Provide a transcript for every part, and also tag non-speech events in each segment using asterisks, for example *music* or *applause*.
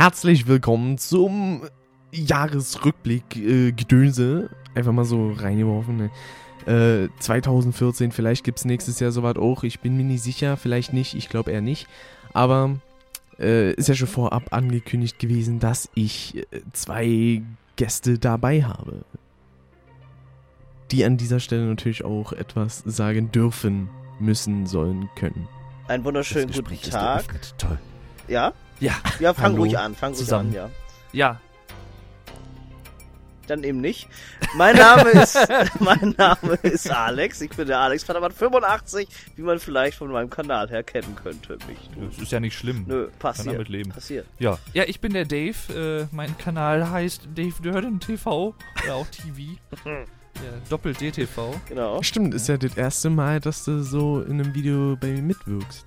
Herzlich willkommen zum Jahresrückblick äh, Gedönse. Einfach mal so reingeworfen. Ne? Äh, 2014, vielleicht gibt es nächstes Jahr sowas auch. Ich bin mir nicht sicher, vielleicht nicht, ich glaube eher nicht. Aber äh, ist ja schon vorab angekündigt gewesen, dass ich äh, zwei Gäste dabei habe. Die an dieser Stelle natürlich auch etwas sagen dürfen, müssen, sollen, können. Einen wunderschönen guten Tag. Toll. Ja? Ja. Ja, fang Hallo. ruhig an, fang ruhig Zusammen. an, ja. Ja. Dann eben nicht. Mein Name *laughs* ist, mein Name ist Alex. Ich bin der Alex Vatermann 85, wie man vielleicht von meinem Kanal her kennen könnte. Mich. Das ist ja nicht schlimm. Nö, Kann passiert. damit leben. Passiert. Ja. Ja, ich bin der Dave. Äh, mein Kanal heißt Dave Durden TV. Oder auch TV. *laughs* ja, Doppel DTV. Genau. Stimmt, ist ja das erste Mal, dass du so in einem Video bei mir mitwirkst.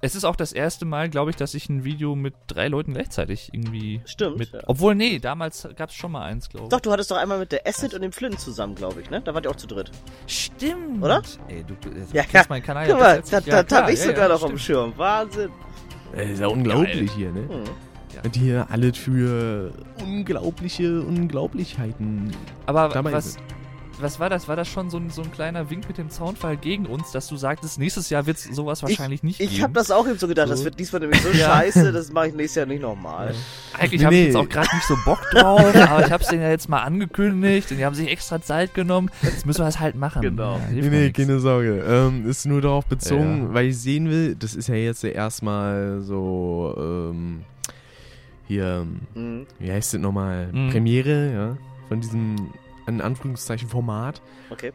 Es ist auch das erste Mal, glaube ich, dass ich ein Video mit drei Leuten gleichzeitig irgendwie Stimmt. mit. ja. Obwohl, nee, damals gab es schon mal eins, glaube ich. Doch, du hattest doch einmal mit der Acid und dem Flynn zusammen, glaube ich, ne? Da wart ihr auch zu dritt. Stimmt. Oder? Ey, du, du Ja, ja, ja. meinen Kanal Guck mal, das das, ja, das klar, hab ich ja, sogar ja, noch stimmt. Schirm. Wahnsinn. Das ist ja unglaublich hier, ne? Hm. Und hier alles für unglaubliche Unglaublichkeiten. Aber dabei was, sind. Was war das? War das schon so ein, so ein kleiner Wink mit dem Zaunfall gegen uns, dass du sagtest, nächstes Jahr wird es sowas wahrscheinlich nicht Ich geben? habe das auch eben so gedacht. Das So. wird diesmal nämlich so *laughs* Ja. scheiße, das mache ich nächstes Jahr nicht nochmal. Eigentlich Nee, habe ich jetzt auch gerade nicht so Bock drauf, *laughs* aber ich habe es denen ja jetzt mal angekündigt und die haben sich extra Zeit genommen. Jetzt müssen wir es halt machen. Genau. Ja, Nee, nee, keine Sorge. Ähm, ist nur darauf bezogen, Ja. weil ich sehen will, das ist ja jetzt erstmal so, ähm, hier, Mhm. wie heißt das nochmal? Mhm. Premiere, ja, von diesem, in Anführungszeichen, Format. Okay.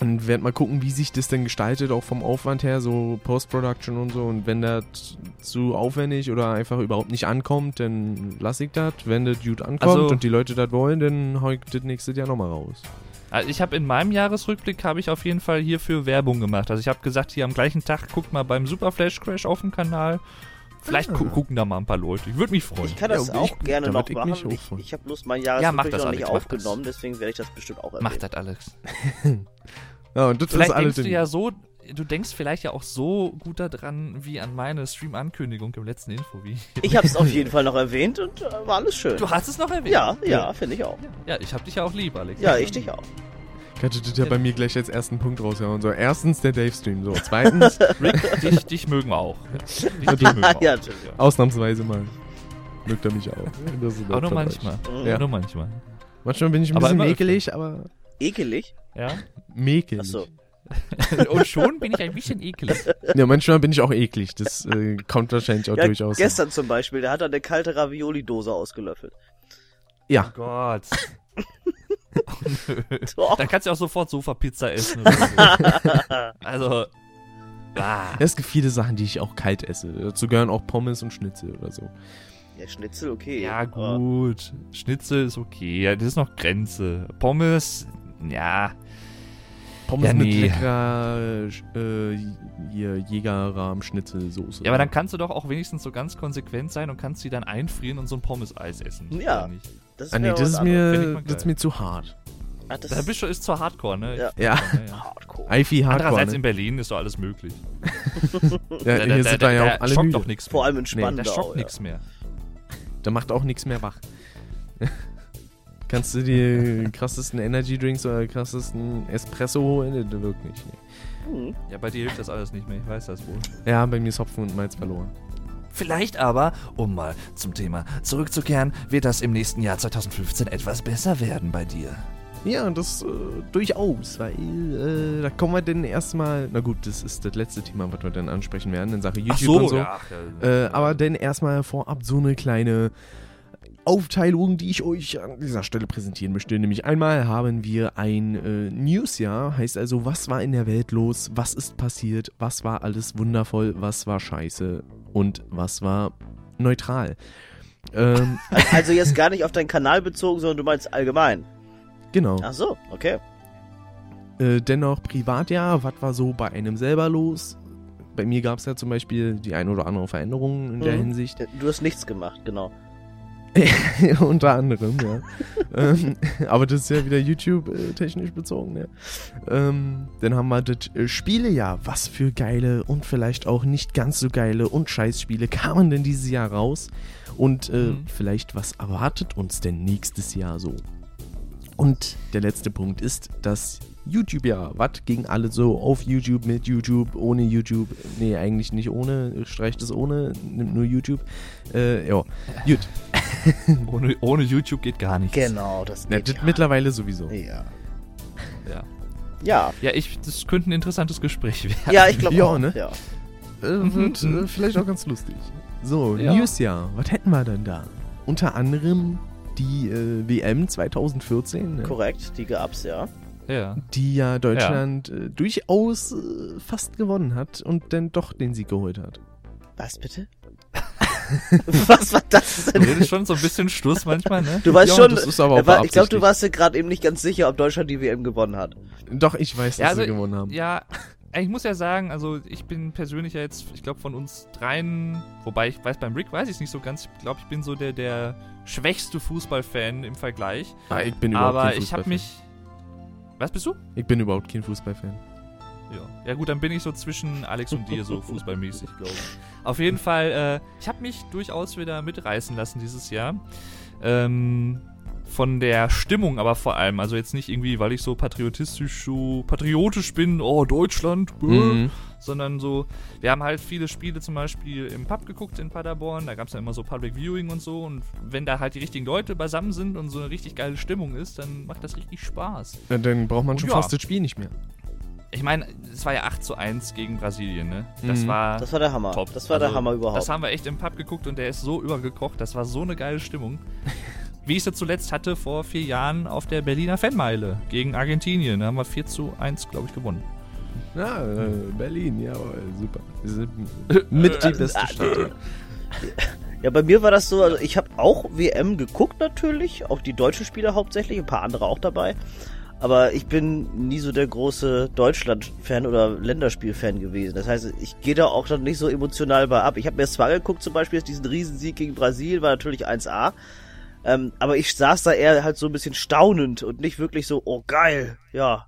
Und werd mal gucken, wie sich das denn gestaltet, auch vom Aufwand her, so Post-Production und so. Und wenn das zu aufwendig oder einfach überhaupt nicht ankommt, dann lass ich das. Wenn das gut ankommt Also- und die Leute das wollen, dann hau ich das nächstes Jahr nochmal raus. Also ich habe in meinem Jahresrückblick habe ich auf jeden Fall hierfür Werbung gemacht. Also ich habe gesagt, hier am gleichen Tag guckt mal beim Super Flash Crash auf dem Kanal. Vielleicht gu Ah. gucken da mal ein paar Leute. Ich würde mich freuen. Ich kann Ja, das ich- auch gerne da noch ich mich machen. auch Ich, ich habe bloß mein Ja, mach Jahresrückblick das, noch nicht Alex, mach das. aufgenommen, deswegen werde ich das bestimmt auch Mach erwähnen. das, Alex. *laughs* Ja, und das Vielleicht ist alles denkst du ja so, du denkst vielleicht ja auch so gut daran wie an meine Stream-Ankündigung im letzten Info. Wie Ich habe es auf jeden Fall noch erwähnt und äh, war alles schön. du hast es noch erwähnt. ja, ja, finde ich auch. Ja, ich hab dich ja auch lieb, Alex. Ja, ich dich auch. Hatte das ja bei mir gleich als ersten Punkt rausgehauen. So, erstens der Dave-Stream. So, zweitens, *laughs* Rick, dich, dich mögen wir auch. Dich, dich mögen wir auch. Ja, natürlich. ausnahmsweise mal, mögt er mich auch. Das ist Aber nur manchmal. Ja. Nur manchmal. Manchmal bin ich ein Aber bisschen immer öfter. ekelig, aber Ekelig? Ja? mäkelig. Achso. *laughs* Und schon bin ich ein bisschen eklig. Ja, manchmal bin ich auch eklig. Das äh, kommt wahrscheinlich auch Ja, durchaus. gestern zum Beispiel, der hat dann eine kalte Ravioli-Dose ausgelöffelt. Ja, Gott. *laughs* *laughs* Doch. Dann kannst du auch sofort Sofa-Pizza essen. Oder so. *laughs* also. Ah. es gibt viele Sachen, die ich auch kalt esse. Dazu gehören auch Pommes und Schnitzel oder so. Ja, Schnitzel, okay. Ja, gut. Schnitzel ist okay. Ja, das ist noch Grenze. Pommes, ja. Pommes Ja, mit nee. leckerer äh, Jägerrahm-Schnitzelsoße. Ja, aber dann kannst du doch auch wenigstens so ganz konsequent sein und kannst die dann einfrieren und so ein Pommes-Eis essen. Ja. Das Ah, nee, das ist mir, das ist mir zu hart. Ah, das Da bist du ist zu hardcore, ne? Ja. Ja, Hardcore. Eifi Hardcore. Andererseits Ne? in Berlin ist doch alles möglich. *laughs* Ja, hier sind da ja auch alle schockt müde. doch nichts Vor allem in Nee, Da Spandau. schockt ja. nichts mehr. Da macht auch nichts mehr wach. *laughs* Kannst du die krassesten Energy Drinks oder krassesten Espresso holen? Das wirkt nicht. Nee. Hm. Ja, bei dir hilft das alles nicht mehr, ich weiß das wohl. Ja, bei mir ist Hopfen und Malz verloren. Vielleicht aber, um mal zum Thema zurückzukehren, wird das im nächsten Jahr 2015 etwas besser werden bei dir. Ja, das äh, durchaus, weil äh, da kommen wir denn erstmal. Na gut, das ist das letzte Thema, was wir dann ansprechen werden in Sache YouTube und so. ja. ach, ja, Äh, aber denn erstmal vorab so eine kleine Aufteilung, die ich euch an dieser Stelle präsentieren möchte. Nämlich einmal haben wir ein äh, Newsjahr, heißt also, was war in der Welt los, was ist passiert, was war alles wundervoll, was war scheiße und was war neutral. Ähm, *laughs* Also jetzt gar nicht auf deinen Kanal bezogen, sondern du meinst allgemein. genau. Ach so, okay. Äh, dennoch Privatjahr, was war so bei einem selber los? Bei mir gab es ja zum Beispiel die ein oder andere Veränderung in der Mhm. Hinsicht. Du hast nichts gemacht, genau. *laughs* Unter anderem, ja. *laughs* ähm, aber das ist ja wieder YouTube-technisch bezogen, ja. Ähm, dann haben wir das äh, Spielejahr. Was für geile und vielleicht auch nicht ganz so geile und Scheißspiele kamen denn dieses Jahr raus? Und äh, Mhm. vielleicht, was erwartet uns denn nächstes Jahr so? Und der letzte Punkt ist das YouTube-Jahr. Was ging alle so auf YouTube, mit YouTube, ohne YouTube? Nee, eigentlich nicht ohne. Streicht es ohne, nimmt nur YouTube. Äh, ja, gut. *laughs* *laughs* Ohne, ohne YouTube geht gar nichts. Genau, das geht das ja. mittlerweile sowieso. Ja. Ja. Ja, Ja, ich, das könnte ein interessantes Gespräch werden. ja ich glaube Ja, auch. ne? Ja. Äh, wird äh, vielleicht auch ganz lustig. So, Ja. Newsjahr. Was hätten wir denn da? Unter anderem die äh, WM 2014, ne? Korrekt, die gab's, ja. Ja. die ja Deutschland äh, durchaus äh, fast gewonnen hat und dann doch den Sieg geholt hat. Was bitte? *laughs* Was war das Du denn? redest schon so ein bisschen Stuss manchmal, ne? Du weißt Ja, schon, das ist aber auch war, ich glaube, du warst dir gerade eben nicht ganz sicher, ob Deutschland die WM gewonnen hat. Doch, ich weiß, dass Ja, also, sie gewonnen haben. Ja, ich muss ja sagen, also ich bin persönlich ja jetzt, ich glaube von uns dreien, wobei ich weiß, beim Rick weiß ich es nicht so ganz, ich glaube, ich bin so der, der schwächste Fußballfan im Vergleich. Ah, ich bin überhaupt Aber kein ich habe mich... Was bist du? Ich bin überhaupt kein Fußballfan. Ja. ja gut, dann bin ich so zwischen Alex und dir so fußballmäßig, glaube ich. Auf jeden Fall, äh, ich habe mich durchaus wieder mitreißen lassen dieses Jahr. Ähm, von der Stimmung aber vor allem. Also jetzt nicht irgendwie, weil ich so patriotistisch, so patriotisch bin, oh Deutschland, äh, Mhm. sondern so, wir haben halt viele Spiele zum Beispiel im Pub geguckt in Paderborn, da gab es ja immer so Public Viewing und so und wenn da halt die richtigen Leute beisammen sind und so eine richtig geile Stimmung ist, dann macht das richtig Spaß. Ja, dann braucht man schon Ja. fast das Spiel nicht mehr. Ich meine, es war ja 8 zu 1 gegen Brasilien, ne? Das Mhm. war Das war der Hammer. top. Das war der Also, Hammer überhaupt. Das haben wir echt im Pub geguckt und der ist so übergekocht, das war so eine geile Stimmung. *laughs* Wie ich sie zuletzt hatte vor vier Jahren auf der Berliner Fanmeile gegen Argentinien. Da haben wir 4 zu 1, glaube ich, gewonnen. Ja, äh, Berlin, ja, super. Wir sind *laughs* mit die beste Stadt. ja. Ja, bei mir war das so, also ich habe auch WM geguckt natürlich, auch die deutschen Spieler hauptsächlich, ein paar andere auch dabei. Aber ich bin nie so der große Deutschland-Fan oder Länderspiel-Fan gewesen. Das heißt, ich gehe da auch dann nicht so emotional bei ab. Ich habe mir zwar angeguckt, zum Beispiel diesen Riesensieg gegen Brasilien, war natürlich 1A. Ähm, aber ich saß da eher halt so ein bisschen staunend und nicht wirklich so, oh geil, ja.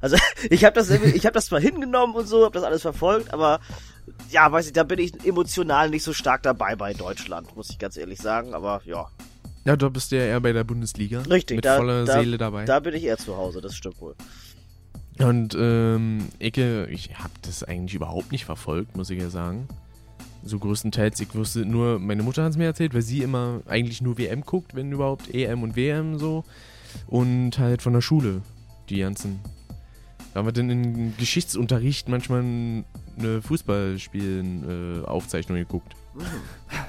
Also *laughs* ich habe das, ich habe das zwar hingenommen und so, habe das alles verfolgt, aber ja, weiß ich, da bin ich emotional nicht so stark dabei bei Deutschland, muss ich ganz ehrlich sagen. Aber ja, Ja, du bist ja eher bei der Bundesliga. Richtig, Mit da- voller da- Seele dabei. da bin ich eher zu Hause, das stimmt wohl. Und ähm, Ecke, ich habe das eigentlich überhaupt nicht verfolgt, muss ich ja sagen. So größtenteils, ich wusste nur, meine Mutter hat es mir erzählt, weil sie immer eigentlich nur WM guckt, wenn überhaupt EM und WM so. Und halt von der Schule, die ganzen. Da haben wir dann in Geschichtsunterricht manchmal eine Fußballspielen-Aufzeichnung geguckt.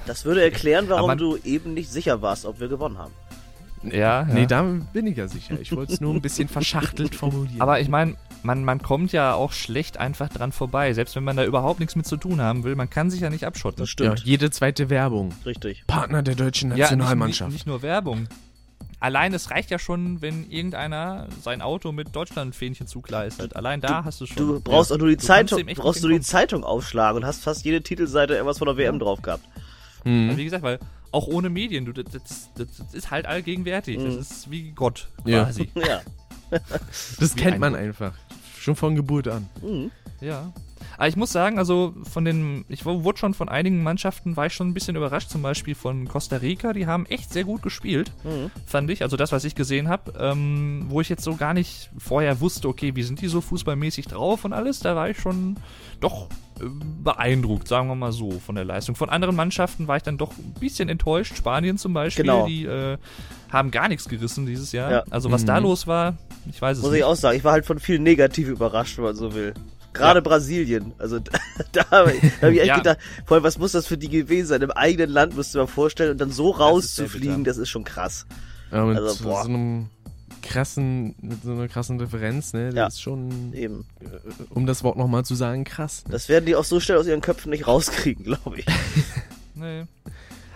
Das würde erklären, warum du eben nicht sicher warst, ob wir gewonnen haben. Ja, Nee, da bin ich ja sicher. Ich wollte es nur ein bisschen verschachtelt formulieren. Aber ich meine, man, man kommt ja auch schlecht einfach dran vorbei. Selbst wenn man da überhaupt nichts mit zu tun haben will, man kann sich ja nicht abschotten. Das ja, stimmt, jede zweite Werbung. richtig. Partner der deutschen Ja, nicht, Nationalmannschaft. nicht, nicht nur Werbung. Allein es reicht ja schon, wenn irgendeiner sein Auto mit Deutschlandfähnchen zugleistert. Allein da hast du schon. Du brauchst ja. auch nur die Du Zeitung, brauchst du den die Zeitung aufschlagen und hast fast jede Titelseite irgendwas von der WM drauf gehabt. Mhm. Wie gesagt, weil auch ohne Medien, du, das, das, das ist halt allgegenwärtig. Das Mhm. ist wie Gott Ja. quasi. Ja. Das Wie kennt ein man Gott. einfach. Schon von Geburt an. Mhm. Ja. Aber ich muss sagen, also von den, ich wu- wurde schon von einigen Mannschaften, war ich schon ein bisschen überrascht, zum Beispiel von Costa Rica, die haben echt sehr gut gespielt, Mhm. fand ich. Also das, was ich gesehen habe, ähm, wo ich jetzt so gar nicht vorher wusste, okay, wie sind die so fußballmäßig drauf und alles, da war ich schon doch äh, beeindruckt, sagen wir mal so, von der Leistung. Von anderen Mannschaften war ich dann doch ein bisschen enttäuscht. Spanien zum Beispiel, Genau. die äh, haben gar nichts gerissen dieses Jahr. Ja. Also was da Mhm. los war, ich weiß es Muss nicht. ich auch sagen, ich war halt von viel negativ überrascht, wenn man so will. Gerade Ja. Brasilien. Also *laughs* da, da habe ich, da hab ich echt Ja. gedacht, vor allem, was muss das für die gewesen sein? Im eigenen Land musst du dir mal vorstellen und dann so rauszufliegen, bitter. das ist schon krass. Ja, mit Also, so boah. einem krassen, mit so einer krassen Differenz, ne? Das Ja. ist schon, Eben. um das Wort nochmal zu sagen, krass. Ne? Das werden die auch so schnell aus ihren Köpfen nicht rauskriegen, *laughs* glaube ich. Nee.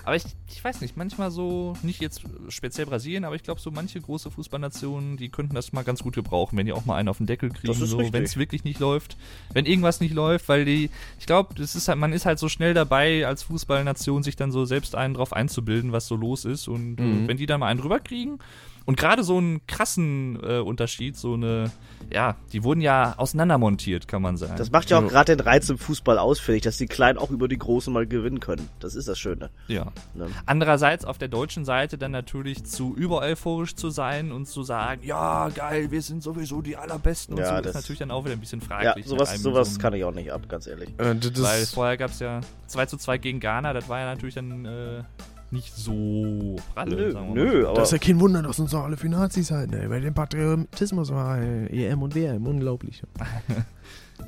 Aber ich, ich weiß nicht, manchmal so, nicht jetzt speziell Brasilien, aber ich glaube, so manche große Fußballnationen, die könnten das mal ganz gut gebrauchen, wenn die auch mal einen auf den Deckel kriegen, so, wenn es wirklich nicht läuft. Wenn irgendwas nicht läuft, weil die, ich glaube, das ist halt, man ist halt so schnell dabei, als Fußballnation sich dann so selbst einen drauf einzubilden, was so los ist. Und Mhm. wenn die dann mal einen drüber kriegen und gerade so einen krassen äh, Unterschied, so eine, ja, die wurden ja auseinandermontiert, kann man sagen. Das macht ja auch Ja. gerade den Reiz im Fußball ausfällig, dass die Kleinen auch über die Großen mal gewinnen können. Das ist das Schöne. ja. Ne? Andererseits auf der deutschen Seite dann natürlich zu übereuphorisch zu sein und zu sagen, ja, geil, wir sind sowieso die allerbesten und Ja, so das- ist natürlich dann auch wieder ein bisschen Ja, fraglich. sowas, mit einem sowas so kann ich auch nicht ab, ganz ehrlich. Äh, das Weil ist, vorher gab es ja 2 zu 2 gegen Ghana, das war ja natürlich dann äh, nicht so pralle. Nö, sagen wir mal. nö, aber das ist ja kein Wunder, dass uns doch alle für Nazis halten, ey, weil den Patriotismus war äh, EM und WM, unglaublich. *laughs*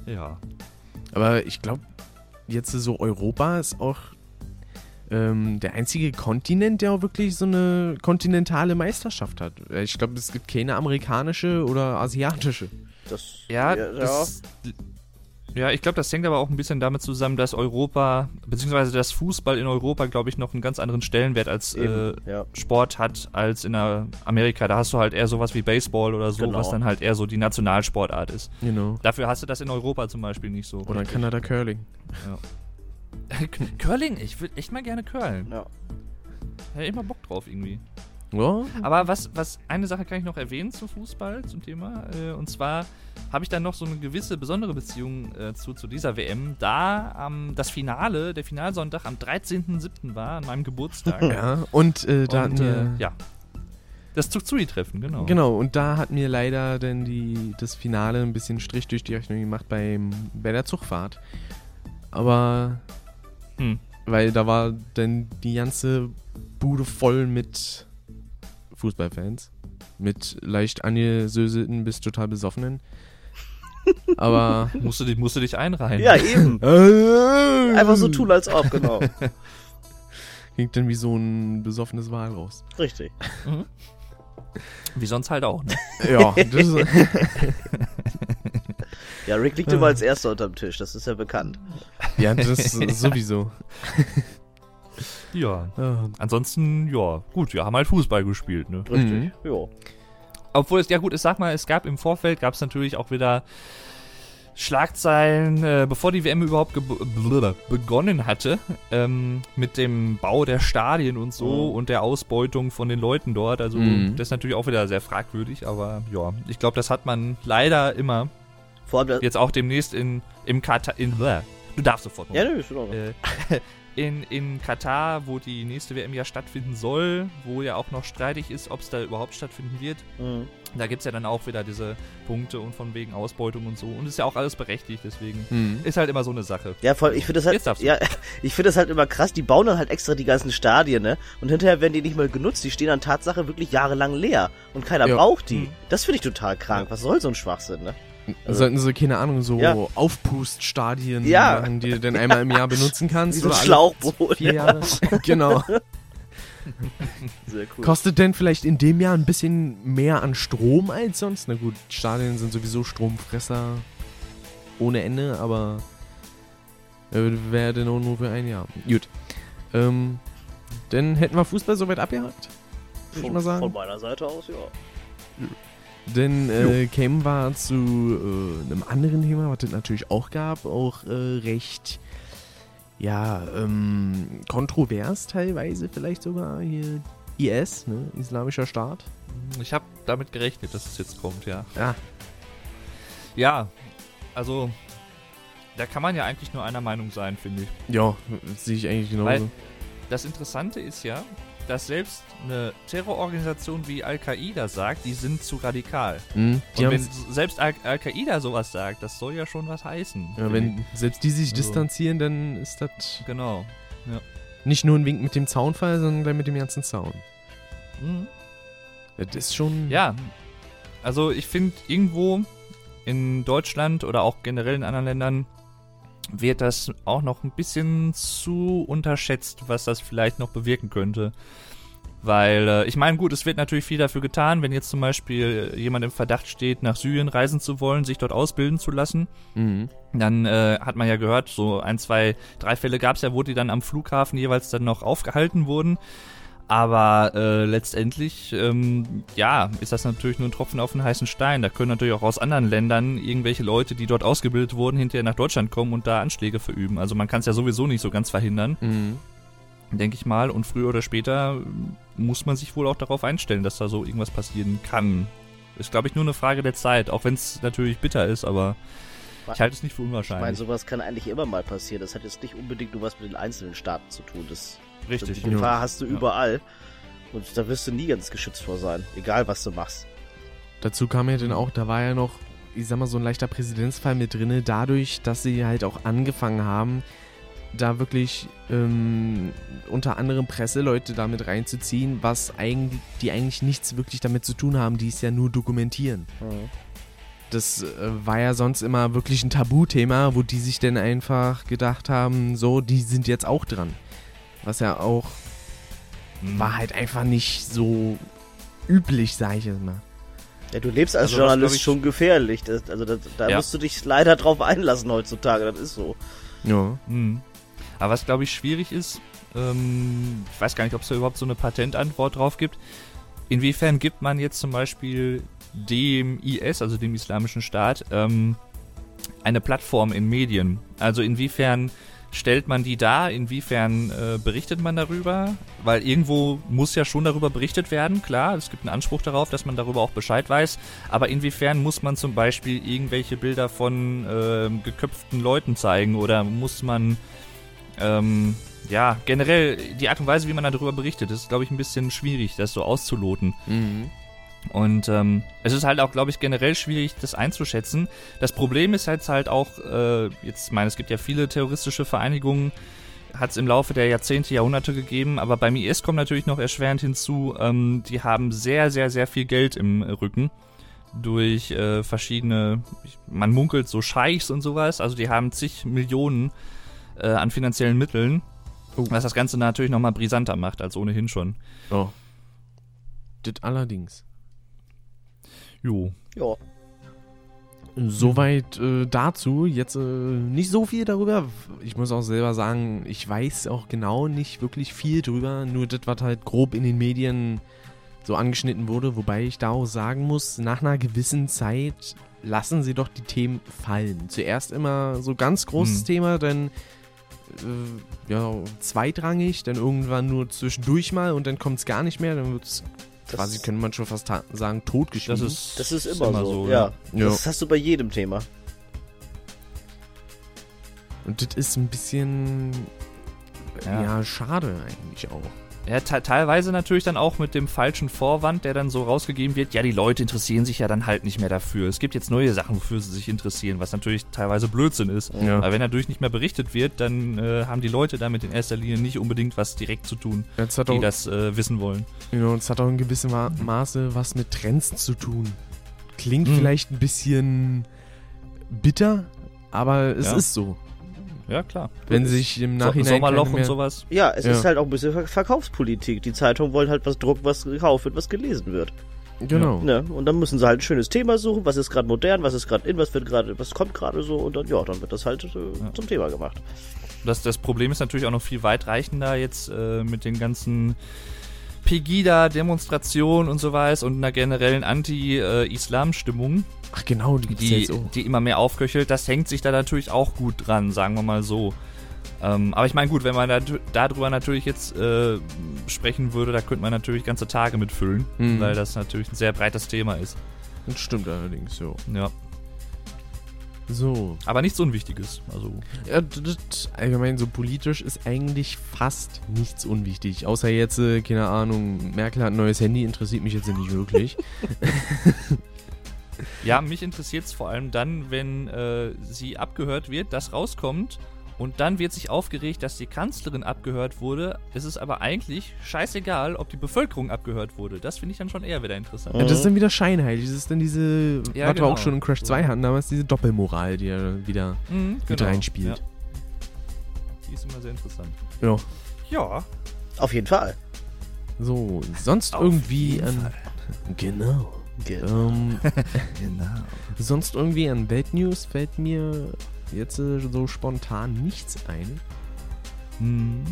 Ja. Aber ich glaube, jetzt so Europa ist auch ähm, der einzige Kontinent, der auch wirklich so eine kontinentale Meisterschaft hat. Äh, Ich glaube, es gibt keine amerikanische oder asiatische. das, Ja, das, ja, ich glaube, das hängt aber auch ein bisschen damit zusammen, dass Europa, beziehungsweise das Fußball in Europa, glaube ich, noch einen ganz anderen Stellenwert als äh, ja. Sport hat als in Amerika. Da hast du halt eher sowas wie Baseball oder so, Genau. was dann halt eher so die Nationalsportart ist. Genau. Dafür hast du das in Europa zum Beispiel nicht so. Oder Kanada Curling. *laughs* Curling, ich würde echt mal gerne curlen. ja. Ja, immer Bock drauf irgendwie. Ja, Aber was, was, eine Sache kann ich noch erwähnen zum Fußball, zum Thema. Äh, und zwar habe ich dann noch so eine gewisse besondere Beziehung äh, zu, zu dieser WM, da ähm, das Finale, der Finalsonntag am 13.07. war, an meinem Geburtstag. *laughs* ja. Und äh, da und, äh, ja. Das Tsui-Treffen, genau. Genau, und da hat mir leider dann die, das Finale ein bisschen Strich durch die Rechnung gemacht beim, bei der Zugfahrt. Aber Hm. weil da war dann die ganze Bude voll mit Fußballfans. Mit leicht angesöselten bis total besoffenen. Aber. *laughs* Musst, du dich, musst du dich einreihen. ja, eben. Einfach *laughs* Einfach so tun, als ob, genau. *laughs* Ging dann wie so ein besoffenes Wal raus. Richtig. Wie sonst halt auch, ne? Ja, das ist, Ja, Rick liegt immer als Erster unterm Tisch, das ist ja bekannt. ja, das ist sowieso. Ja. Ja, Ansonsten, ja, gut, wir haben halt Fußball gespielt, ne? Richtig. Mhm. Jo. Obwohl es, ja gut, ich sag mal, es gab im Vorfeld, gab es natürlich auch wieder Schlagzeilen, äh, bevor die WM überhaupt begonnen hatte, ähm, mit dem Bau der Stadien und so Mhm. und der Ausbeutung von den Leuten dort. Also Mhm. das ist natürlich auch wieder sehr fragwürdig, aber ja, ich glaube, das hat man leider immer. Vor allem, Jetzt auch demnächst in, im Katar, in, bäh, du darfst sofort. ja, nö, ist in Ordnung. äh, *laughs* in, in Katar, wo die nächste WM ja stattfinden soll, wo ja auch noch streitig ist, ob es da überhaupt stattfinden wird. Mhm. Da gibt es ja dann auch wieder diese Punkte und von wegen Ausbeutung und so. Und ist ja auch alles berechtigt, deswegen Mhm. ist halt immer so eine Sache. Ja, voll, ich finde das Jetzt halt, darfst du. ja, *laughs* ich finde das halt immer krass, die bauen dann halt extra die ganzen Stadien, ne? Und hinterher werden die nicht mal genutzt, die stehen dann Tatsache wirklich jahrelang leer und keiner Ja. braucht die. Mhm. Das finde ich total krank. Was soll so ein Schwachsinn, ne? Sollten sie, keine Ahnung, so Ja. Aufpuststadien Ja. machen, die du dann einmal im Jahr benutzen *laughs* kannst. Wie so ein Schlauchboot. Jahre. *laughs* genau. Sehr cool. Kostet denn vielleicht in dem Jahr ein bisschen mehr an Strom als sonst? Na gut, Stadien sind sowieso Stromfresser ohne Ende, aber äh, wäre denn auch nur für ein Jahr. Gut. Ähm, dann hätten wir Fußball soweit abgehakt. Würde ich von, mal sagen. von meiner Seite aus, ja. Dann äh, kämen wir zu äh, einem anderen Thema, was es natürlich auch gab, auch äh, recht, ja, ähm, kontrovers teilweise vielleicht sogar hier IS, ne, Islamischer Staat. Ich habe damit gerechnet, dass es jetzt kommt, ja. Ja, Ja, also da kann man ja eigentlich nur einer Meinung sein, finde ich. ja, sehe ich eigentlich genauso. Weil- Das Interessante ist ja, dass selbst eine Terrororganisation wie Al-Qaida sagt, die sind zu radikal. Hm, die Und wenn selbst Al- Al-Qaida sowas sagt, das soll ja schon was heißen. ja, wenn selbst die sich Also- distanzieren, dann ist das. Genau. nicht nur ein Wink mit dem Zaunfall, sondern gleich mit dem ganzen Zaun. Mhm. Das ist schon... Ja, also ich finde irgendwo in Deutschland oder auch generell in anderen Ländern wird das auch noch ein bisschen zu unterschätzt, was das vielleicht noch bewirken könnte. Weil, äh, ich meine, gut, es wird natürlich viel dafür getan, wenn jetzt zum Beispiel jemand im Verdacht steht, nach Syrien reisen zu wollen, sich dort ausbilden zu lassen. Mhm. Dann äh, hat man ja gehört, so ein, zwei, drei Fälle gab es ja, wo die dann am Flughafen jeweils dann noch aufgehalten wurden. Aber äh, letztendlich, ähm, ja, ist das natürlich nur ein Tropfen auf den heißen Stein. Da können natürlich auch aus anderen Ländern irgendwelche Leute, die dort ausgebildet wurden, hinterher nach Deutschland kommen und da Anschläge verüben. Also man kann es ja sowieso nicht so ganz verhindern, Mhm. denke ich mal. Und früher oder später muss man sich wohl auch darauf einstellen, dass da so irgendwas passieren kann. Ist, glaube ich, nur eine Frage der Zeit, auch wenn es natürlich bitter ist, aber ich halte es nicht für Ich meine, unwahrscheinlich. sowas kann eigentlich immer mal passieren. Das hat jetzt nicht unbedingt nur was mit den einzelnen Staaten zu tun. Das, Richtig. Die Gefahr hast du Ja. überall. Und da wirst du nie ganz geschützt vor sein. Egal, was du machst. Dazu kam ja dann auch, da war ja noch, ich sag mal, so ein leichter Präzedenzfall mit drinne, dadurch, dass sie halt auch angefangen haben, da wirklich ähm, unter anderem Presseleute damit reinzuziehen, was eigentlich, die eigentlich nichts wirklich damit zu tun haben, die es ja nur dokumentieren. Das äh, war ja sonst immer wirklich ein Tabuthema, wo die sich dann einfach gedacht haben, so, die sind jetzt auch dran. Was ja auch Mhm. war halt einfach nicht so üblich, sag ich jetzt mal. Ja, du lebst als Also Journalist ich- schon gefährlich. Das, also da, da Ja. musst du dich leider drauf einlassen heutzutage. Das ist so. Ja. Mhm. Aber was, glaube ich, schwierig ist, ähm, ich weiß gar nicht, ob es da überhaupt so eine Patentantwort drauf gibt. Inwiefern gibt man jetzt zum Beispiel dem IS, also dem Islamischen Staat, ähm, eine Plattform in Medien? Also inwiefern stellt man die dar? Inwiefern äh, berichtet man darüber? Weil irgendwo muss ja schon darüber berichtet werden, klar. Es gibt einen Anspruch darauf, dass man darüber auch Bescheid weiß. Aber inwiefern muss man zum Beispiel irgendwelche Bilder von ähm, geköpften Leuten zeigen? Oder muss man ähm, ja, generell die Art und Weise, wie man darüber berichtet, ist, glaube ich, ein bisschen schwierig, das so auszuloten. Mhm. Und ähm, es ist halt auch, glaube ich, generell schwierig, das einzuschätzen. Das Problem ist jetzt halt auch, äh, jetzt ich meine, es gibt ja viele terroristische Vereinigungen, hat es im Laufe der Jahrzehnte, Jahrhunderte gegeben, aber beim IS kommt natürlich noch erschwerend hinzu, ähm, die haben sehr, sehr, sehr viel Geld im Rücken durch äh, verschiedene, man munkelt so Scheichs und sowas, also die haben zig Millionen äh, an finanziellen Mitteln, Oh. was das Ganze natürlich nochmal brisanter macht als ohnehin schon. Oh. Das allerdings. Jo. Ja. Soweit äh, dazu. Jetzt äh, nicht so viel darüber. Ich muss auch selber sagen, ich weiß auch genau nicht wirklich viel drüber. Nur das, was halt grob in den Medien so angeschnitten wurde. Wobei ich da auch sagen muss, nach einer gewissen Zeit lassen sie doch die Themen fallen. Zuerst immer so ganz großes Hm. Thema, dann äh, ja, zweitrangig, dann irgendwann nur zwischendurch mal und dann kommt es gar nicht mehr. Dann wird es Das- quasi, könnte man schon fast sagen, totgeschrieben. Das ist, Das ist immer, so. Ja. Ja. Das hast du bei jedem Thema. Und das ist ein bisschen ja. Ja. schade eigentlich auch. Ja, te teilweise natürlich dann auch mit dem falschen Vorwand, der dann so rausgegeben wird. Ja, die Leute interessieren sich ja dann halt nicht mehr dafür. Es gibt jetzt neue Sachen, wofür sie sich interessieren, was natürlich teilweise Blödsinn ist. Ja. Aber wenn natürlich nicht mehr berichtet wird, dann äh, haben die Leute damit in erster Linie nicht unbedingt was direkt zu tun, hat die auch, das äh, wissen wollen. genau, es hat auch in gewissem Ma Maße was mit Trends zu tun. Klingt Mhm. vielleicht ein bisschen bitter, aber es Ja. ist so. Ja, klar. Wenn sich im So Nachhinein Sommerloch keine und sowas. Ja, es Ja. ist halt auch ein bisschen Ver Verkaufspolitik. Die Zeitungen wollen halt was drucken, was gekauft wird, was gelesen wird. Genau. Ne? Und dann müssen sie halt ein schönes Thema suchen, was ist gerade modern, was ist gerade in, was wird gerade, was kommt gerade so und dann ja, dann wird das halt äh, zum Thema gemacht. Das, das Problem ist natürlich auch noch viel weitreichender jetzt äh, mit den ganzen Pegida-Demonstrationen und so was und einer generellen Anti-Islam-Stimmung. Ach genau, die die, die immer mehr aufköchelt, das hängt sich da natürlich auch gut dran, sagen wir mal so. Ähm, aber ich meine, gut, wenn man da, darüber natürlich jetzt äh, sprechen würde, da könnte man natürlich ganze Tage mitfüllen, Mhm. weil das natürlich ein sehr breites Thema ist. Das stimmt allerdings, so. Ja. So. Aber nichts Unwichtiges. Also, Ja, allgemein so politisch ist eigentlich fast nichts unwichtig. Außer jetzt, äh, keine Ahnung, Merkel hat ein neues Handy, interessiert mich jetzt nicht wirklich. *laughs* ja, mich interessiert es vor allem dann, wenn äh, sie abgehört wird, das rauskommt und dann wird sich aufgeregt, dass die Kanzlerin abgehört wurde. Es ist aber eigentlich scheißegal, ob die Bevölkerung abgehört wurde. Das finde ich dann schon eher wieder interessant. Ja, das ist dann wieder scheinheilig. Das ist dann diese, Ja, was wir genau. auch schon in Crash 2 hatten, damals diese Doppelmoral, die ja wieder Mhm, mit reinspielt. Ja. Die ist immer sehr interessant. Ja. Ja. Auf jeden Fall. So, sonst Auf irgendwie jeden an. Fall. Genau. Genau. Ähm, *laughs* Genau. sonst irgendwie an Weltnews fällt mir jetzt äh, so spontan nichts ein. Hm.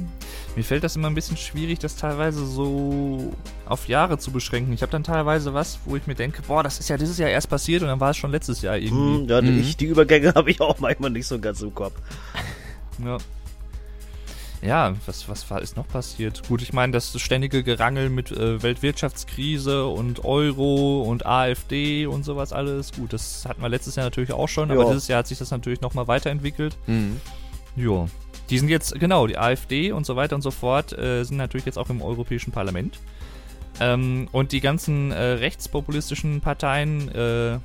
Mir fällt das immer ein bisschen schwierig, das teilweise so auf Jahre zu beschränken. Ich habe dann teilweise was, wo ich mir denke, boah, das ist ja dieses Jahr erst passiert und dann war es schon letztes Jahr irgendwie. Hm, ja, Mhm. ich, die Übergänge *laughs* habe ich auch manchmal nicht so ganz im Kopf. Ja. Ja, was, was war, ist noch passiert? Gut, ich meine, das ständige Gerangel mit äh, Weltwirtschaftskrise und Euro und AfD und sowas alles. Gut, das hatten wir letztes Jahr natürlich auch schon, aber Ja. dieses Jahr hat sich das natürlich nochmal weiterentwickelt. Mhm. Ja. Die sind jetzt, genau, die AfD und so weiter und so fort, äh, sind natürlich jetzt auch im Europäischen Parlament. Ähm, und die ganzen äh, rechtspopulistischen Parteien, äh,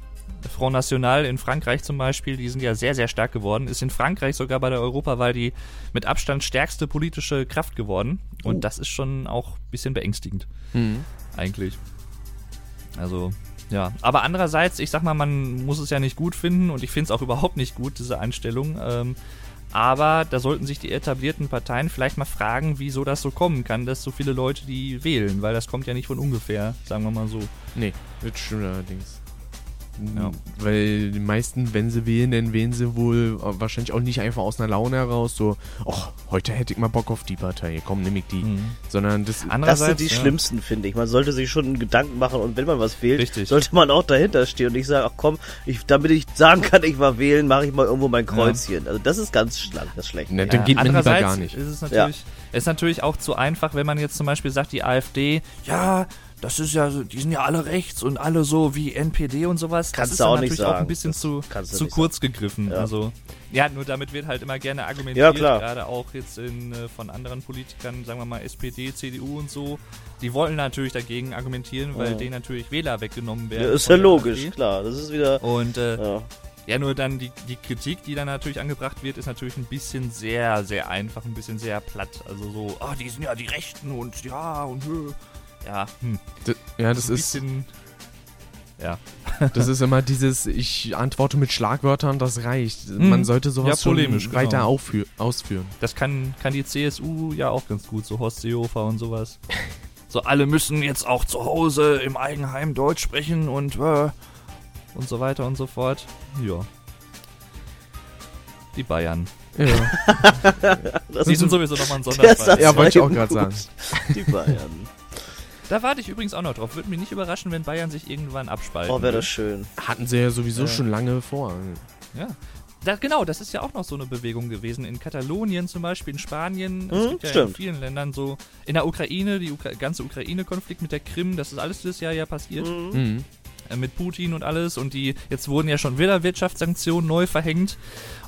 Front National in Frankreich zum Beispiel, die sind ja sehr, sehr stark geworden. Ist in Frankreich sogar bei der Europawahl die mit Abstand stärkste politische Kraft geworden. Und Oh. das ist schon auch ein bisschen beängstigend Mhm. eigentlich. Also, ja. Aber andererseits, ich sag mal, man muss es ja nicht gut finden und ich finde es auch *laughs* überhaupt nicht gut, diese Einstellung. Ähm, aber da sollten sich die etablierten Parteien vielleicht mal fragen, wieso das so kommen kann, dass so viele Leute die wählen, weil das kommt ja nicht von ungefähr, sagen wir mal so. Nee, das stimmt allerdings. Ja. Weil die meisten, wenn sie wählen, dann wählen sie wohl äh, wahrscheinlich auch nicht einfach aus einer Laune heraus, so, ach, heute hätte ich mal Bock auf die Partei, komm, nimm ich die. Mhm. Sondern das, Das sind die ja. schlimmsten, finde ich. Man sollte sich schon Gedanken machen und wenn man was wählt, Richtig. sollte man auch dahinter stehen und nicht sagen, ach komm, ich, damit ich sagen kann, ich war wählen, mache ich mal irgendwo mein Kreuzchen. Also das ist ganz schlank, das schlecht. ne, dann geht man lieber gar nicht. Ist es natürlich, ist natürlich auch zu einfach, wenn man jetzt zum Beispiel sagt, die AfD, ja, das ist ja, so- die sind ja alle rechts und alle so wie NPD und sowas. Kannst das du ist auch dann nicht natürlich auch ein sagen. bisschen zu, du zu kurz gegriffen. Ja. Also, ja, nur damit wird halt immer gerne Ja, argumentiert, klar. gerade auch jetzt in, äh, von anderen Politikern, sagen wir mal SPD, CDU und so. Die wollen natürlich dagegen argumentieren, weil Ja. denen natürlich Wähler weggenommen werden. Ja, ist ja logisch, AfD. klar. Das ist wieder. Und äh, Ja. ja, nur dann die, die Kritik, die dann natürlich angebracht wird, ist natürlich ein bisschen sehr, sehr einfach, ein bisschen sehr platt. Also so, ah, die sind ja die Rechten und ja und hö. Ja, hm. Ja, das ist. Ja. *laughs* das ist immer dieses, ich antworte mit Schlagwörtern, das reicht. Mhm. Man sollte sowas Ja, polemisch, schon weiter genau. ausführen. Das kann, kann die CSU ja auch ganz gut, so Horst Seehofer und sowas. *laughs* So, alle müssen jetzt auch zu Hause im Eigenheim Deutsch sprechen und äh, und so weiter und so fort. Ja. Die Bayern. Ja, *laughs* Die sind sowieso nochmal ein der Sonderfall. Ja wollte ich auch gerade sagen. Die Bayern. Da warte ich übrigens auch noch drauf. Würde mich nicht überraschen, wenn Bayern sich irgendwann abspalten. Oh, wäre das schön. Hatten sie ja sowieso Ja. schon lange vor. Ja. Da, genau, das ist ja auch noch so eine Bewegung gewesen. In Katalonien zum Beispiel, in Spanien, es Mhm, gibt ja in stimmt. vielen Ländern so. In der Ukraine, die Ukra ganze Ukraine-Konflikt mit der Krim, das ist alles dieses Jahr ja passiert. Mhm. Mhm. Äh, mit Putin und alles. Und die, jetzt wurden ja schon wieder Wirtschaftssanktionen neu verhängt.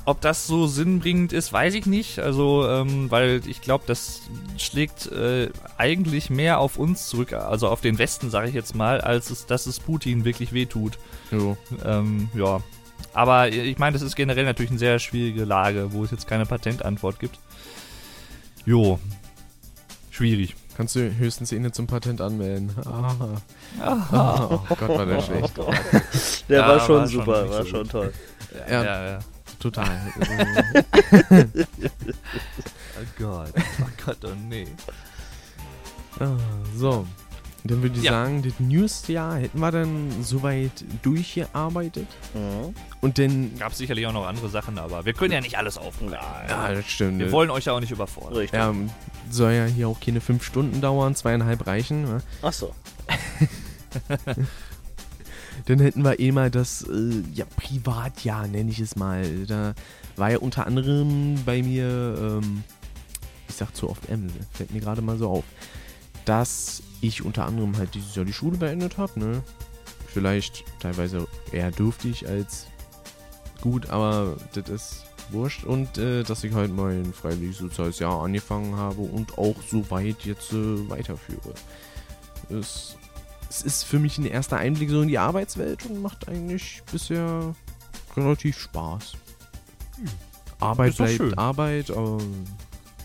Ob das so sinnbringend ist, weiß ich nicht. Also, ähm, weil ich glaube, das schlägt äh, eigentlich mehr auf uns zurück, also auf den Westen, sage ich jetzt mal, als es, dass es Putin wirklich wehtut. Jo. Ähm, ja. Aber ich meine, das ist generell natürlich eine sehr schwierige Lage, wo es jetzt keine Patentantwort gibt. Jo. Schwierig. Kannst du höchstens ihn zum Patent anmelden. *laughs* Ah. Oh Gott, war der schlecht. *laughs* Der Ja, war schon war schon super, nicht war schon toll. Ja. ja. ja. Total. *laughs* Oh Gott. Oh Gott, oh nee. Ah, so. Dann würde ich Ja. sagen, das Newsjahr hätten wir dann soweit durchgearbeitet. Mhm. Und dann. Gab sicherlich auch noch andere Sachen, aber wir können ja nicht alles aufnehmen. Ja, das stimmt. Wir wollen euch ja auch nicht überfordern. Richtig. Ja, soll ja hier auch keine fünf Stunden dauern, zweieinhalb reichen. Ne? Ach so. *laughs* Dann hätten wir eh mal das äh, ja, Privatjahr, nenne ich es mal. Da war ja unter anderem bei mir, ähm, ich sag zu oft M, fällt mir gerade mal so auf, dass ich unter anderem halt dieses Jahr die Schule beendet habe. Ne? Vielleicht teilweise eher dürftig als gut, aber das ist wurscht. Und äh, dass ich halt mein freiwilliges soziales Jahr angefangen habe und auch so weit jetzt äh, weiterführe. Es, es ist für mich ein erster Einblick so in die Arbeitswelt und macht eigentlich bisher relativ Spaß. Arbeit Ist doch bleibt schön. Arbeit, aber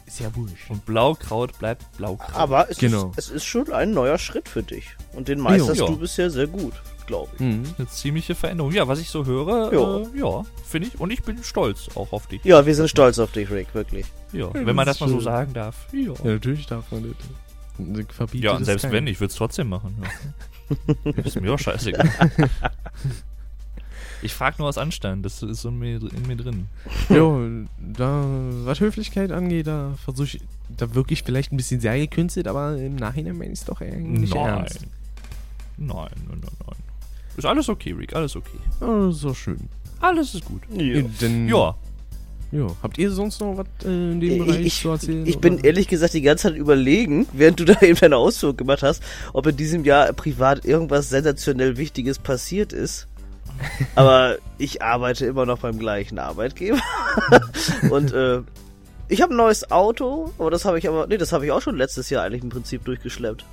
ist ja wurscht. Und Blaukraut bleibt Blaukraut. Aber es, Genau. ist, es ist schon ein neuer Schritt für dich. Und den meisterst Jo. du bisher sehr gut, glaube ich. Mhm. Eine ziemliche Veränderung. Ja, was ich so höre, Ja. äh, ja, finde ich. Und ich bin stolz auch auf dich. Ja, wir sind stolz auf dich, Rick, wirklich. Ja, Ja, wenn man das das mal so sagen darf. Ja. Ja, natürlich darf man das. Verbietet Ja, und selbst keiner. wenn, ich würde es trotzdem machen. Ja. *laughs* ist mir auch scheißegal. Ich frage nur aus Anstand, das ist so in mir, in mir drin. Jo, da, was Höflichkeit angeht, da versuche ich, da wirklich vielleicht ein bisschen sehr gekünstelt, aber im Nachhinein meine ich es doch eigentlich nein. ernst. Nein, nein, nein, nein. Ist alles okay, Rick, alles okay. Oh, so schön. Alles ist gut. Ja. Denn, Ja, ja. Habt ihr sonst noch was äh, in dem Ich, Bereich ich, zu erzählen? ich bin oder? ehrlich gesagt die ganze Zeit überlegen, *laughs* während du da eben deine Ausführung gemacht hast, ob in diesem Jahr privat irgendwas sensationell Wichtiges passiert ist. *laughs* Aber ich arbeite immer noch beim gleichen Arbeitgeber. *laughs* Und äh, ich habe ein neues Auto, aber das habe ich aber, nee, das habe ich auch schon letztes Jahr eigentlich im Prinzip durchgeschleppt.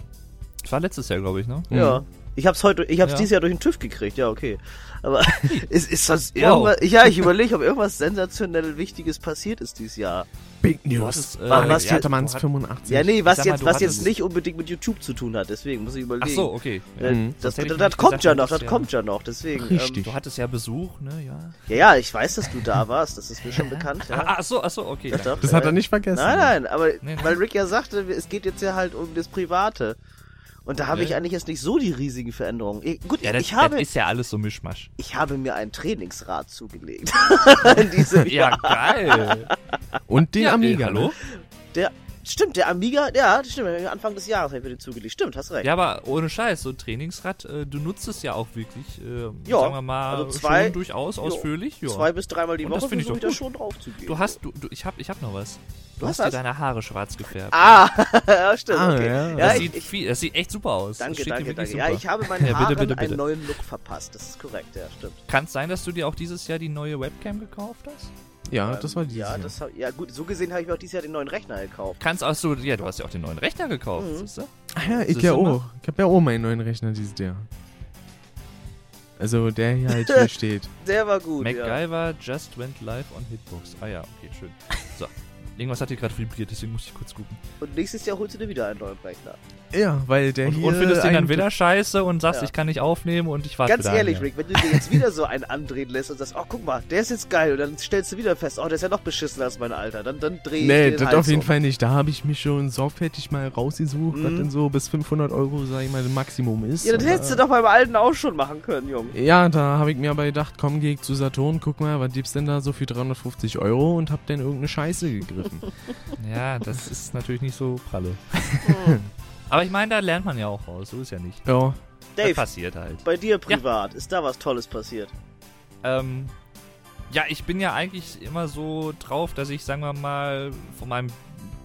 das war letztes Jahr, glaube ich, ne? Ja. Ich hab's heute, ich hab's Ja. dieses Jahr durch den TÜV gekriegt, ja, okay. Aber ist, *laughs* ist sonst Wow. irgendwas, ja, ich überlege, ob irgendwas sensationell Wichtiges passiert ist dieses Jahr. Big News. hattest, äh, Was- was ja, Zettermanns du hat- 85. Ja, nee, was mal, jetzt, du was jetzt nicht unbedingt mit YouTube zu tun hat, deswegen muss ich überlegen. Ach so, okay. Äh, Mhm. das das, nämlich das kommt gesagt, ja noch, das ja- kommt ja noch, deswegen. Richtig. Ähm, Du hattest ja Besuch, ne? Ja. ja, ja, ich weiß, dass du da warst, das ist mir schon *laughs* bekannt. Ja. Ah, ach so, ach so, okay. Doch, Das hat er nicht vergessen. Nein, nein, aber Nee, nee. weil Rick ja sagte, es geht jetzt ja halt um das Private. Und da habe Ja. ich eigentlich jetzt nicht so die riesigen Veränderungen. Ich, gut, Ja, das, ich, habe, das ist ja alles so Mischmasch. ich habe mir ein Trainingsrad zugelegt. *laughs* In diesem Ja, geil. Und den ja, Amiga. Hallo? Ne? Der, stimmt, der Amiga, ja, das stimmt, Anfang des Jahres habe ich mir den zugelegt. Stimmt, hast recht. Ja, aber ohne Scheiß, so ein Trainingsrad, äh, du nutzt es ja auch wirklich, äh, Ja, sagen wir mal, also zwei- schon durchaus ausführlich. Ja. Zwei bis dreimal die Und das Woche finde ich da schon drauf zu gehen. Du hast, du, du, ich hab, ich hab noch was. Du, Du hast dir deine Haare schwarz gefärbt. Ah, *laughs* ja, stimmt, Ah, okay. ja. Ja, das, ich, sieht ich, viel, das sieht echt super aus. das danke, danke, danke. Ja, super. ich habe *laughs* meinen Ja, bitte, bitte. einen neuen Look verpasst. Das ist korrekt, ja, stimmt. Kann es sein, dass du dir auch dieses Jahr die neue Webcam gekauft hast? Ja, das war Ähm, dieses ja, Jahr. das hab, ja, gut, so gesehen habe ich mir auch dieses Jahr den neuen Rechner gekauft. Kannst auch so, ja, du hast ja auch den neuen Rechner gekauft, Mhm. siehst du? Ah ja, ich ja auch. Ich hab ja auch meinen neuen Rechner dieses Jahr. Also der hier halt hier *laughs* steht. Der war gut, ja. MacGyver just went live on Hitbox. Ah ja, okay, schön. So. *laughs* Irgendwas hat hier gerade vibriert, deswegen muss ich kurz gucken. Und nächstes Jahr holst du dir wieder einen neuen Rechner. Ja, weil der Und, hier und findest den dann wieder scheiße und sagst, Ja. ich kann nicht aufnehmen und ich warte Ganz ehrlich, Rick, wenn du dir jetzt wieder so einen andrehen lässt und sagst, oh, guck mal, der ist jetzt geil, und dann stellst du wieder fest, oh, der ist ja noch beschissener als mein Alter, dann, dann dreh ich Nee, den das Hals auf jeden um. Fall nicht. Da habe ich mich schon sorgfältig mal rausgesucht, was Mhm. denn so bis 500 Euro, sag ich mal, das Maximum ist. Ja, das hättest du doch beim Alten auch schon machen können, Junge. Ja, da habe ich mir aber gedacht, komm, geh ich zu Saturn, guck mal, was gibt's denn da so für 350 Euro und hab dann irgendeine Scheiße gegriffen. *laughs* Ja, das ist natürlich nicht so pralle. *laughs* Aber ich meine, da lernt man ja auch raus, so ist ja nicht. ja, Das Dave, passiert halt. bei dir privat, ist da was Tolles passiert? Ähm, ja, ich bin ja eigentlich immer so drauf, dass ich, sagen wir mal, von meinem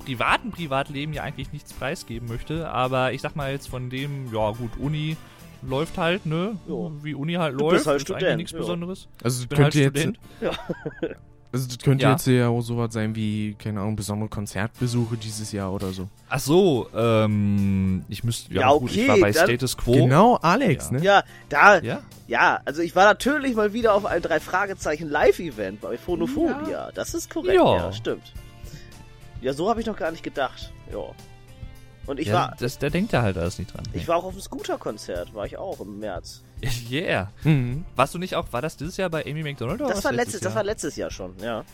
privaten Privatleben ja eigentlich nichts preisgeben möchte. Aber ich sag mal jetzt von dem, ja gut, Uni läuft halt, ne? Ja. Wie Uni halt Du läuft. bist halt ist eigentlich Student, nichts ja. Besonderes. also das Ich bin könnte halt jetzt, Student. Also das könnte Ja. jetzt ja auch sowas sein wie, keine Ahnung, besondere Konzertbesuche dieses Jahr oder so. Ach so, ähm, ich müsste, ja, Ja, gut, ich okay, war bei Status Quo. Genau, Alex, Ja. ne? Ja, da, Ja? ja, also ich war natürlich mal wieder auf ein drei Fragezeichen Live-Event bei Phonophobia. Das ist korrekt, ja, Ja. stimmt. Ja, so habe ich noch gar nicht gedacht. Ja. Und ich ja war, das, da denkt er halt alles nicht dran. ich war auch auf dem Scooter-Konzert, war ich auch im März. *laughs* Yeah. Mhm. Warst du nicht auch, war das dieses Jahr bei Amy McDonald oder Das war letztes, das Jahr? war letztes Jahr schon, ja.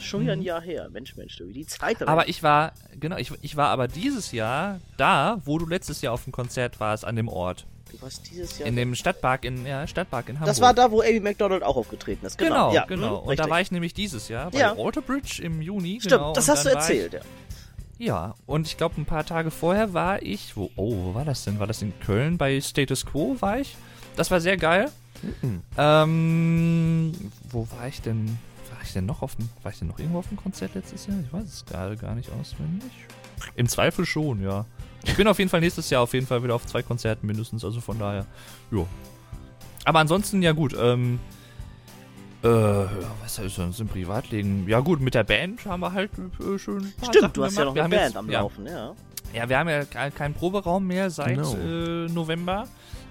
Schon wieder ein Mhm. Jahr her. Mensch, Mensch, du, wie die Zeit. Aber ich war, genau, ich, ich war aber dieses Jahr da, wo du letztes Jahr auf dem Konzert warst, an dem Ort. Du warst dieses Jahr. In dem Stadtpark in, ja, Stadtpark in Hamburg. das war da, wo Amy McDonald auch aufgetreten ist. Genau, Genau, ja, genau. hm, Und richtig. da war ich nämlich dieses Jahr bei Ja. Alter Bridge im Juni. Stimmt, genau, das hast du erzählt. Ich, ja, und ich glaube, ein paar Tage vorher war ich, wo, oh, wo war das denn? War das in Köln? Bei Status Quo war ich. Das war sehr geil. Mhm. Ähm, wo war ich denn? War ich denn noch auf dem, war ich denn noch irgendwo auf dem Konzert letztes Jahr? Ich weiß es gerade gar nicht auswendig. Im Zweifel schon, ja. Ich bin auf jeden Fall nächstes Jahr auf jeden Fall wieder auf zwei Konzerten mindestens, also von daher, ja. Aber ansonsten, ja gut, ähm, äh, ja, was ist sonst im Privatleben? Ja gut, mit der Band haben wir halt äh, schön ein paar Stimmt, Sachen du hast ja noch gemacht. Wir eine Band jetzt- am ja, Laufen, ja. ja, wir haben ja ke- keinen Proberaum mehr seit Genau. äh, November.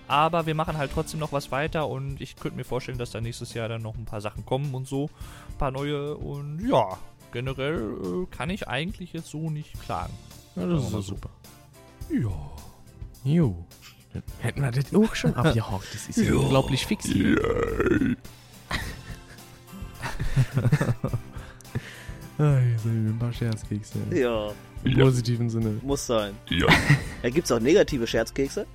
Aber wir machen halt trotzdem noch was weiter und ich könnte mir vorstellen, dass da nächstes Jahr dann noch ein paar Sachen kommen und so. Ein paar neue und ja, generell äh, kann ich eigentlich jetzt so nicht klagen. Ja, das ist so. super. Ja. Jo. Dann hätten wir das auch schon *laughs* abgehakt. Das ist ja unglaublich fix hier. Sind wir ein paar Scherzkekse. Ja, Im Ja. positiven Sinne. muss sein. Ja. *laughs* Ja, gibt's auch negative Scherzkekse?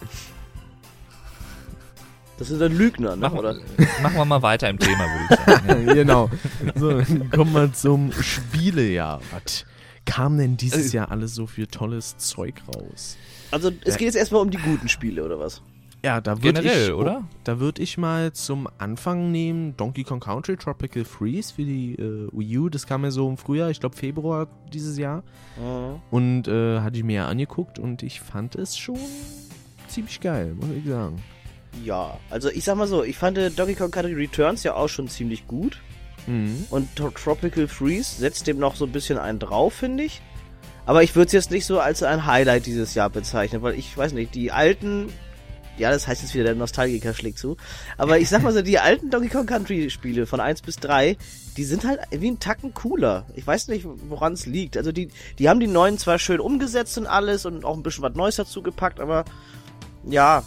Das sind dann Lügner, ne? Machen, Oder? machen wir mal weiter im Thema, würde ich sagen. Ja. *laughs* genau. So, dann kommen wir zum Spielejahr. Was kam denn dieses Äh. Jahr alles so für tolles Zeug raus? Also, es geht jetzt erstmal um die guten Spiele, oder was? Ja, da würde Generell, ich, oder? Da würde ich mal zum Anfang nehmen Donkey Kong Country Tropical Freeze für die äh, Wii U. Das kam ja so im Frühjahr, ich glaube Februar dieses Jahr. Mhm. Und äh, hatte ich mir ja angeguckt und ich fand es schon ziemlich geil, muss ich sagen. Ja, also ich sag mal so, ich fand äh, Donkey Kong Country Returns ja auch schon ziemlich gut. Mhm. Und Tro- Tropical Freeze setzt dem noch so ein bisschen einen drauf, finde ich. Aber ich würde es jetzt nicht so als ein Highlight dieses Jahr bezeichnen, weil ich weiß nicht, die alten, ja, das heißt jetzt wieder, der Nostalgiker schlägt zu, aber ich sag mal so, die alten Donkey Kong Country Spiele von 1 bis 3, die sind halt wie ein Tacken cooler. Ich weiß nicht, woran es liegt. Also die, die haben die neuen zwar schön umgesetzt und alles und auch ein bisschen was Neues dazu gepackt, aber ja,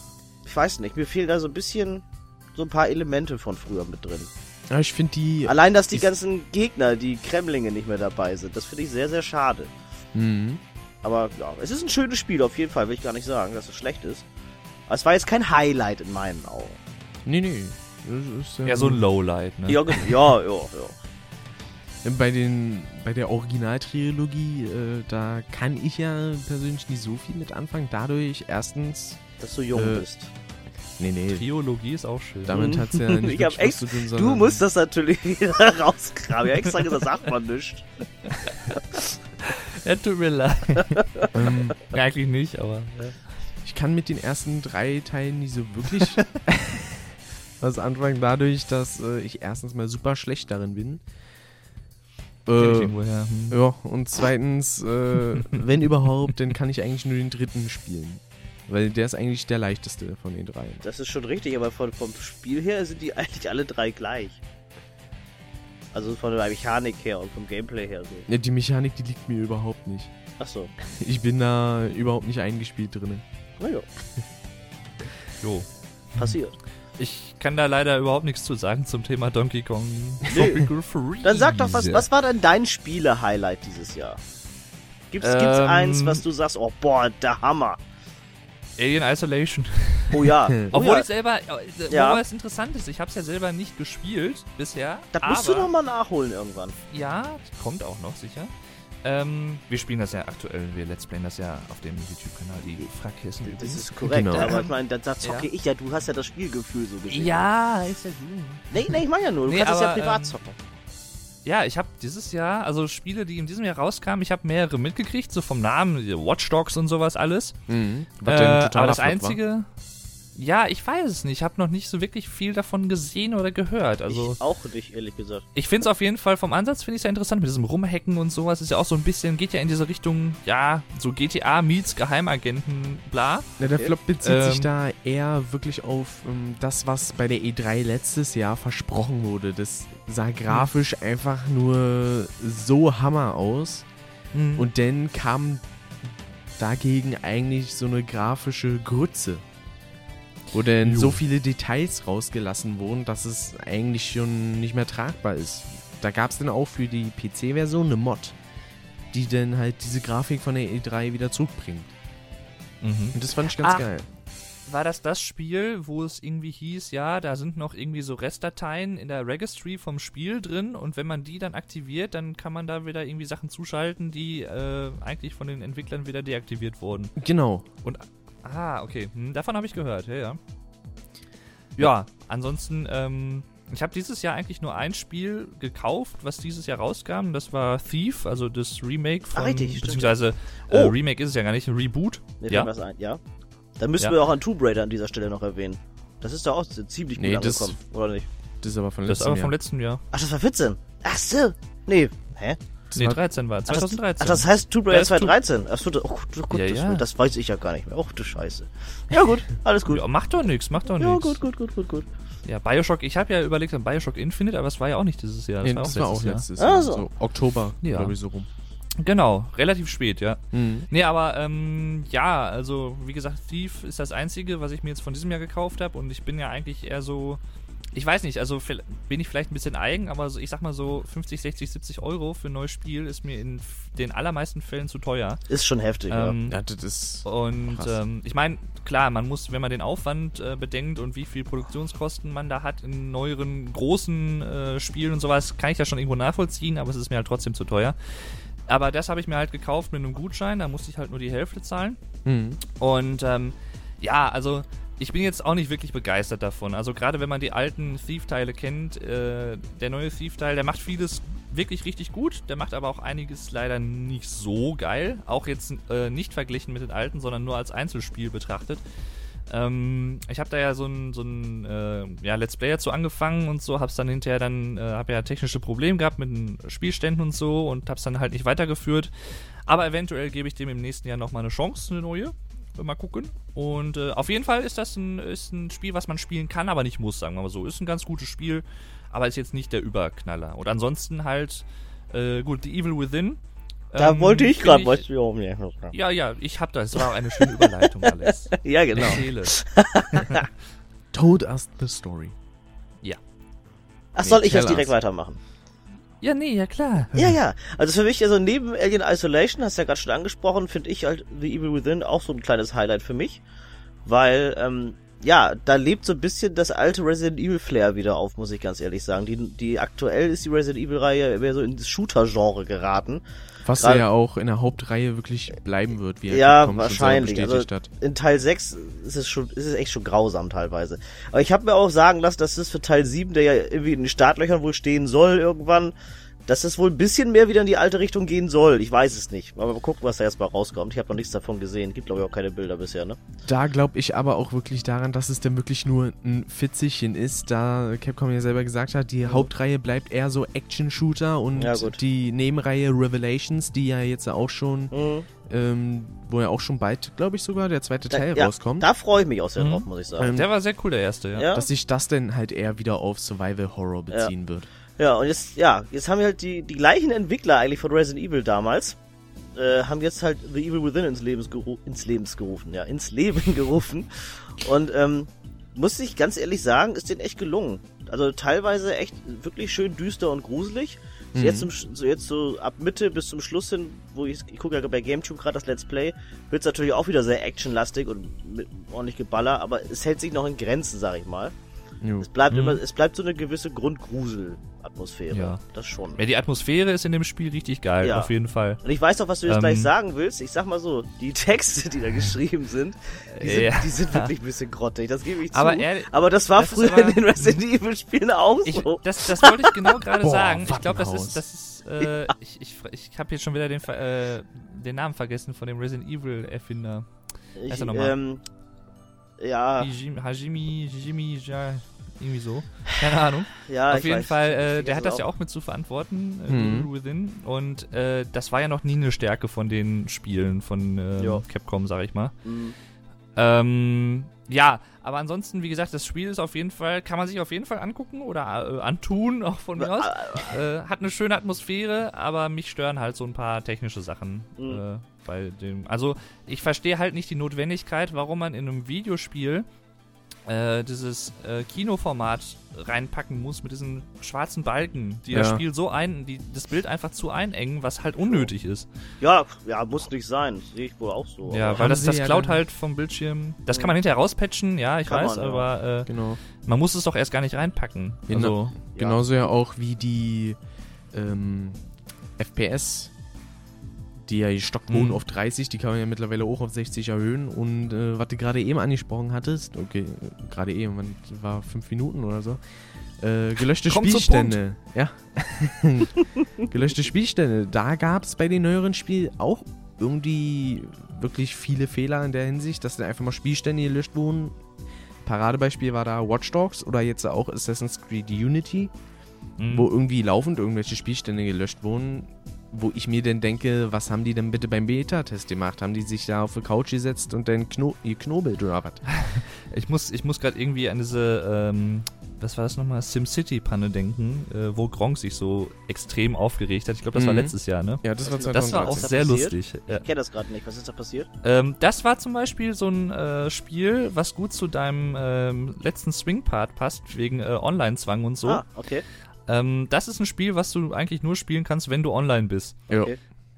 ich weiß nicht, mir fehlen da so ein bisschen so ein paar Elemente von früher mit drin. Ja, ich finde die. Allein, dass die Ist- ganzen Gegner, die Kremlinge nicht mehr dabei sind, das finde ich sehr, sehr schade. Mhm. Aber ja, es ist ein schönes Spiel auf jeden Fall, will ich gar nicht sagen, dass es schlecht ist. Aber es war jetzt kein Highlight in meinen Augen. Nee, nee. Das ist, ähm, Ja, so ein Lowlight, ne? Ja, ja, ja, ja. Bei, den, bei der Originaltrilogie, äh, da kann ich ja persönlich nicht so viel mit anfangen. Dadurch, erstens. Dass du jung Äh, bist. Nee, nee. Triologie ist auch schön. Damit Mhm. hat es ja nicht Ich extra- zu tun, Du musst das natürlich *laughs* wieder rauskramen. Ja, extra gesagt, sagt man nicht. *laughs* Ja, tut mir leid. *laughs* Ähm, Ja, eigentlich nicht, aber. Ja. Ich kann mit den ersten drei Teilen nicht so wirklich *laughs* was anfangen, dadurch, dass äh, ich erstens mal super schlecht darin bin. Äh, irgendwoher. Hm. ja, und zweitens, äh, *laughs* wenn überhaupt, dann kann ich eigentlich nur den dritten spielen. Weil der ist eigentlich der leichteste von den dreien. Das ist schon richtig, aber von, vom Spiel her sind die *laughs* eigentlich alle drei gleich. Also von der Mechanik her und vom Gameplay her so. Ja, die Mechanik, die liegt mir überhaupt nicht. Achso. Ich bin da überhaupt nicht eingespielt drin. Naja, *laughs* Jo. passiert. Ich kann da leider überhaupt nichts zu sagen zum Thema Donkey Kong Nee. Tropical Freeze. Dann sag doch, was, was war denn dein Spiele-Highlight dieses Jahr? Gibt's, gibt's Ähm, eins, was du sagst, oh boah, der Hammer. Alien Isolation. Oh ja. *laughs* oh Obwohl ja. ich selber, äh, Ja. wo es interessant ist, ich habe es ja selber nicht gespielt bisher. Das aber, musst du noch mal nachholen irgendwann. Ja, kommt auch noch sicher. Ähm, wir spielen das ja aktuell, wir Let's Playen das ja auf dem YouTube-Kanal, die Frackkissen. Das ist korrekt, Genau. aber ich meine, da, da zocke Ja. ich ja, du hast ja das Spielgefühl so gesehen. Ja, ist ja gut. Nee, nee, ich meine ja nur, du Nee, kannst es ja aber, privat ähm, zocken. Ja, ich habe dieses Jahr, also Spiele, die in diesem Jahr rauskamen, ich habe mehrere mitgekriegt, so vom Namen, Watch Dogs und sowas alles. Mhm. Äh, aber das einzige, ja, ich weiß es nicht. Ich habe noch nicht so wirklich viel davon gesehen oder gehört. Also ich auch nicht, ehrlich gesagt. ich finde es auf jeden Fall vom Ansatz finde ich ja interessant mit diesem Rumhacken und sowas. Ist ja auch so ein bisschen geht ja in diese Richtung, ja, so GTA meets Geheimagenten, bla. Ja, der Flop bezieht sich Ähm, da eher wirklich auf ähm, das, was bei der E3 letztes Jahr versprochen wurde. Das sah grafisch einfach nur so Hammer aus. Und Und dann kam dagegen eigentlich so eine grafische Grütze. Wo dann Jo. so viele Details rausgelassen wurden, dass es eigentlich schon nicht mehr tragbar ist. Da gab es dann auch für die PC-Version eine Mod, die dann halt diese Grafik von der E3 wieder zurückbringt. mhm. Und das fand ich ganz Ach, geil. war das das Spiel, wo es irgendwie hieß, ja, da sind noch irgendwie so Restdateien in der Registry vom Spiel drin und wenn man die dann aktiviert, dann kann man da wieder irgendwie Sachen zuschalten, die äh, eigentlich von den Entwicklern wieder deaktiviert wurden. Genau. Ah, okay. Hm, davon habe ich gehört, ja, ja. Ja, ansonsten, ähm, ich habe dieses Jahr eigentlich nur ein Spiel gekauft, was dieses Jahr rauskam. Das war Thief, also das Remake von. Ah, richtig, beziehungsweise, äh, Oh. Remake ist es ja gar nicht, ein Reboot. Mir ja. was ein, ja. Dann müssen Ja. wir auch an Tomb Raider an dieser Stelle noch erwähnen. Das ist doch auch ziemlich gut Nee, das- angekommen, oder nicht? Das ist aber von Das ist letztem aber Jahr. vom letzten Jahr. Ach, das war 14. Ach so. Nee. Hä? Das nee, war- 13 war. Ach, das, 2013. ach, das heißt Tomb Raider Das ist Tomb- 2013. Ach so, das, oh, gut, gut, Ja, das, ja. das weiß ich ja gar nicht mehr. Oh, du Scheiße. Ja gut, alles gut. ja, macht doch nichts, macht doch Ja, nichts. gut, gut, gut, gut, gut. Ja, Bioshock, ich habe ja überlegt an Bioshock Infinite, aber es war ja auch nicht dieses Jahr. Nee, das war auch letztes Ah, Jahr. so. So Oktober, Ja. glaube ich, so rum. Jahr. Genau, relativ spät, ja. Mhm. Nee, aber ähm, ja, also wie gesagt, Thief ist das einzige, was ich mir jetzt von diesem Jahr gekauft habe und ich bin ja eigentlich eher so ich weiß nicht, also bin ich vielleicht ein bisschen eigen, aber so, ich sag mal so 50, 60, 70 Euro für ein neues Spiel ist mir in den allermeisten Fällen zu teuer. Ist schon heftig, Ähm, Ja, das ist. Und ähm, ich meine, klar, man muss, wenn man den Aufwand äh, bedenkt und wie viel Produktionskosten man da hat in neueren großen äh, Spielen und sowas, kann ich das schon irgendwo nachvollziehen, aber es ist mir halt trotzdem zu teuer. Aber das habe ich mir halt gekauft mit einem Gutschein, da musste ich halt nur die Hälfte zahlen. Mhm. Und ähm, ja, also ich bin jetzt auch nicht wirklich begeistert davon. Also gerade wenn man die alten Thief-Teile kennt, äh, der neue Thief-Teil, der macht vieles wirklich richtig gut, der macht aber auch einiges leider nicht so geil. Auch jetzt äh, nicht verglichen mit den alten, sondern nur als Einzelspiel betrachtet. Ähm, ich habe da ja so ein, so ein äh, ja, Let's Play dazu angefangen und so, hab's dann hinterher dann, äh, habe ja technische Probleme gehabt mit den Spielständen und so und hab's dann halt nicht weitergeführt. Aber eventuell gebe ich dem im nächsten Jahr nochmal eine Chance, eine neue. Mal gucken. Und äh, auf jeden Fall ist das ein, ist ein Spiel, was man spielen kann, aber nicht muss, sagen wir mal so. Ist ein ganz gutes Spiel, aber ist jetzt nicht der Überknaller. Und ansonsten halt, äh, gut, The Evil Within. Da ähm, wollte ich gerade was. Ja, nee. Ja, ja, ich hab das. Es war auch eine schöne Überleitung, Alex. *laughs* ja, genau. Erzähle. *laughs* Told us the story. Ach, soll ich jetzt direkt us. weitermachen? Ja, nee, ja klar. Ja, ja. Also für mich, also neben Alien Isolation, hast du ja gerade schon angesprochen, finde ich halt The Evil Within auch so ein kleines Highlight für mich. Weil, ähm, ja, da lebt so ein bisschen das alte Resident Evil Flair wieder auf, muss ich ganz ehrlich sagen. Die, die aktuell ist die Resident Evil Reihe mehr so ins Shooter-Genre geraten. Was Gerade- ja auch in der Hauptreihe wirklich bleiben wird, wie er Ja, schon selber wahrscheinlich. bestätigt Also hat. in Teil 6 ist es schon, ist es echt schon grausam teilweise. Aber ich habe mir auch sagen lassen, dass es für Teil 7, der ja irgendwie in den Startlöchern wohl stehen soll irgendwann, dass es wohl ein bisschen mehr wieder in die alte Richtung gehen soll. Ich weiß es nicht. Aber mal gucken, was da erstmal rauskommt. Ich habe noch nichts davon gesehen. Gibt glaube ich auch keine Bilder bisher, ne? Da glaube ich aber auch wirklich daran, dass es dann wirklich nur ein Fitzchen ist, da Capcom ja selber gesagt hat, die Hauptreihe bleibt eher so Action-Shooter und Ja, die Nebenreihe Revelations, die ja jetzt auch schon, Mhm. ähm, wo ja auch schon bald, glaube ich sogar, der zweite Da, Teil ja, rauskommt, da freue ich mich auch sehr Mhm. drauf, muss ich sagen. Ähm, Der war sehr cool, der erste, ja. ja? dass sich das dann halt eher wieder auf Survival-Horror beziehen wird. Ja, und jetzt, ja, jetzt haben wir halt die, die gleichen Entwickler eigentlich von Resident Evil damals, äh, haben jetzt halt The Evil Within ins, Lebens ins Lebens gerufen, ja, ins Leben *laughs* gerufen. Und, ähm, muss ich ganz ehrlich sagen, ist denen echt gelungen. Also teilweise echt wirklich schön düster und gruselig. So Mhm. Jetzt, zum, so jetzt so ab Mitte bis zum Schluss hin, wo ich, ich gucke ja bei GameTube gerade das Let's Play, wird's natürlich auch wieder sehr actionlastig und mit ordentlich Geballer, aber es hält sich noch in Grenzen, sag ich mal. Jo. Es bleibt Mhm. immer, es bleibt so eine gewisse Grundgrusel-Atmosphäre. Ja. Das schon. Ja, die Atmosphäre ist in dem Spiel richtig geil, Ja. auf jeden Fall. Und ich weiß auch, was du jetzt Ähm. gleich sagen willst. Ich sag mal so, die *laughs* Texte, die da geschrieben sind, die sind, Ja. die sind wirklich ein bisschen grottig. Das gebe ich zu. Aber ehrlich- aber das war das früher aber- in den Resident Evil Spielen auch Ich, so. das, das wollte ich genau gerade *laughs* sagen. Ich glaube, das ist, das ist, äh, ich, ich, ich habe jetzt schon wieder den, Ver- äh, den Namen vergessen von dem Resident Evil Erfinder. Ich, er ähm, ja, Hajimi, Hajimi, Hajimi, ja, irgendwie so. Keine Ahnung. *laughs* ja, Auf ich jeden weiß, Fall, äh, der hat das es ja auch. auch mit zu verantworten, äh, Mhm. Within. Und äh, das war ja noch nie eine Stärke von den Spielen von äh. Capcom, sag ich mal. Mhm. Ähm, ja, aber ansonsten, wie gesagt, das Spiel ist auf jeden Fall, kann man sich auf jeden Fall angucken oder äh, antun, auch von mir aus. *laughs* Äh, hat eine schöne Atmosphäre, aber mich stören halt so ein paar technische Sachen Mhm. äh, bei dem. Also, ich verstehe halt nicht die Notwendigkeit, warum man in einem Videospiel äh, dieses äh, Kinoformat reinpacken muss mit diesen schwarzen Balken, die das Ja. Spiel so ein, die das Bild einfach zu einengen, was halt unnötig ist. Ja, ja, muss nicht sein. Sehe ich wohl auch so. Ja, aber- weil das, das ja klaut halt vom Bildschirm. Das kann man hinterher rauspatchen, ja, ich Kann weiß, man, ja. aber äh, Genau. man muss es doch erst gar nicht reinpacken. Genau. Also, Genauso ja auch wie die ähm, FPS, die wurden Mhm. auf 30, die kann man ja mittlerweile auch auf 60 erhöhen. Und äh, was du gerade eben angesprochen hattest, okay, gerade eben, war fünf Minuten oder so. Äh, gelöschte Komm zum Spielstände. Ja. *laughs* gelöschte Spielstände. Da gab es bei den neueren Spielen auch irgendwie wirklich viele Fehler in der Hinsicht, dass dann einfach mal Spielstände gelöscht wurden. Paradebeispiel war da Watch Dogs oder jetzt auch Assassin's Creed Unity mh. wo irgendwie laufend irgendwelche Spielstände gelöscht wurden, wo ich mir dann denke, was haben die denn bitte beim Beta-Test gemacht? Haben die sich da auf die Couch gesetzt und dann kno geknobelt oder was? *laughs* Ich muss, ich muss gerade irgendwie an diese, ähm, was war das nochmal, SimCity-Panne denken, äh, wo Gronk sich so extrem aufgeregt hat. Ich glaube, das war Mhm. letztes Jahr, ne? Ja, das war 2013. Das war auch sehr passiert? lustig. Ja. Ich kenne das gerade nicht. Was ist da passiert? Ähm, das war zum Beispiel so ein äh, Spiel, was gut zu deinem ähm, letzten Swing-Part passt, wegen äh, Online-Zwang und so. Ah, okay. Ähm, das ist ein Spiel, was du eigentlich nur spielen kannst, wenn du online bist. Ja. Okay.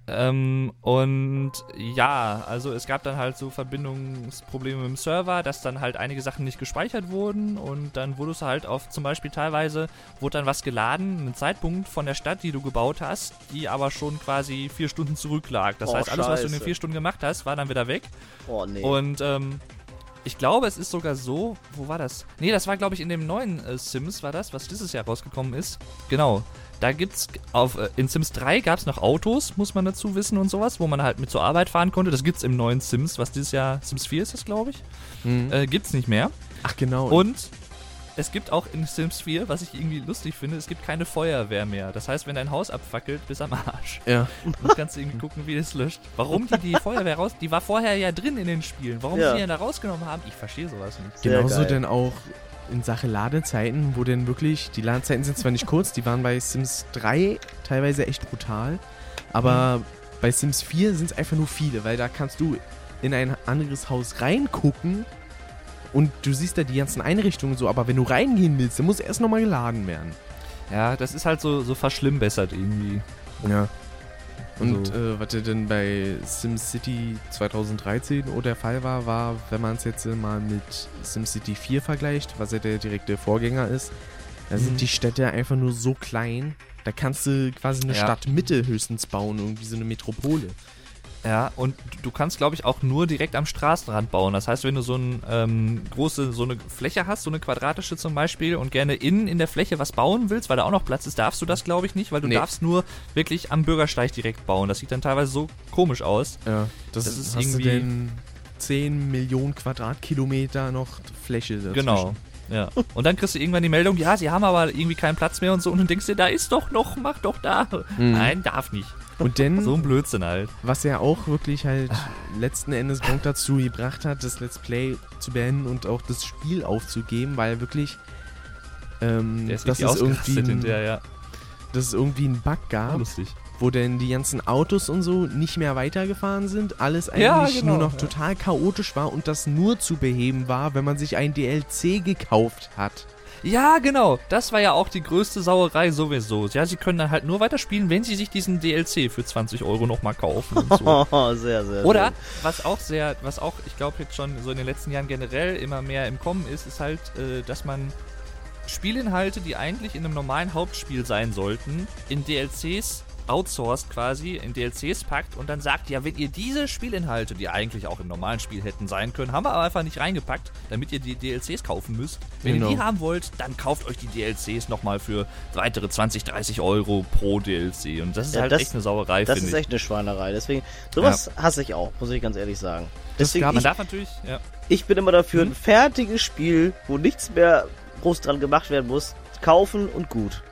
Ähm, und ja, also es gab dann halt so Verbindungsprobleme mit dem Server, dass dann halt einige Sachen nicht gespeichert wurden und dann wurdest du halt auf zum Beispiel teilweise wurde dann was geladen, einen Zeitpunkt von der Stadt, die du gebaut hast, die aber schon quasi vier Stunden zurücklag. Das Oh, heißt, alles, was du in den scheiße. vier Stunden gemacht hast, war dann wieder weg. Oh, nee. Und ähm, ich glaube, es ist sogar so, wo war das? Nee, das war glaube ich in dem neuen äh, Sims, war das, was dieses Jahr rausgekommen ist. Genau. Da gibt's auf äh, in Sims 3 gab's noch Autos, muss man dazu wissen und sowas, wo man halt mit zur Arbeit fahren konnte. Das gibt's im neuen Sims, was dieses Jahr Sims 4 ist das, glaube ich. Mhm. Äh, gibt's nicht mehr. Ach, genau. Und es gibt auch in Sims 4, was ich irgendwie lustig finde, es gibt keine Feuerwehr mehr. Das heißt, wenn dein Haus abfackelt, bist am Arsch. ja. Du kannst irgendwie gucken, wie es löscht. Warum die die Feuerwehr raus... Die war vorher ja drin in den Spielen. Warum Ja. sie die da rausgenommen haben, ich verstehe sowas nicht. Sehr Genauso geil. denn auch in Sache Ladezeiten, wo denn wirklich, die Ladezeiten sind zwar nicht kurz, die waren bei Sims 3 teilweise echt brutal, aber bei Sims 4 sind es einfach nur viele, weil da kannst du in ein anderes Haus reingucken und du siehst da die ganzen Einrichtungen so, aber wenn du reingehen willst, dann muss erst nochmal geladen werden. Ja, das ist halt so, so verschlimmbessert irgendwie. Ja. Und So. äh, was ja denn bei SimCity 2013 oder der Fall war, war, wenn man es jetzt mal mit SimCity 4 vergleicht, was ja der direkte Vorgänger ist, da Mhm. sind die Städte einfach nur so klein, da kannst du quasi eine Ja. Stadtmitte höchstens bauen, irgendwie so eine Metropole. Ja, und du kannst, glaube ich, auch nur direkt am Straßenrand bauen. Das heißt, wenn du so ein, ähm, große, so eine Fläche hast, so eine quadratische zum Beispiel, und gerne innen in der Fläche was bauen willst, weil da auch noch Platz ist, darfst du das, glaube ich, nicht, weil du Nee. darfst nur wirklich am Bürgersteig direkt bauen. Das sieht dann teilweise so komisch aus. Ja, das, Das ist irgendwie- du denn 10 Millionen Quadratkilometer noch Fläche dazwischen. Genau. Ja. Und dann kriegst du irgendwann die Meldung, ja, sie haben aber irgendwie keinen Platz mehr und so. Und du denkst dir, da ist doch noch, mach doch da. Mhm. Nein, darf nicht. Und dann *laughs* So ein Blödsinn halt. Was ja auch wirklich halt letzten Endes Gronk dazu gebracht hat, das Let's Play zu beenden und auch das Spiel aufzugeben, weil wirklich ähm, Der ist dass, es irgendwie ein, hinterher, ja. dass es irgendwie einen Bug gab, Lustig. wo denn die ganzen Autos und so nicht mehr weitergefahren sind, alles eigentlich Ja, genau, nur noch ja. total chaotisch war und das nur zu beheben war, wenn man sich ein DLC gekauft hat. Ja, genau. Das war ja auch die größte Sauerei sowieso. Ja, sie können dann halt nur weiterspielen, wenn sie sich diesen DLC für 20 Euro nochmal kaufen und so. *laughs* Oh, sehr, sehr. Oder, was auch sehr, was auch, ich glaube jetzt schon so in den letzten Jahren generell immer mehr im Kommen ist, ist halt, äh, dass man Spielinhalte, die eigentlich in einem normalen Hauptspiel sein sollten, in DLCs outsourced quasi, in DLCs packt und dann sagt, ja, wenn ihr diese Spielinhalte, die eigentlich auch im normalen Spiel hätten sein können, haben wir aber einfach nicht reingepackt, damit ihr die DLCs kaufen müsst. Wenn Genau. ihr die haben wollt, dann kauft euch die DLCs nochmal für weitere 20, 30 Euro pro DLC. Und das ist Ja, halt das- echt eine Sauerei, Das ist ich. echt eine Schweinerei. Deswegen, sowas hasse ich auch, muss ich ganz ehrlich sagen. Deswegen, gab- Man ich, darf natürlich, ja. ich bin immer dafür, Mhm. ein fertiges Spiel, wo nichts mehr groß dran gemacht werden muss, kaufen und gut.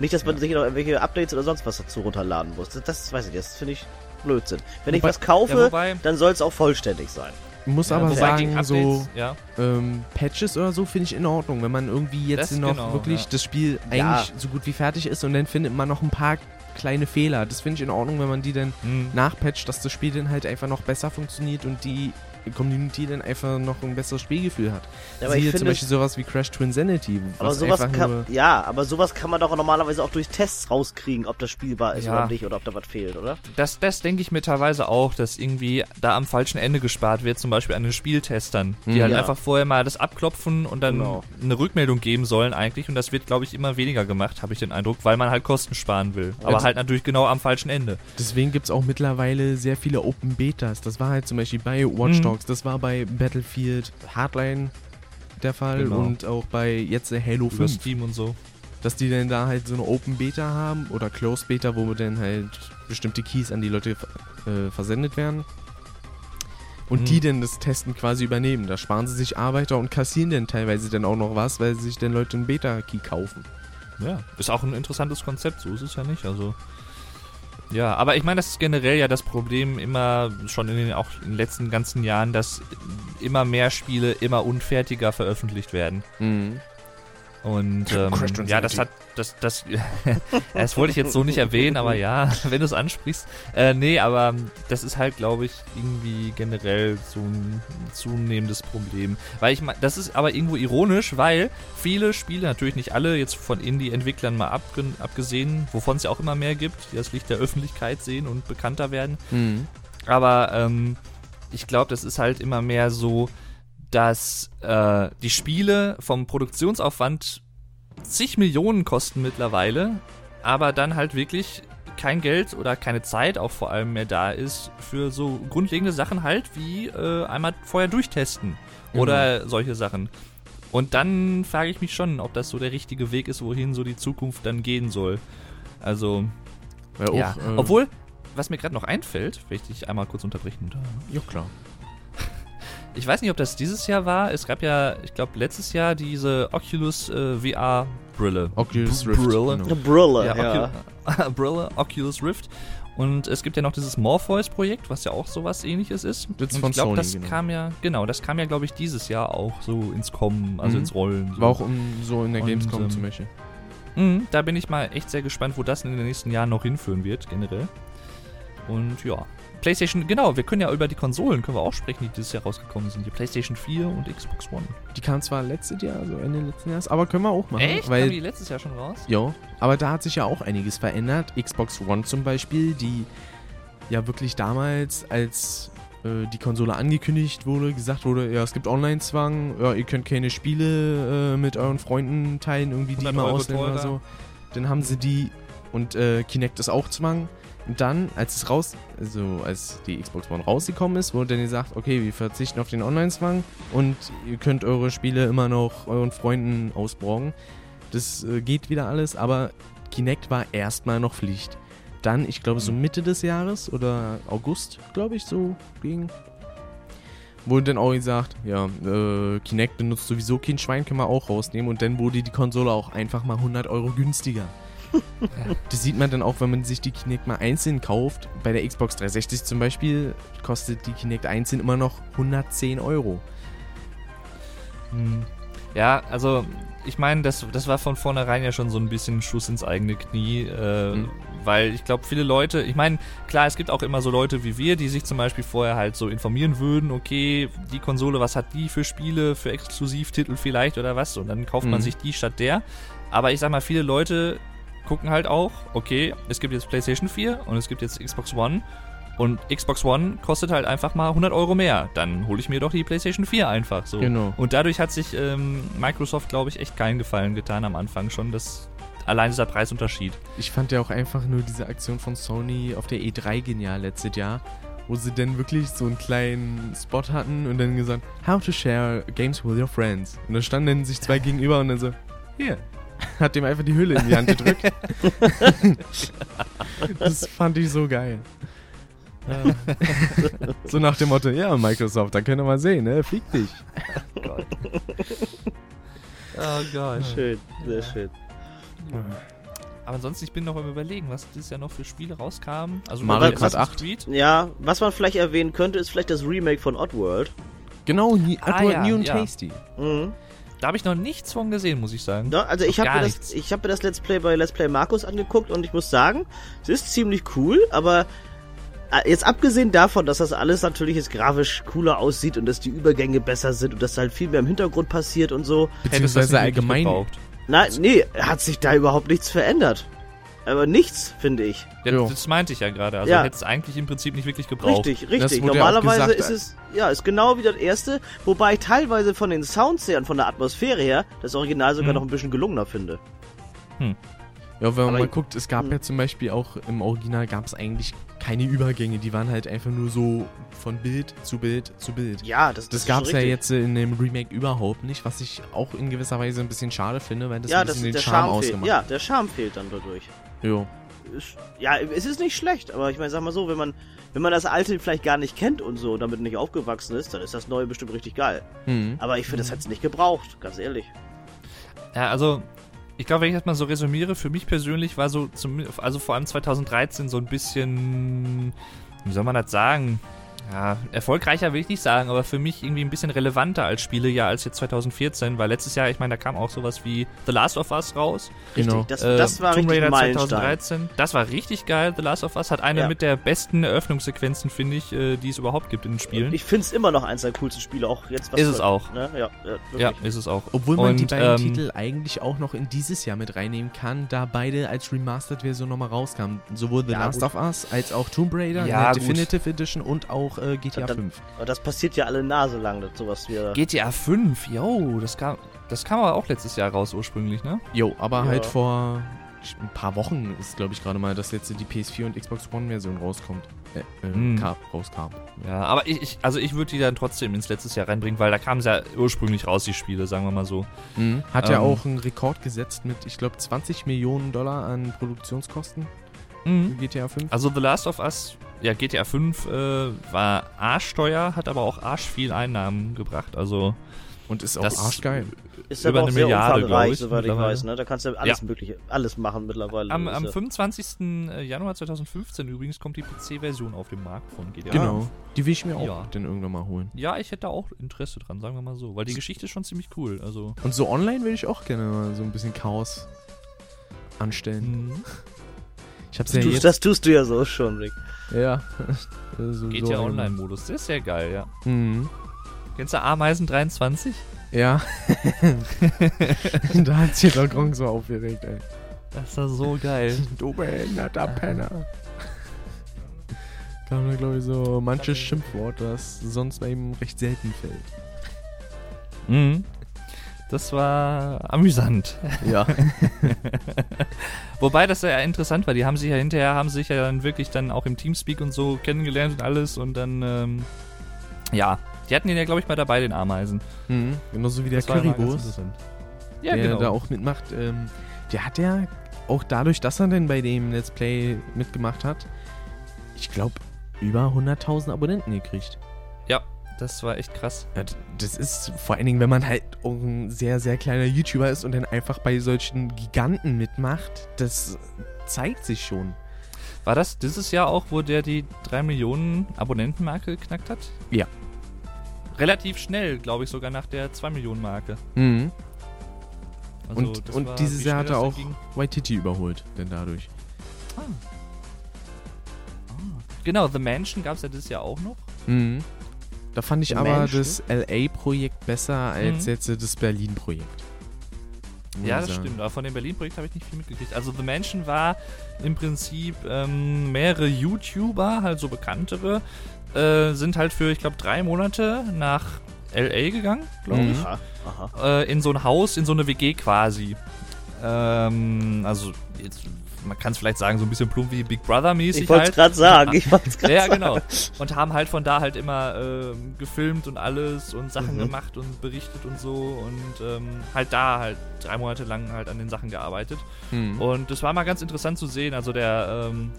Nicht, dass man sich noch irgendwelche Updates oder sonst was dazu runterladen muss. Das, das weiß ich, nicht, das finde ich Blödsinn. Wenn ich Wobei- was kaufe, Ja, wobei- dann soll es auch vollständig sein. Ich muss Ja, aber sagen, so Updates, ja. ähm, Patches oder so finde ich in Ordnung, wenn man irgendwie jetzt Das noch genau, wirklich ja. das Spiel eigentlich Ja. so gut wie fertig ist und dann findet man noch ein paar kleine Fehler. Das finde ich in Ordnung, wenn man die dann Hm. nachpatcht, dass das Spiel dann halt einfach noch besser funktioniert und die Community dann einfach noch ein besseres Spielgefühl hat. Ja, aber Siehe ich zum Beispiel sowas wie Crash Twinsanity, aber was sowas kann, ja, aber sowas kann man doch normalerweise auch durch Tests rauskriegen, ob das spielbar ist Ja. oder nicht oder ob da was fehlt, oder? Das, das denke ich mir teilweise auch, dass irgendwie da am falschen Ende gespart wird, zum Beispiel an den Spieltestern, die Mhm. halt Ja. einfach vorher mal das abklopfen und dann Genau. eine Rückmeldung geben sollen eigentlich. Und das wird, glaube ich, immer weniger gemacht, habe ich den Eindruck, weil man halt Kosten sparen will. Aber Also- halt natürlich genau am falschen Ende. Deswegen gibt es auch mittlerweile sehr viele Open Betas. Das war halt zum Beispiel bei Watch Mhm. Dogs, das war bei Battlefield Hardline der Fall Genau. und auch bei jetzt Halo Über 5. Steam und so. dass die dann da halt so eine Open Beta haben oder Closed Beta, wo dann halt bestimmte Keys an die Leute äh, versendet werden. Und Mhm. die dann das Testen quasi übernehmen. Da sparen sie sich Arbeiter und kassieren dann teilweise dann auch noch was, weil sich dann Leute einen Beta-Key kaufen. Ja, ist auch ein interessantes Konzept, so ist es ja nicht. Also. Ja, aber ich meine, das ist generell ja das Problem immer schon in den auch in den letzten ganzen Jahren, dass immer mehr Spiele immer unfertiger veröffentlicht werden. Und ähm, ja, das hat, das, das, *laughs* das wollte ich jetzt so nicht erwähnen, aber ja, *laughs* wenn du es ansprichst. Äh, nee, aber das ist halt, glaube ich, irgendwie generell so ein zunehmendes Problem. Weil ich meine, das ist aber irgendwo ironisch, weil viele Spiele, natürlich nicht alle, jetzt von Indie-Entwicklern mal abge abgesehen, wovon es ja auch immer mehr gibt, die das Licht der Öffentlichkeit sehen und bekannter werden. Mhm. Aber ähm, ich glaube, das ist halt immer mehr so, dass äh, die Spiele vom Produktionsaufwand zig Millionen kosten mittlerweile, aber dann halt wirklich kein Geld oder keine Zeit auch vor allem mehr da ist für so grundlegende Sachen halt wie äh, einmal vorher durchtesten oder solche Sachen. Und dann frage ich mich schon, ob das so der richtige Weg ist, wohin so die Zukunft dann gehen soll. Also, Ja, auch, ja. äh, Obwohl, was mir gerade noch einfällt, will ich dich einmal kurz unterbrechen. Ja, klar. Ich weiß nicht, ob das dieses Jahr war. Es gab ja, ich glaube, letztes Jahr diese Oculus äh, VR-Brille. Oculus B- Rift. Brille. genau. Brille, Ja, ja. Ocu *laughs* Brille, Oculus Rift. Und es gibt ja noch dieses Morpheus-Projekt, was ja auch sowas ähnliches ist. Das ist Und von ich glaube, das genau. kam ja, genau, das kam ja, glaube ich, dieses Jahr auch so ins Kommen, also Mhm. ins Rollen. So. War auch um, so in der Und, Gamescom ähm, zum Beispiel. Mhm, da bin ich mal echt sehr gespannt, wo das in den nächsten Jahren noch hinführen wird, generell. Und ja. PlayStation, genau, wir können ja über die Konsolen können wir auch sprechen, die dieses Jahr rausgekommen sind. Die PlayStation 4 und Xbox One. Die kam zwar letztes Jahr, also Ende letzten Jahres, aber können wir auch machen. Echt? Weil die letztes Jahr schon raus? Ja, aber da hat sich ja auch einiges verändert. Xbox One zum Beispiel, die ja wirklich damals, als äh, die Konsole angekündigt wurde, gesagt wurde, ja, es gibt Online-Zwang, ja, ihr könnt keine Spiele äh, mit euren Freunden teilen, irgendwie die 100 mal Euro ausleihen oder so. Dann haben sie die und äh, Kinect ist auch Zwang. Und dann, als es raus, also als die Xbox One rausgekommen ist, wurde dann gesagt, okay, wir verzichten auf den Online-Zwang und ihr könnt eure Spiele immer noch euren Freunden ausborgen. Das äh, geht wieder alles, aber Kinect war erstmal noch Pflicht. Dann, ich glaube, so Mitte des Jahres oder August, glaube ich, so ging. Wurde dann auch gesagt, ja, äh, Kinect benutzt sowieso kein Schwein, können wir auch rausnehmen. Und dann wurde die Konsole auch einfach mal 100 Euro günstiger. *laughs* das sieht man dann auch, wenn man sich die Kinect mal einzeln kauft. Bei der Xbox 360 zum Beispiel kostet die Kinect einzeln immer noch 110 Euro. Hm. Ja, also ich meine, das, das war von vornherein ja schon so ein bisschen Schuss ins eigene Knie, äh, Mhm. weil ich glaube, viele Leute, ich meine, klar, es gibt auch immer so Leute wie wir, die sich zum Beispiel vorher halt so informieren würden, okay, die Konsole, was hat die für Spiele, für Exklusivtitel vielleicht oder was, und dann kauft man Mhm. sich die statt der. Aber ich sag mal, viele Leute gucken halt auch, okay, es gibt jetzt PlayStation 4 und es gibt jetzt Xbox One. Und Xbox One kostet halt einfach mal 100 Euro mehr. Dann hole ich mir doch die PlayStation 4 einfach so. Genau. Und dadurch hat sich ähm, Microsoft, glaube ich, echt keinen Gefallen getan am Anfang schon. Das, allein dieser Preisunterschied. Ich fand ja auch einfach nur diese Aktion von Sony auf der E3 genial letztes Jahr, wo sie dann wirklich so einen kleinen Spot hatten und dann gesagt, how to share games with your friends. Und da standen dann sich zwei gegenüber und dann so, hier. *laughs* Hat dem einfach die Hülle in die Hand gedrückt. *laughs* das fand ich so geil. *laughs* So nach dem Motto, ja, Microsoft, da könnt ihr mal sehen, ne? Flieg dich. Oh Gott. Schön, sehr schön. Aber ansonsten, ich bin noch am überlegen, was dieses Jahr noch für Spiele rauskamen. Also Mario Kart 8. Creed. Ja, was man vielleicht erwähnen könnte, ist vielleicht das Remake von Oddworld. Genau, Ah, New, ja, new and ja. tasty. Mhm. Da habe ich noch nichts von gesehen, muss ich sagen. Ja, also ich habe mir, nichts. das- ich hab mir das Let's Play bei Let's Play Markus angeguckt und ich muss sagen, es ist ziemlich cool, aber äh, jetzt abgesehen davon, dass das alles natürlich jetzt grafisch cooler aussieht und dass die Übergänge besser sind und dass halt viel mehr im Hintergrund passiert und so. Beziehungsweise allgemein. Nein, nee, hat sich da überhaupt nichts verändert. Aber nichts, finde ich. Ja, das meinte ich ja gerade. Also Ja. hätte es eigentlich im Prinzip nicht wirklich gebraucht. Richtig, richtig. Normalerweise gesagt, ist es, ja, ist genau wie das erste, wobei ich teilweise von den Sounds her und von der Atmosphäre her das Original sogar Mhm. noch ein bisschen gelungener finde. Ja, wenn man Aber- mal guckt, es gab Hm. ja zum Beispiel auch im Original gab es eigentlich keine Übergänge, die waren halt einfach nur so von Bild zu Bild zu Bild. Ja, das, Das ist gab es ja jetzt in dem Remake überhaupt nicht, was ich auch in gewisser Weise ein bisschen schade finde, weil das ja, ein das bisschen ist den der Charme Charme fehlt. ausgemacht Ja, der Charme fehlt dann dadurch. Jo. Ist, ja, es ist nicht schlecht, aber ich meine, sag mal so, wenn man, wenn man das alte vielleicht gar nicht kennt und so, und damit nicht aufgewachsen ist, dann ist das neue bestimmt richtig geil. Hm. Aber ich finde, das hat's nicht gebraucht, ganz ehrlich. Ja, also ich glaube, wenn ich das mal so resümiere, für mich persönlich war so, zum, also vor allem 2013 so ein bisschen, wie soll man das sagen? Ja, erfolgreicher will ich nicht sagen, aber für mich irgendwie ein bisschen relevanter als Spielejahr als jetzt 2014, weil letztes Jahr, ich meine, da kam auch sowas wie The Last of Us raus. Genau. Das, Äh, das war Tomb richtig Raider Meilenstein. 2013. Das war richtig geil. The Last of Us hat eine Ja. mit der besten Eröffnungssequenzen, finde ich, äh, die es überhaupt gibt in den Spielen. Ich finde es immer noch eins der coolsten Spiele, auch jetzt was Ist es auch. Ne? Ja, ja, ja, ist es auch. Obwohl man die Und, beiden ähm, Titel eigentlich auch noch in dieses Jahr mit reinnehmen kann, da beide als Remastered-Version nochmal rauskamen. Sowohl The Ja, Last gut. of Us als auch Tomb Raider Ja, in der gut. Definitive Edition und auch äh, GTA Dann- 5. Aber das passiert ja alle Nase lang, dass sowas wieder. GTA 5, yo, das kam, das kam aber auch letztes Jahr raus ursprünglich, ne? Jo, aber Ja. halt vor ein paar Wochen ist, glaube ich, gerade mal, dass jetzt die PS4 und Xbox One-Version rauskommt. Äh, äh, Hm. kam, rauskam. Ja, aber ich, ich also ich würde die dann trotzdem ins letztes Jahr reinbringen, weil da kamen sie ja ursprünglich raus, die Spiele, sagen wir mal so. Hat ja Ähm. auch einen Rekord gesetzt mit, ich glaube, 20 Millionen Dollar an Produktionskosten für Mhm. GTA 5. Also The Last of Us, ja, GTA 5 äh, war arschteuer, hat aber auch arsch viel Einnahmen gebracht. Also Und ist auch das- arschgeil. ist über aber auch eine sehr Milliarde, umfangreich, ich, soweit ich weiß. Ne? Da kannst du alles Mögliche, alles machen mittlerweile. am, am ist ja- 25. Januar 2015 übrigens kommt die PC-Version auf den Markt von GTA. Genau. Die will ich mir auch Ja. dann irgendwann mal holen. Ja, ich hätte auch Interesse dran, sagen wir mal so, weil die Geschichte ist schon ziemlich cool. Also Und so online will ich auch gerne mal so ein bisschen Chaos anstellen. mhm. Ich hab's das, ja tust, jetzt. das tust du ja so schon, Rick. Ja. *laughs* so, geht so ja. Online-Modus, das ist sehr geil, ja. Mhm. Kennst du Ameisen 23? Ja. *laughs* da hat sich der Gronk so aufgeregt, ey. Das war so geil. *laughs* Du behinderter Penner. Da haben wir, glaube ich, so manches Schimpfwort, das sonst bei ihm recht selten fällt. mhm. Das war amüsant. Ja. *laughs* Wobei das ja interessant war, die haben sich ja hinterher, haben sich ja dann wirklich dann auch im Teamspeak und so kennengelernt und alles und dann, ähm, ja, die hatten den ja, glaube ich, mal dabei, den Ameisen. mhm. Genauso wie der Currywurst. Ja, der genau. da auch mitmacht. Ähm, der hat ja auch dadurch, dass er denn bei dem Let's Play mitgemacht hat, ich glaube, über 100.000 Abonnenten gekriegt. ja, das war echt krass. Ja, das ist vor allen Dingen, wenn man halt ein sehr, sehr kleiner YouTuber ist und dann einfach bei solchen Giganten mitmacht, das zeigt sich schon. War das dieses Jahr auch, wo der die 3 Millionen Abonnentenmarke geknackt hat? Ja. Relativ schnell, glaube ich, sogar nach der 2 Millionen Marke. Mhm. Also, und und dieses Jahr hat er auch ging. Waititi überholt, denn dadurch. Genau, The Mansion gab es ja dieses Jahr auch noch. Mhm. Da fand ich aber Mansion? das LA-Projekt besser als Mhm. jetzt das Berlin-Projekt. Ja, das stimmt. Aber von dem Berlin-Projekt habe ich nicht viel mitgekriegt. Also The Mansion war im Prinzip ähm, mehrere YouTuber, halt so bekanntere, äh, sind halt für, ich glaube, drei Monate nach LA gegangen, glaube Mhm. ich. Äh, in so ein Haus, in so eine WG quasi. Ähm, also jetzt, man kann es vielleicht sagen, so ein bisschen plump wie Big Brother mäßig Ich wollte es halt. gerade sagen. *laughs* Ich wollte es gerade Ja, sagen. genau. Und haben halt von da halt immer ähm, gefilmt und alles und Sachen Mhm. gemacht und berichtet und so und ähm, halt da halt drei Monate lang halt an den Sachen gearbeitet. Mhm. Und das war mal ganz interessant zu sehen. Also der ähm,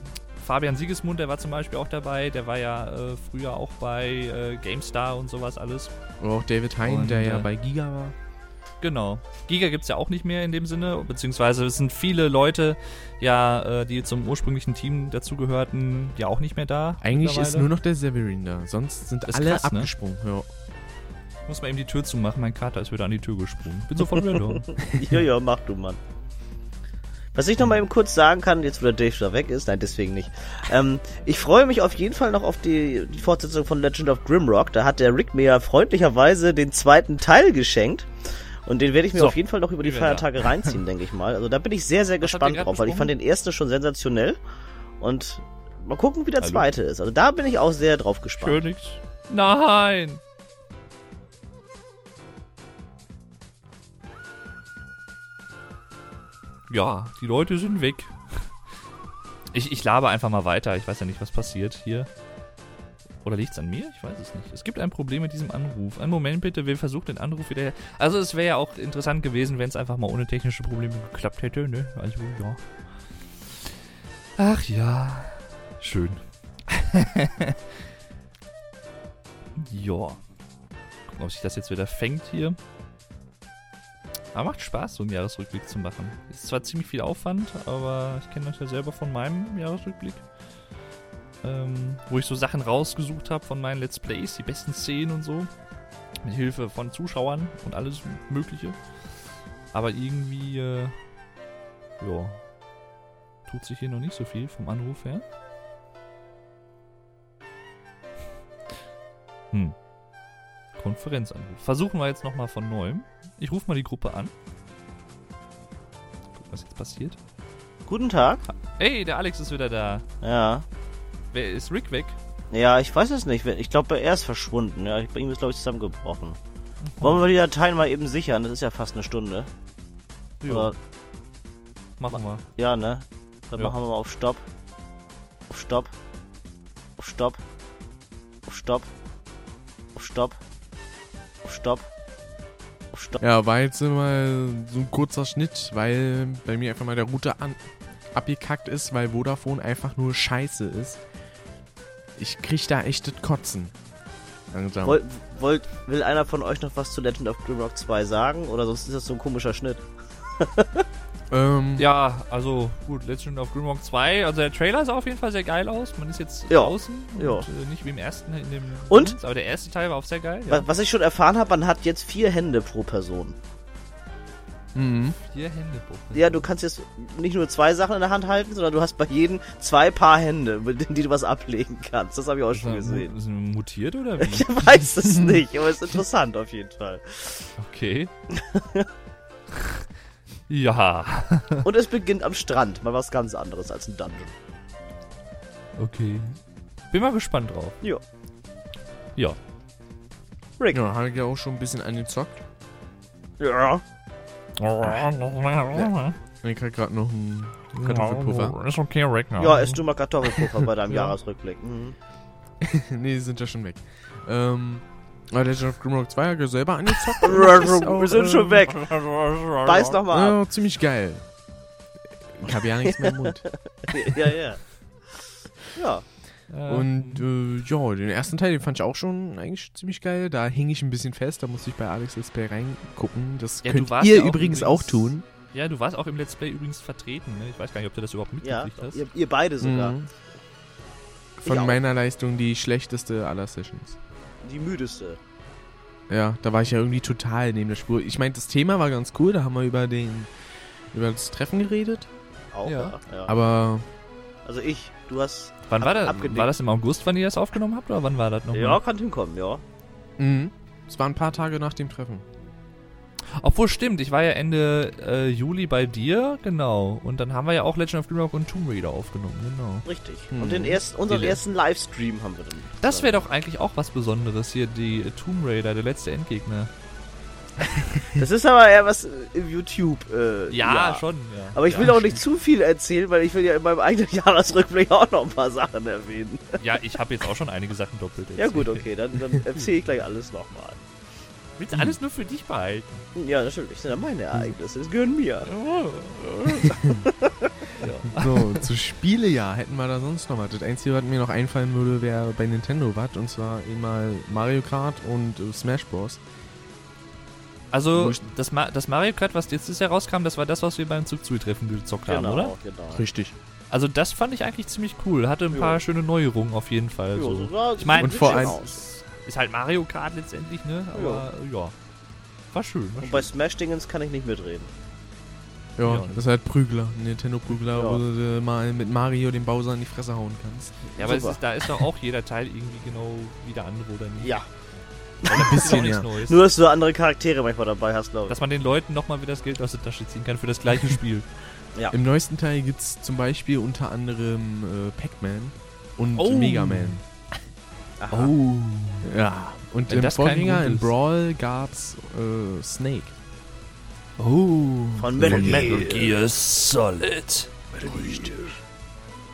Fabian Siegesmund, der war zum Beispiel auch dabei. Der war ja äh, früher auch bei äh, GameStar und sowas alles. Oder auch David Hein, Und, der ja äh, bei Giga war. Genau. Giga gibt es ja auch nicht mehr in dem Sinne, beziehungsweise es sind viele Leute, ja, äh, die zum ursprünglichen Team dazugehörten, ja auch nicht mehr da. Eigentlich ist nur noch der Severin da. Sonst sind alle krass, ne? abgesprungen. Ja. Ich muss mal eben die Tür zumachen. Mein Kater ist wieder an die Tür gesprungen. Bin sofort wieder da. *laughs* Ja, ja, mach du, Mann. Was ich noch mal eben kurz sagen kann, jetzt wo der Dave schon weg ist, nein, deswegen nicht. Ähm, ich freue mich auf jeden Fall noch auf die, die Fortsetzung von Legend of Grimrock. Da hat der Rick mir ja freundlicherweise den zweiten Teil geschenkt. Und den werde ich mir So, auf jeden Fall noch über die da. Feiertage reinziehen, denke ich mal. Also da bin ich sehr, sehr Was gespannt drauf, weil ich fand den ersten schon sensationell. Und mal gucken, wie der Hallo? zweite ist. Also da bin ich auch sehr drauf gespannt. König. Nein! Ja, die Leute sind weg. Ich, ich laber einfach mal weiter. Ich weiß ja nicht, was passiert hier. Oder liegt es an mir? Ich weiß es nicht. Es gibt ein Problem mit diesem Anruf. Einen Moment bitte, wir versuchen den Anruf wieder. Also es wäre ja auch interessant gewesen, wenn es einfach mal ohne technische Probleme geklappt hätte, ne? Also ja. Ach ja. Schön. *laughs* ja. Gucken, ob sich das jetzt wieder fängt hier. Aber macht Spaß, so einen Jahresrückblick zu machen. Ist zwar ziemlich viel Aufwand, aber ich kenne das ja selber von meinem Jahresrückblick. Ähm, wo ich so Sachen rausgesucht habe von meinen Let's Plays, die besten Szenen und so. Mit Hilfe von Zuschauern und alles Mögliche. Aber irgendwie, äh, ja, tut sich hier noch nicht so viel vom Anruf her. *laughs* Hm. Konferenzanruf. Versuchen wir jetzt nochmal von neuem. Ich rufe mal die Gruppe an. Guck, was jetzt passiert. Guten Tag. Hey, der Alex ist wieder da. Ja. Wer ist Rick weg? Ja, ich weiß es nicht. Ich glaube, er ist verschwunden. Ja, bei ihm ist, glaube ich, zusammengebrochen. Wollen wir die Dateien mal eben sichern? Das ist ja fast eine Stunde. Ja, Oder, machen wir. ja, ne? Dann Ja. machen wir mal auf Stopp. Auf Stopp. Auf Stopp. Auf Stopp. Auf Stopp. Auf Stopp. Auf Stopp. Ja, war jetzt mal so ein kurzer Schnitt, weil bei mir einfach mal der Router an, abgekackt ist, weil Vodafone einfach nur scheiße ist. Ich krieg da echt das Kotzen. Langsam. Wollt, wollt, will einer von euch noch was zu Legend of Grimrock 2 sagen? Oder sonst ist das so ein komischer Schnitt. *laughs* ähm, Ja, also gut, Legend of Grimrock 2, also der Trailer sah auf jeden Fall sehr geil aus. Man ist jetzt Ja. draußen und Ja. äh, nicht wie im ersten in dem Und? Dingens, aber der erste Teil war auch sehr geil. Ja. Was ich schon erfahren habe, man hat jetzt vier Hände pro Person. Mhm. Vier Hände Ja, du kannst jetzt nicht nur zwei Sachen in der Hand halten, sondern du hast bei jedem zwei Paar Hände, mit denen die du was ablegen kannst. Das habe ich auch Ist schon gesehen. ist er mutiert oder *laughs* wie? Ich weiß es nicht, aber es ist interessant auf jeden Fall. Okay. *laughs* ja, Und es beginnt am Strand, mal was ganz anderes als ein Dungeon. okay. Bin mal gespannt drauf. Ja. Ja. Rick. Ja, habe ich ja auch schon ein bisschen angezockt. Ja. Ich krieg gerade noch einen Kartoffelpuffer. Ist okay, Rick. Ja, isst du mal Kartoffelpuffer bei deinem *laughs* Ja. Jahresrückblick. Mhm. *laughs* nee, die sind ja schon weg. Ähm, aber Legend of Grimrock 2 hat ja selber angezockt. *laughs* Wir sind schon ähm, weg. Beiß noch mal ab. Ja, ziemlich geil. Ich habe ja nichts mehr im Mund. ja, ja. Ja. Und äh, ja, den ersten Teil, den fand ich auch schon eigentlich ziemlich geil. Da hing ich ein bisschen fest, da musste ich bei Alex Let's Play reingucken. Das Ja, du könnt warst ihr ja auch übrigens, übrigens- auch tun. ja, du warst auch im Let's Play übrigens vertreten. Ne? Ich weiß gar nicht, ob du das überhaupt Ja, mitgekriegt hast. ihr, ihr beide sogar. Mhm. Von meiner Leistung die schlechteste aller Sessions. Die müdeste. Ja, da war ich ja irgendwie total neben der Spur. Ich meine, das Thema war ganz cool, da haben wir über den über das Treffen geredet, Auch, Ja. ja. ja. aber Also ich, du hast. Wann ab- war das? War das im August, wann ihr das aufgenommen habt, oder wann war das nochmal? Ja, kann hinkommen, ja. mhm, es war ein paar Tage nach dem Treffen. Obwohl, stimmt, ich war ja Ende äh, Juli bei dir, genau. Und dann haben wir ja auch Legend of Grimrock und Tomb Raider aufgenommen, genau. Richtig. Mhm. Und den ersten, unseren Die- ersten Livestream haben wir dann. Das wäre doch eigentlich auch was Besonderes hier, die Tomb Raider, der letzte Endgegner. *laughs* Das ist aber eher was äh, im YouTube. Äh, schon, ja. Aber ich ja, will auch nicht zu viel erzählen, weil ich will ja in meinem eigenen *laughs* Jahresrückblick auch noch ein paar Sachen erwähnen. Ja, ich habe jetzt auch schon einige Sachen doppelt Ja erzählt. gut, okay, dann, dann *laughs* erzähle ich gleich alles nochmal. Willst du alles nur für dich behalten? Ja, natürlich, das sind ja meine Ereignisse, es gehören mir. So, zu Spielejahr hätten wir da sonst noch was. Das Einzige, was mir noch einfallen würde, wäre bei Nintendo was. Und zwar einmal Mario Kart und äh, Smash Bros. Also, das, Ma das Mario Kart, was jetzt herauskam, das war das, was wir beim Zug-Treffen gezockt haben, Genau, oder? genau. Richtig. Also, das fand ich eigentlich ziemlich cool. Hatte ein Ja. paar schöne Neuerungen auf jeden Fall. Ja, so. sah- Ich meine, Und vor allem- schön. Ist halt Mario Kart letztendlich, ne? Aber ja. War schön. War Und bei Smash-Dingens kann ich nicht mitreden. Ja, Ja. das ist halt Prügler. Nintendo-Prügler, Ja. wo du mal mit Mario den Bowser in die Fresse hauen kannst. Ja, aber ist, da ist doch auch jeder Teil irgendwie genau wie der andere, oder nicht? Ja, Ist bisschen, ja. Neues. nur dass du andere Charaktere manchmal dabei hast, glaube ich. Dass man den Leuten nochmal wieder das Geld aus der Tasche ziehen kann für das gleiche Spiel. *laughs* Ja. Im neuesten Teil gibt es zum Beispiel unter anderem äh, Pac-Man und Oh. Mega Man. Aha. Oh. Ja. Und Wenn im Vorgänger in. Brawl gab's äh, Snake. Oh. Von Metal Gear. Metal Gear Solid.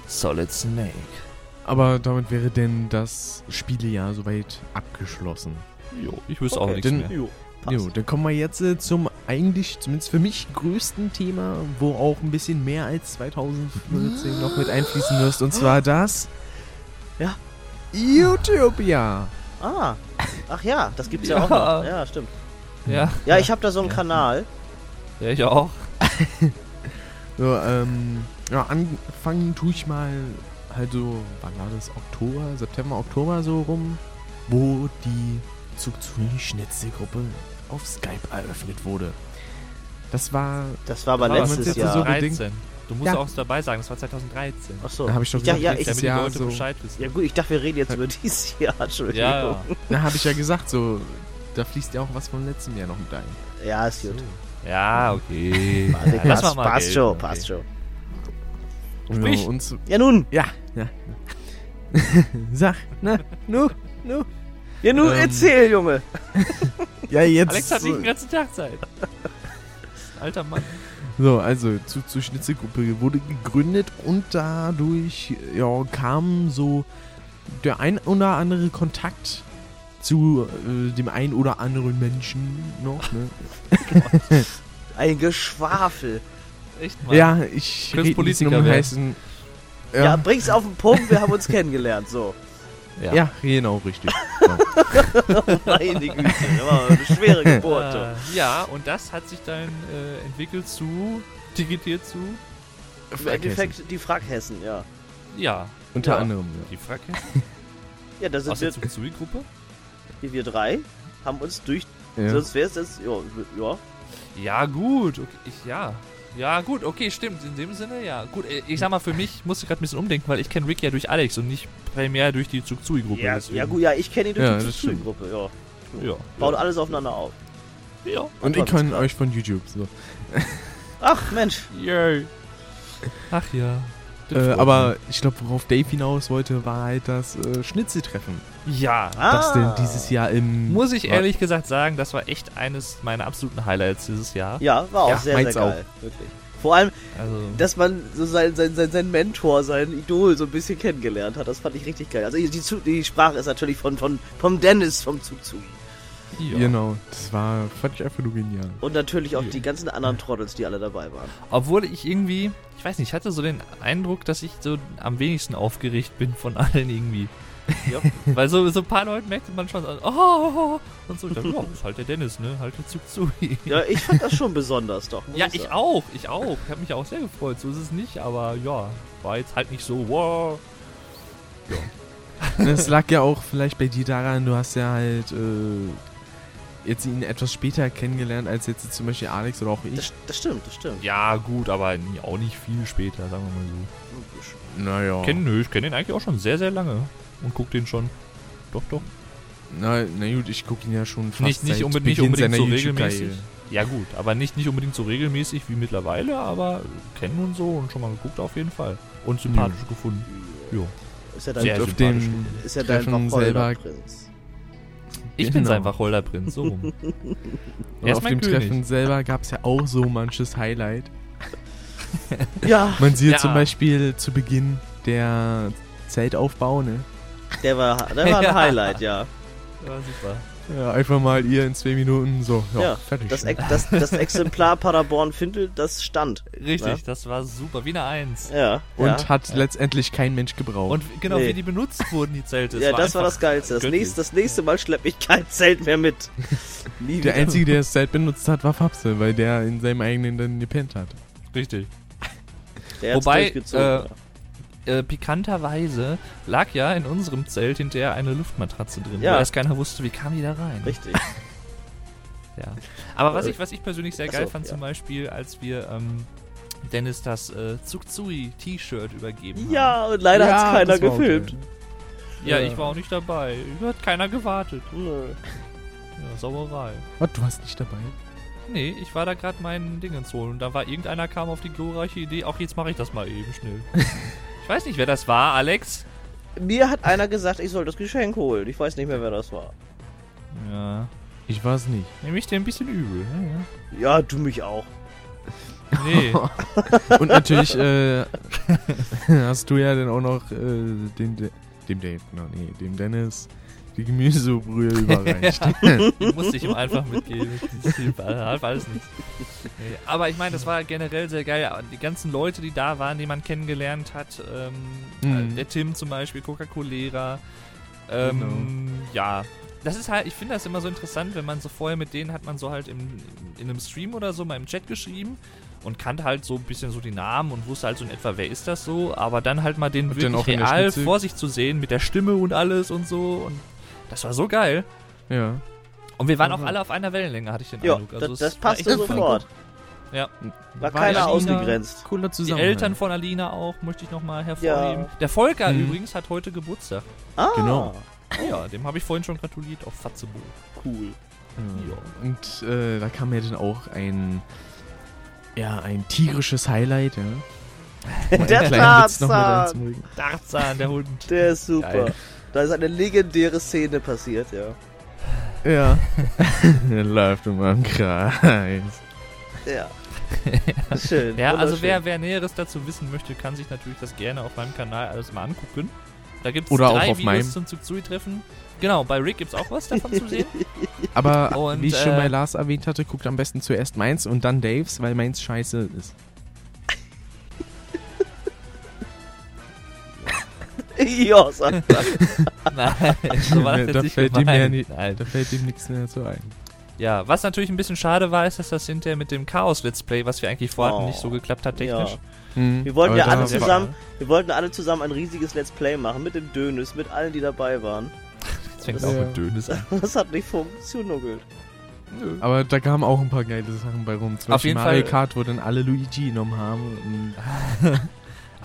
Solid Snake. Aber damit wäre denn das Spielejahr soweit abgeschlossen. Jo, ich wüsste auch Okay, nichts denn- mehr. Jo. Jo, dann kommen wir jetzt äh, zum eigentlich, zumindest für mich, größten Thema, wo auch ein bisschen mehr als 2014 noch mit einfließen wirst. Und zwar das Ja. YouTube-Jahr. Ah, ach ja, das gibt's ja, Ja. auch noch. Ja, stimmt. Ja, Ja, ich habe da so einen Kanal. ja, ich auch. *laughs* So, ähm, ja, anfangen tue ich mal halt so, wann war das? Oktober, September, Oktober so rum, wo die Zugzui-Schnitzelgruppe auf Skype eröffnet wurde. Das war, Das war aber letztes Jahr. so- 2013. Du musst Ja. auch dabei sagen, das war 2013. Ach so. Da hab ich doch ja, gesagt, ja, jetzt ich, damit die Leute so- Bescheid wissen. ja gut, ich dachte, wir reden jetzt über *laughs* dieses Jahr. Entschuldigung. Ja, ja. da habe ich ja gesagt, so, da fließt ja auch was vom letzten Jahr noch mit ein. Ja, ist gut. Ja, okay. *laughs* Warte, Ja, lass passt, passt schon, okay. passt schon. Ja, so, Ja nun, ja, ja. *laughs* Sag, na, nu, nu. Ja nun Ähm, erzähl, Junge. *laughs* Ja, jetzt. Alex hat nicht so, den ganzen Tag Zeit. Alter Mann. So, also zu, zur Schnitzelgruppe wurde gegründet und dadurch ja, kam so der ein oder andere Kontakt zu äh, dem ein oder anderen Menschen noch. Ne? *laughs* Ein Geschwafel. Echt mal. Ja, ich rede Politiker um heißen. Ja, Ja, bring's auf den Punkt, wir haben uns kennengelernt, so. Ja. genau, richtig. Ja. *laughs* Meine Güte, das eine schwere Geburt. Äh, ja, und das hat sich dann äh, entwickelt zu, digitiert zu, Im Endeffekt die Fraghessen, ja. ja, Unter Ja. anderem. die Frage *laughs* Ja, da sind aus der wir, Zuzui-Gruppe. wir, wir drei, haben uns durch, Ja. Ja. sonst wäre es jetzt, ja, ja. Ja, gut, okay, ich, ja. Ja, gut, okay, stimmt. In dem Sinne, ja. Gut, äh, ich sag mal, für mich musste ich gerade ein bisschen umdenken, weil ich kenne Rick ja durch Alex und nicht primär durch die Zugzui-Gruppe. Ja, deswegen- ja gut, ja, ich kenne ihn durch Ja, die das stimmt. Gruppe, ja. Ja. Baut alles aufeinander auf. Ja. Und ich kann euch von YouTube. So. Ach, Mensch. Yay. Ach ja. Äh, aber ich glaube, worauf Dave hinaus wollte, war halt das äh, Schnitzeltreffen. Ja. Das denn Ah. dieses Jahr im. Muss ich war- ehrlich gesagt sagen, das war echt eines meiner absoluten Highlights dieses Jahr. Ja, war auch Ja, sehr, sehr geil. Wirklich. Vor allem, Also, dass man so sein, sein, sein, sein Mentor, sein Idol so ein bisschen kennengelernt hat. Das fand ich richtig geil. Also die, die Sprache ist natürlich von, von vom Dennis vom Zugzug. Ja. Genau, das war, fand ich einfach nur genial. Und natürlich auch Ja. die ganzen anderen Trottels, die alle dabei waren. Obwohl ich irgendwie, ich weiß nicht, ich hatte so den Eindruck, dass ich so am wenigsten aufgeregt bin von allen irgendwie. Ja. *laughs* Weil so, so ein paar Leuten merkte man schon, so, oh, und so, ich dachte, ja, ist halt der Dennis, ne, halt der Zug zu. *laughs* Ja, ich fand das schon besonders, doch. muss Ja, ich sagen. auch, ich auch. Ich habe mich auch sehr gefreut, so ist es nicht, aber ja, war jetzt halt nicht so, wow. Das lag ja auch vielleicht bei dir daran, du hast ja halt äh, jetzt ihn etwas später kennengelernt als jetzt zum Beispiel Alex oder auch ich. Das, das stimmt, das stimmt. Ja, gut, aber nie, auch nicht viel später, sagen wir mal so. Naja. Ich kenn, nö, ich kenne den eigentlich auch schon sehr, sehr lange und guck den schon. Doch, doch. Na, na gut, ich gucke ihn ja schon fast Nicht, nicht, seit unbedingt, nicht unbedingt seiner so regelmäßig. Ja gut, aber nicht, nicht unbedingt so regelmäßig wie mittlerweile, aber kennen und so und schon mal geguckt auf jeden Fall. Und sympathisch gefunden. Jo. Ist ja dein, Sehr sympathisch. ist ja dein Prinz. Ich Genau. bin sein Wacholderprinz, so rum. *laughs* Und Er auf dem König. Treffen selber gab es ja auch so manches Highlight. *laughs* Ja, Man sieht Ja. zum Beispiel zu Beginn der Zeltaufbau, ne? der war, der war ein Ja. *laughs* Highlight, ja. Ja, super. Ja, einfach mal ihr in zwei Minuten so, ja, Ja, fertig. Das, ne? Ex- das, das Exemplar Paderborn Findel, das stand. Richtig, Ja. das war super, wie eine Eins. Ja. Und ja. hat letztendlich kein Mensch gebraucht. Und genau, Nee. wie die benutzt wurden, die Zelte. *laughs* ja, das war das Geilste. Das nächste, das nächste Mal schlepp ich kein Zelt mehr mit. *laughs* Nie der wieder. Einzige, der das Zelt benutzt hat, war Fapse, weil der in seinem eigenen dann gepennt hat. Richtig. Der Wobei, durchgezogen, äh, ja. Äh, pikanterweise lag ja in unserem Zelt hinterher eine Luftmatratze drin, Ja. weil erst keiner wusste, wie kam die da rein. Richtig. *laughs* Ja. *laughs* Aber was Äh, ich, was ich persönlich sehr geil so, fand, ja. zum Beispiel, als wir ähm, Dennis das äh, Zugzui-T-Shirt übergeben Ja, und leider hat's keiner das war auch gefilmt. haben. Ja, ich war auch nicht dabei. Hat keiner gewartet. Nö. Ja, Sauerei. Was, du warst nicht dabei? Nee, ich war da gerade meinen Dingens holen und da war irgendeiner kam auf die glorreiche Idee, auch jetzt mache ich das mal eben schnell. *laughs* ich weiß nicht, wer das war, Alex. Mir hat einer gesagt, ich soll das Geschenk holen. Ich weiß nicht mehr, wer das war. Ja, Ich es nicht. nehme ich dir ein bisschen übel. Ja, Ja, du mich auch. ja. Nee. *laughs* Und natürlich äh, *laughs* hast du ja dann auch noch äh, dem, De dem Dave, no, nee, dem Dennis die Gemüsebrühe überreicht. *laughs* Die musste ich ihm einfach mitgeben. Half alles nicht. Nee, aber ich meine, das war generell sehr geil. Die ganzen Leute, die da waren, die man kennengelernt hat. Ähm, Mhm. Der Tim zum Beispiel, Coca-Colera. Ähm, Genau. Ja, das ist halt, ich finde das immer so interessant, wenn man so vorher mit denen hat man so halt im, in einem Stream oder so mal im Chat geschrieben und kannte halt so ein bisschen so die Namen und wusste halt so in etwa, wer ist das so, aber dann halt mal den Und wirklich real vor sich zu sehen mit der Stimme und alles und so und das war so geil. Ja. Und wir waren auch Mhm. alle auf einer Wellenlänge, hatte ich den Ja, Eindruck. Also das, das passte sofort. Ja. War War keiner echt ausgegrenzt. Cooler Die Zusammenhang. Eltern von Alina auch, möchte ich nochmal hervorheben. Ja. Der Volker Mhm. übrigens hat heute Geburtstag. Ah, Genau. Ja, dem habe ich vorhin schon gratuliert auf Fatzebo. cool. Ja. Und äh, da kam ja dann auch ein, ja, ein tigerisches Highlight, ja. *laughs* Der Tarzan. Tarzan, der Hund. Der ist super. Geil. Da ist eine legendäre Szene passiert, ja. Ja. er *laughs* läuft um einen Kreis. Ja. Schön. Ja, also wer, wer Näheres dazu wissen möchte, kann sich natürlich das gerne auf meinem Kanal alles mal angucken. Da gibt es Oder auch drei auf Videos meinem. zum Zutsui-Treffen. Genau, bei Rick gibt es auch was davon zu sehen. *laughs* Aber Und, wie ich schon äh, bei Lars erwähnt hatte, guckt am besten zuerst meins und dann Daves, weil meins scheiße ist. Ja, sag *laughs* Nein, so war das da, jetzt nicht fällt ihm ja gemeint. nie, Nein. da fällt ihm nichts mehr zu ein. Ja, was natürlich ein bisschen schade war, ist, dass das hinterher mit dem Chaos-Let's Play, was wir eigentlich vorhatten, Oh. nicht so geklappt hat technisch. Ja. Hm, Wir wollten aber ja alle war- zusammen, wir wollten alle zusammen ein riesiges Let's Play machen mit dem Dönes, mit allen, die dabei waren. Jetzt fängt Das- auch Ja. mit Dönes an. *laughs* Das hat nicht funktioniert. Nö. Aber da kamen auch ein paar geile Sachen bei rum. Zum Auf Beispiel jeden Mario Fall- Kart, wo dann alle Luigi genommen haben. *laughs*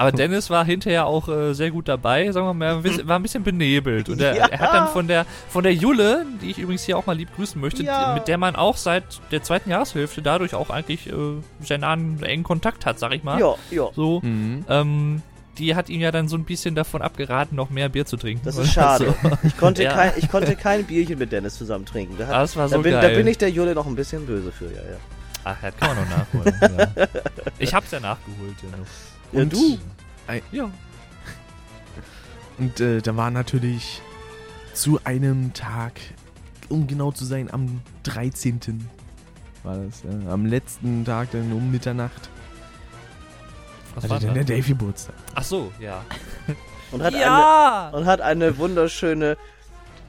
Aber Dennis war hinterher auch äh, sehr gut dabei, sagen wir mal, bisschen- war ein bisschen benebelt. Und er, *laughs* Ja. er hat dann von der, von der Julle, die ich übrigens hier auch mal lieb grüßen möchte, Ja. mit der man auch seit der zweiten Jahreshälfte dadurch auch eigentlich äh, sehr nahen, engen Kontakt hat, sag ich mal. Ja, ja. So, Mhm. ähm, die hat ihm ja dann so ein bisschen davon abgeraten, noch mehr Bier zu trinken. Das *laughs* ist schade. So. Ich, konnte Ja. kein, ich konnte kein Bierchen mit Dennis zusammen trinken. Da, hat, Das war da, so bin, da geil. bin ich der Jule noch ein bisschen böse für, ja, ja. Ach, das kann man noch nachholen. ja. *laughs* Ich hab's ja nachgeholt, ja noch. Ja, Und- du. Ja. Und äh, da war natürlich zu einem Tag, um genau zu sein, am 13. war das, ja, am letzten Tag dann um Mitternacht. Was hatte war dann der? Dave Geburtstag. Ach so, ja. *laughs* Und hat, ja! eine, und hat eine wunderschöne,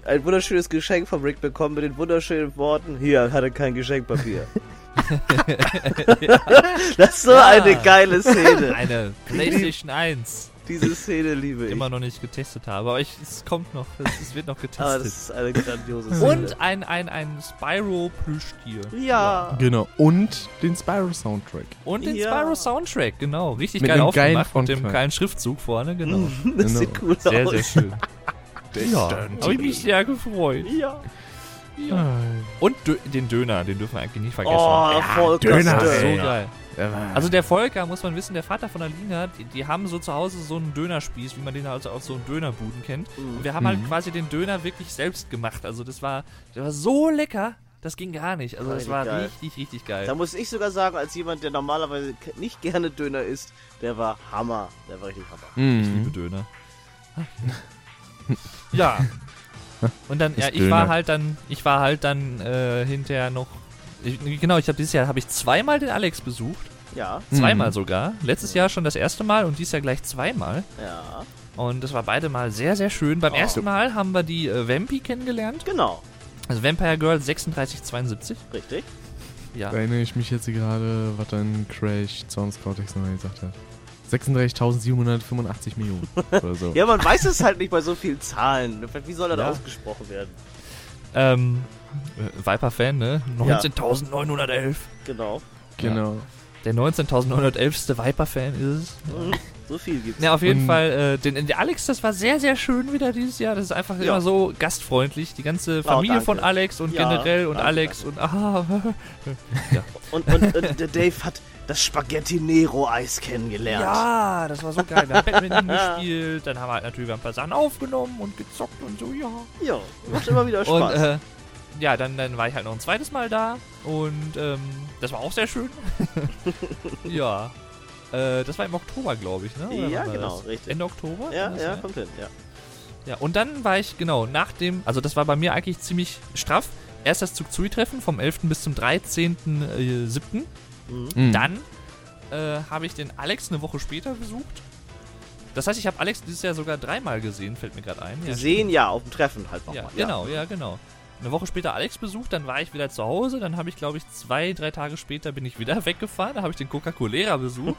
ein wunderschönes Geschenk vom Rick bekommen mit den wunderschönen Worten, hier, hatte kein Geschenkpapier. *laughs* *laughs* Das ist so Ja. eine geile Szene. *laughs* Eine PlayStation 1. Diese Szene liebe ich. immer noch nicht getestet habe. Aber ich, es kommt noch, es, es wird noch Aber getestet. das ist eine grandiose Szene. Und ein, ein, ein Spyro Plüschtier. ja. Genau. Und den Spyro-Soundtrack. Und den Ja. Spyro Soundtrack, genau. Richtig Mit geil aufgemacht mit dem geilen Schriftzug vorne, genau. *laughs* Das sieht cool Sehr, aus. sehr schön. ja, habe ich mich sehr gefreut. Ja. Ja. Ah, Und Dö den Döner, den dürfen wir eigentlich nicht vergessen. Oh, Volker Döner, das ist so geil. Also der Volker, muss man wissen, der Vater von Alina, die, die haben so zu Hause so einen Dönerspieß, wie man den also aus so einem Dönerbuden kennt. Und wir haben halt Mhm. quasi den Döner wirklich selbst gemacht. Also das war, das war so lecker, das ging gar nicht. Also das Richtig war geil. richtig, richtig geil. Da muss ich sogar sagen, als jemand, der normalerweise nicht gerne Döner isst, der war Hammer. Der war richtig Hammer. Ich liebe Mhm. Döner. *laughs* ja. Und dann, *laughs* ja, ich war halt dann, ich war halt dann äh, hinterher noch. Ich, genau, ich habe dieses Jahr habe ich zweimal den Alex besucht, Ja, zweimal Mhm. sogar. Letztes Jahr schon das erste Mal und dieses Jahr gleich zweimal. ja. Und das war beide Mal sehr, sehr schön. Beim Oh. ersten Mal haben wir die äh, Vampi kennengelernt. Genau. Also Vampire Girl 3672. Richtig. Ja. Da erinnere ich mich jetzt gerade, was dann Crash Sounds Cortex nochmal gesagt hat. 36.785 Millionen *laughs* oder so. Ja, man weiß es halt nicht bei so vielen Zahlen. Wie soll das Ja. ausgesprochen werden? Ähm, äh, Viper-Fan, ne? 19.911. Genau. Genau. Der 19.911. Viper-Fan ist es. *laughs* Mhm. So viel gibt's. Ja, auf jeden Und- Fall, äh, den, der Alex, das war sehr, sehr schön wieder dieses Jahr. Das ist einfach Ja. immer so gastfreundlich. Die ganze Familie danke. von Alex und Ja, generell und danke, Alex und ah, *laughs* Und, und, und der Dave hat das Spaghetti Nero Eis kennengelernt. Ja, das war so geil. Wir haben Badminton gespielt, dann haben wir halt natürlich ein paar Sachen aufgenommen und gezockt und so, ja. Ja, macht immer wieder Und Spaß. äh, ja, dann, dann war ich halt noch ein zweites Mal da und ähm, das war auch sehr schön. *laughs* ja. Äh, das war im Oktober, glaube ich, ne? Oder ja, genau, das? richtig. Ende Oktober? Ja, ja, sein? kommt hin, ja. Ja, und dann war ich, genau, nach dem, also das war bei mir eigentlich ziemlich straff. Erst das Zugzui-Treffen vom 11. bis zum 13.07. Mhm. Mhm. Dann äh, habe ich den Alex eine Woche später besucht. Das heißt, ich habe Alex dieses Jahr sogar dreimal gesehen, fällt mir gerade ein. Ja, sehen ja auf dem Treffen halt Ja, nochmal. genau, ja, genau. eine Woche später Alex besucht, dann war ich wieder zu Hause, dann habe ich, glaube ich, zwei, drei Tage später bin ich wieder *laughs* weggefahren, da habe ich den Coca-Cola besucht.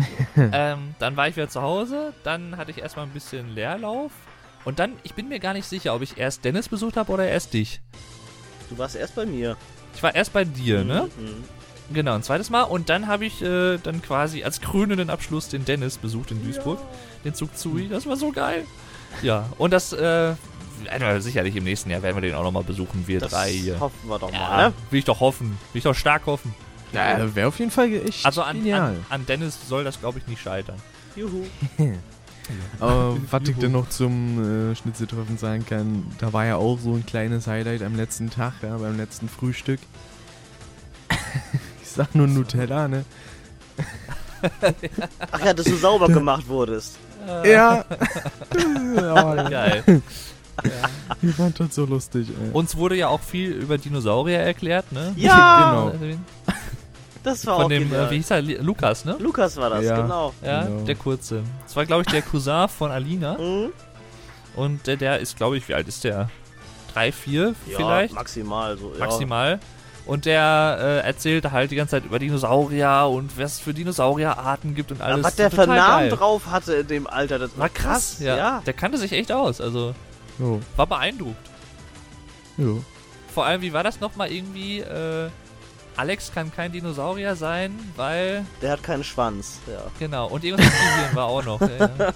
*laughs* ähm, dann war ich wieder zu Hause, dann hatte ich erstmal ein bisschen Leerlauf und dann, ich bin mir gar nicht sicher, ob ich erst Dennis besucht habe oder erst dich. Du warst erst bei mir. Ich war erst bei dir, ne? Mhm. Genau, ein zweites Mal. Und dann habe ich äh, dann quasi als krönenden Abschluss den Dennis besucht in Duisburg. Den Zug Zui. Das war so geil. Ja, und das, äh, sicherlich im nächsten Jahr werden wir den auch nochmal besuchen, wir Das drei hier. hoffen wir doch Ja, mal, ne? will ich doch hoffen. Will ich doch stark hoffen. Ja, wäre auf jeden Fall echt Also an, genial. an, an Dennis soll das, glaube ich, nicht scheitern. Juhu. *laughs* Aber was ich denn noch zum äh, Schnitzeltreffen sagen kann, da war ja auch so ein kleines Highlight am letzten Tag, ja, beim letzten Frühstück. Ich sag nur Nutella, ne? Ach ja, dass du sauber *laughs* gemacht wurdest. Ja. *laughs* ja Geil. die waren das so lustig, ey. Uns wurde ja auch viel über Dinosaurier erklärt, ne? Ja, genau. das war Von auch dem, genial. äh, wie hieß er, Lukas, ne? Lukas war das, Ja. genau. Ja, Genau. der kurze. Das war, glaube ich, der Cousin von Alina. Mhm. Und der, der ist, glaube ich, wie alt ist der? Drei, vier Ja, vielleicht? maximal so. Ja. Und der äh, erzählte halt die ganze Zeit über Dinosaurier und was es für Dinosaurierarten gibt und alles. Ja, was der für Namen drauf hatte in dem Alter, das War krass, ja. ja. Der kannte sich echt aus, also Jo, war beeindruckt. jo. Vor allem, wie war das nochmal irgendwie? Äh, Alex kann kein Dinosaurier sein, weil. Der hat keinen Schwanz, ja. Genau, und irgendwas mit Gehirn war auch noch. Ja. *laughs*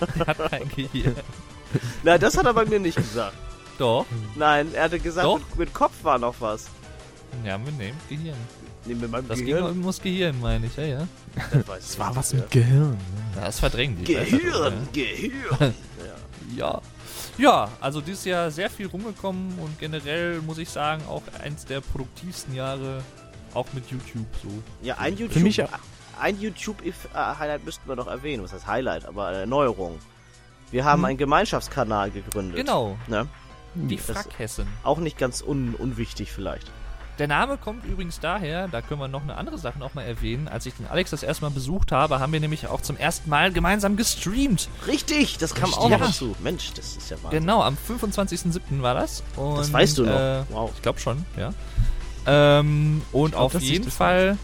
*laughs* Der hat kein Gehirn. Nein, das hat er bei mir nicht gesagt. Doch. Nein, er hatte gesagt, Doch. mit, mit Kopf war noch was. Ja, mit dem Gehirn. Nehmen wir mal Das ging Gehirn. um ums Gehirn, meine ich, ja, ja. Das weiß Es ich war nicht was mit Gehirn. Ja, das verdrängt dich. weißt du, Gehirn, Gehirn. *laughs* ja. Ja. Ja, also dieses Jahr sehr viel rumgekommen und generell muss ich sagen, auch eins der produktivsten Jahre, auch mit YouTube so. ja, ein Für YouTube, mich auch. ein YouTube-Highlight müssten wir noch erwähnen. Was heißt Highlight? Aber eine Erneuerung. Wir haben Hm. einen Gemeinschaftskanal gegründet. Genau, Ne? Die Das- Frackhessen. Auch nicht ganz un unwichtig vielleicht. Der Name kommt übrigens daher, da können wir noch eine andere Sache noch mal erwähnen. Als ich den Alex das erste Mal besucht habe, haben wir nämlich auch zum ersten Mal gemeinsam gestreamt. Richtig, das kam Richtig. auch noch Ja. dazu. Mensch, das ist ja Wahnsinn. Genau, am 25.07. war das. Und, Das weißt du noch. Äh, wow. Ich glaube schon, ja. Ähm, und glaub, auf jeden Fall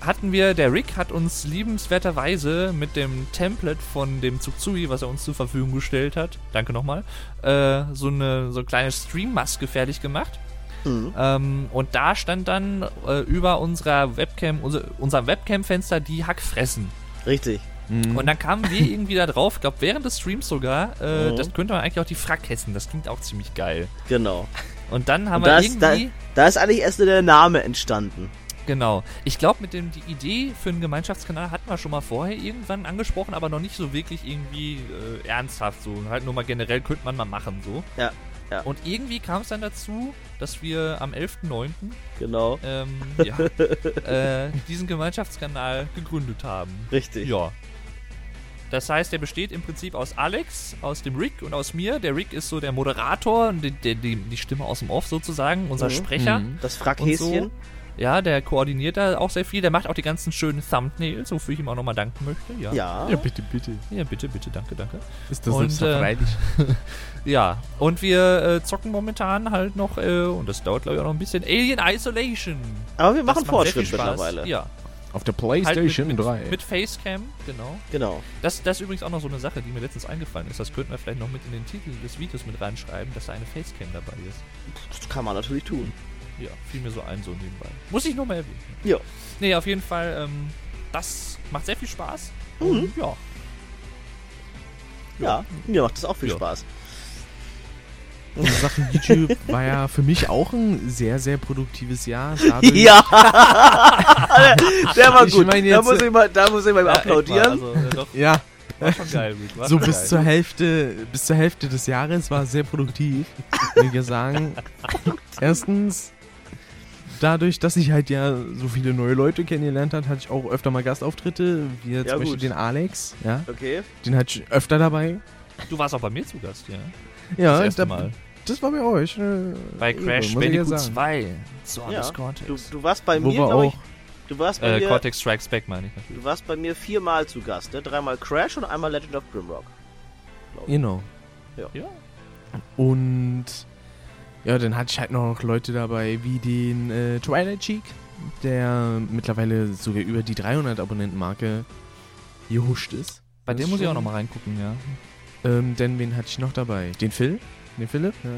hatten wir, der Rick hat uns liebenswerterweise mit dem Template von dem Tsuktsui, was er uns zur Verfügung gestellt hat, danke nochmal, äh, so eine so eine kleine Streammaske fertig gemacht. Mhm. Ähm, und da stand dann äh, über unserer Webcam, unser, unserem Webcam-Fenster die Hackfressen. Richtig. Mhm. Und dann kamen wir *laughs* irgendwie da drauf, ich glaube während des Streams sogar, äh, Mhm. das könnte man eigentlich auch die Frackessen, das klingt auch ziemlich geil. Genau. Und dann haben Und wir da ist, da, irgendwie, da ist eigentlich erst nur der Name entstanden. Genau, ich glaube mit dem, die Idee für einen Gemeinschaftskanal hatten wir schon mal vorher irgendwann angesprochen, aber noch nicht so wirklich irgendwie äh, ernsthaft so, halt nur mal generell könnte man mal machen so. Ja, ja. Und irgendwie kam es dann dazu, dass wir am 11.09. Genau. Ähm, *laughs* ja, äh, diesen Gemeinschaftskanal gegründet haben. Richtig. Ja. Das heißt, der besteht im Prinzip aus Alex, aus dem Rick und aus mir. Der Rick ist so der Moderator, und die, die, die, Stimme aus dem Off sozusagen, unser Mhm. Sprecher. Mhm. Das Frackhäschen. Und Ja, der koordiniert da auch sehr viel. Der macht auch die ganzen schönen Thumbnails, wofür ich ihm auch nochmal danken möchte. Ja. Ja. Ja, bitte, bitte. Ja, bitte, bitte, danke, danke. Ist das Und, nicht äh? *laughs* Ja, und wir äh, zocken momentan halt noch, äh, und das dauert glaube ich auch noch ein bisschen, Alien Isolation. Aber wir machen Fortschritt mittlerweile. Ja, Auf der halt Playstation mit, mit, 3. Mit Facecam, genau. Genau. Das, das ist übrigens auch noch so eine Sache, die mir letztens eingefallen ist. Das könnten wir vielleicht noch mit in den Titel des Videos mit reinschreiben, dass da eine Facecam dabei ist. Das kann man natürlich tun. Ja, fiel mir so ein, so nebenbei. Muss ich nur mal erwähnen. Ja. Nee, auf jeden Fall, ähm, das macht sehr viel Spaß. Mhm. Und ja, Ja, mir macht das auch viel Ja. Spaß. In Sachen YouTube *laughs* war ja für mich auch ein sehr, sehr produktives Jahr. Dadurch- Ja! *laughs* Der war Ich gut. da, muss ich mal, da muss ich mal Ja, echt mal, applaudieren. also, doch, Ja, war schon geil, war so bis geil. zur Hälfte, bis zur Hälfte des Jahres war es sehr produktiv. Will ich sagen. *laughs* Erstens, dadurch, dass ich halt ja so viele neue Leute kennengelernt habe, hatte ich auch öfter mal Gastauftritte, wie jetzt Ja, zum Beispiel gut. den Alex, ja. Okay. Den hatte ich öfter dabei. Du warst auch bei mir zu Gast, ja. Ja, das erste da- Mal. das war bei euch. Äh, Bei Crash ja Bandicoot sagen. 2. So Ja, alles Du, Cortex. du warst bei Wo mir, glaube ich. auch. Du warst bei Äh, mir. Cortex Strikes Back meine ich natürlich. Du warst bei mir viermal zu Gast, ne? Dreimal Crash und einmal Legend of Grimrock. Genau. Ja. Und Ja, dann hatte ich halt noch Leute dabei wie den äh, Twilight Cheek, der mittlerweile sogar über die 300 Abonnenten-Marke gehuscht ist. Bei dem muss ich auch schon- noch mal reingucken, ja. Ähm, denn wen hatte ich noch dabei? Den Phil? Den Philipp? Ja.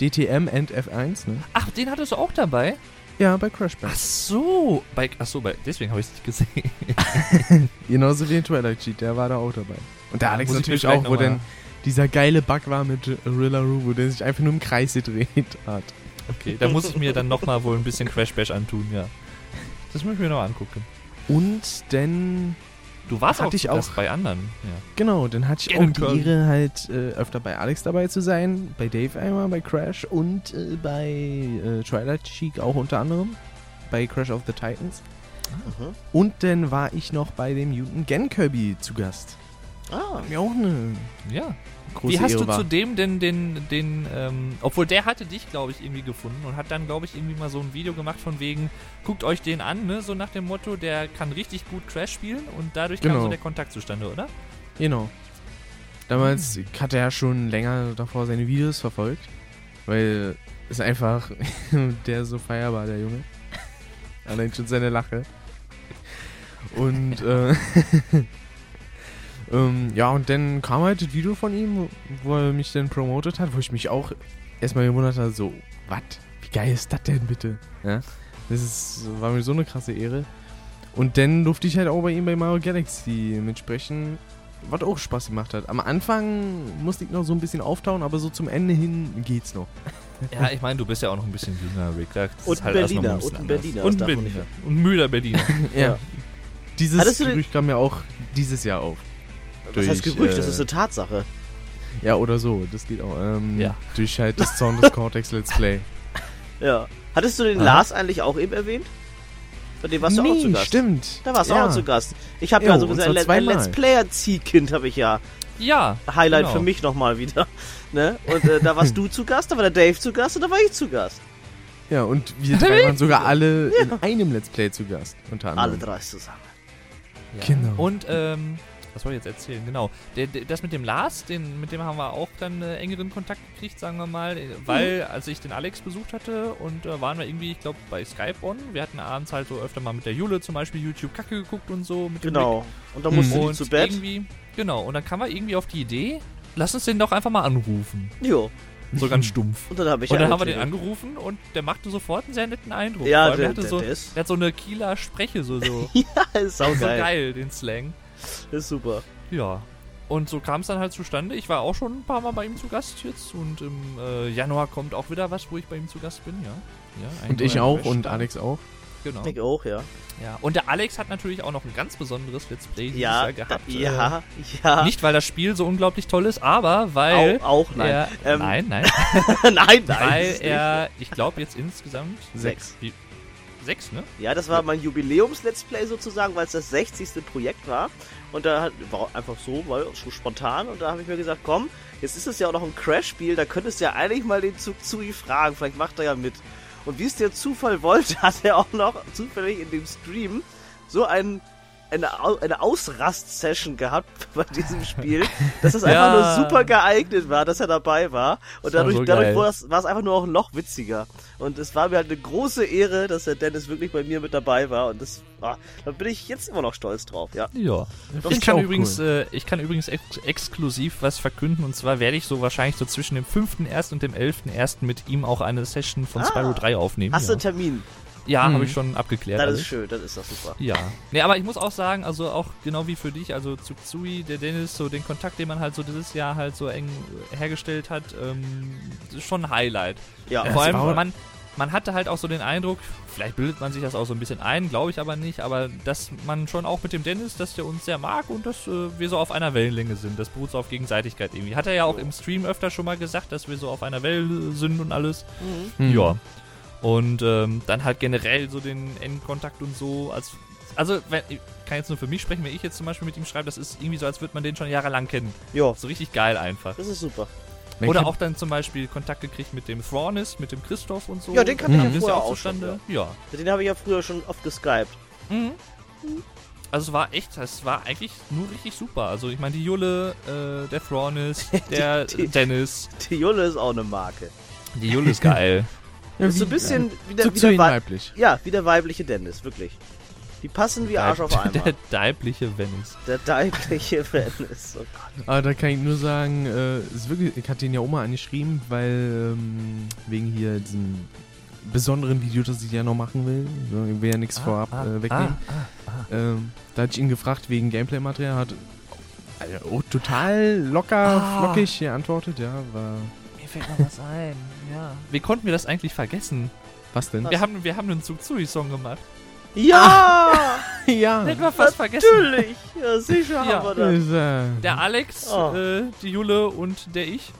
DTM and F1, ne? Ach, den hattest du auch dabei? Ja, bei Crash Bands. Ach so. Bei, ach so, bei, deswegen habe ich es nicht gesehen. *laughs* Genauso wie den Twilight Cheat, der war da auch dabei. Und der Alex natürlich auch, wo dann dieser geile Bug war mit Rillaru, wo der sich einfach nur im Kreis gedreht hat. Okay, da muss ich mir dann noch mal wohl ein bisschen Crash Bash antun, ja. Das muss ich mir noch angucken. Und dann, Du warst Hatte auch, ich auch. bei anderen, ja. genau, dann hatte ich auch Gannon die. Ehre, halt äh, öfter bei Alex dabei zu sein, bei Dave einmal, bei Crash und äh, bei äh, Twilight Cheek auch unter anderem, bei Crash of the Titans. Mhm. Und dann war ich noch bei dem Mutant Gen Kirby zu Gast. Ah, mir auch eine Ja. Große Wie hast Ehre du war. zu dem denn den, den, ähm, obwohl der hatte dich, glaube ich, irgendwie gefunden und hat dann, glaube ich, irgendwie mal so ein Video gemacht von wegen, guckt euch den an, ne, so nach dem Motto, der kann richtig gut Crash spielen und dadurch kam Genau. so der Kontakt zustande, oder? Genau. Damals hat er schon länger davor seine Videos verfolgt, weil ist einfach *laughs* der ist so feierbar, der Junge. Allein schon seine Lache. Und äh, *laughs* ähm, ja, und dann kam halt das Video von ihm, wo er mich dann promotet hat, wo ich mich auch erstmal gewundert habe, so, was? Wie geil ist das denn bitte? Ja? Das ist, war mir so eine krasse Ehre. Und dann durfte ich halt auch bei ihm bei Mario Galaxy mitsprechen, was auch Spaß gemacht hat. Am Anfang musste ich noch so ein bisschen auftauen, aber so zum Ende hin geht's noch. *laughs* Ja, ich meine, du bist ja auch noch ein bisschen jünger, Rick. Das Und halt Berliner, ein und ein. Berliner, Und Berliner. Und müder Berliner. *laughs* Ja. Dieses du den- Gerücht kam ja auch dieses Jahr auf. Was heißt Durch, Gerücht? äh, Das ist eine Tatsache. Ja, oder so, das geht auch. Ähm, Ja. Durch halt das Zorn des Cortex Let's Play. *laughs* Ja. Hattest du den Aha. Lars eigentlich auch eben erwähnt? Bei dem warst du auch zu Gast. stimmt. Da warst du ja. auch zu Gast. Ich habe ja so zwar ein, ein. Let's Player-Ziehkind habe ich ja. Ja. Highlight genau. für mich nochmal wieder. *laughs* Ne? Und äh, da warst *laughs* du zu Gast, da war der Dave zu Gast und da war ich zu Gast. Ja, und wir drei waren sogar alle in einem Let's Play zu Gast. Unter Alle anderem. drei zusammen. Ja. Genau. Und, ähm, was soll ich jetzt erzählen? Genau. Der, der, das mit dem Lars, den, mit dem haben wir auch dann äh, engeren Kontakt gekriegt, sagen wir mal, äh, weil als ich den Alex besucht hatte und äh, waren wir irgendwie, ich glaube, bei Skype on. Wir hatten abends halt so öfter mal mit der Jule zum Beispiel YouTube Kacke geguckt und so. Genau. Und dann Mhm. musste Rick. die Und zu Bett. irgendwie, genau. Und dann kam er irgendwie auf die Idee, lass uns den doch einfach mal anrufen. Jo. So ganz *laughs* stumpf. Und dann habe ich Und dann haben wir den angerufen und der machte sofort einen sehr netten Eindruck. Ja, der, der, so, der hat so eine Kieler Spreche, so, so, *laughs* Ja, ist so auch geil. geil. den Slang. *laughs* ist super. Ja. Und so kam es dann halt zustande. Ich war auch schon ein paar Mal bei ihm zu Gast jetzt und im äh, Januar kommt auch wieder was, wo ich bei ihm zu Gast bin, ja. ja und ich auch Feststand. und Alex auch. Genau. Ich auch, ja. Ja, und der Alex hat natürlich auch noch ein ganz besonderes Let's Play dieses ja, Jahr gehabt. Da, ja, äh, ja. Nicht, weil das Spiel so unglaublich toll ist, aber weil. Auch, auch nein. Er, ähm, nein. nein. *laughs* nein, nein. Weil er, ich glaube, jetzt insgesamt sechs. sechs 2006, ne? Ja, das war mein Jubiläums-Let's Play sozusagen, weil es das 60. Projekt war. Und da war einfach so, weil so spontan. Und da habe ich mir gesagt, komm, jetzt ist es ja auch noch ein Crash-Spiel, da könntest du ja eigentlich mal den Zug zu ihm fragen, vielleicht macht er ja mit. Und wie es der Zufall wollte, *laughs* hat er auch noch zufällig in dem Stream so einen eine, Au- eine Ausrast-Session gehabt *laughs* bei diesem Spiel, *laughs* dass es einfach Ja. nur super geeignet war, dass er dabei war. Und war dadurch, so dadurch war es, war einfach nur auch noch witziger. Und es war mir halt eine große Ehre, dass der Dennis wirklich bei mir mit dabei war. Und das, ah, da bin ich jetzt immer noch stolz drauf, ja. Ja. Ich kann, übrigens, cool. äh, ich kann übrigens ex exklusiv was verkünden und zwar werde ich so wahrscheinlich so zwischen dem 5.1. und dem 11.1. mit ihm auch eine Session von Ah. Spyro 3 aufnehmen. Hast du ja, einen Termin? Ja Mhm. habe ich schon abgeklärt. Das alles. ist schön, das ist doch super. Ja. Nee, aber ich muss auch sagen, also auch genau wie für dich, also zu Tsui, der Dennis, so den Kontakt, den man halt so dieses Jahr halt so eng äh, hergestellt hat, ähm, ist schon ein Highlight. Ja, Ja, Vor allem, war- man, man hatte halt auch so den Eindruck, vielleicht bildet man sich das auch so ein bisschen ein, glaube ich aber nicht, aber dass man schon auch mit dem Dennis, dass der uns sehr mag und dass äh, wir so auf einer Wellenlänge sind. Das beruht so auf Gegenseitigkeit irgendwie. Hat er ja auch im Stream öfter schon mal gesagt, dass wir so auf einer Welle sind und alles. Hm. Ja. Und ähm, dann halt generell so den Endkontakt und so. Als, also, wenn, ich kann jetzt nur für mich sprechen, wenn ich jetzt zum Beispiel mit ihm schreibe, das ist irgendwie so, als würde man den schon jahrelang kennen. ja, So richtig geil einfach. das ist super. Man Oder auch dann zum Beispiel Kontakt gekriegt mit dem Thrawnist, mit dem Christoph und so. Ja, den kannte ich Das ja ist vorher ja auch zustande. Ja. Mit denen habe ich ja früher schon oft geskypt. Mhm. Also es war echt, es war eigentlich nur richtig super. Also ich meine, die Julle, äh, der Thrawnist, *laughs* der Die- die- Dennis. Die Jolle ist auch eine Marke. Die Jule ist geil. *laughs* Ja, ist so ein wie- bisschen wie der, zu, wie der, weiblich. Ja, wie der weibliche Dennis, wirklich. Die passen wie Arsch auf Eimer. Der *laughs* deibliche Venice. Der deibliche Dennis. *laughs* Oh Gott. Aber da kann ich nur sagen, äh, ist wirklich, ich hatte ihn ja mal angeschrieben, weil ähm, wegen hier diesem besonderen Video, das ich ja noch machen will. So, ich will ja nichts vorab äh, wegnehmen. Ähm, da hatte ich ihn gefragt wegen Gameplay-Material, hat Alter, oh, total locker, Ah. flockig geantwortet, ja, war. Mir fällt noch was ein. Ja. Wie konnten wir das eigentlich vergessen? Was denn? Wir haben, wir haben einen Zugzui-Song gemacht. Ja! *laughs* ja! Hätten wir fast vergessen. Natürlich! Ja, sicher Ja. haben wir das. Äh, Der Alex, Oh. äh, die Jule und der ich.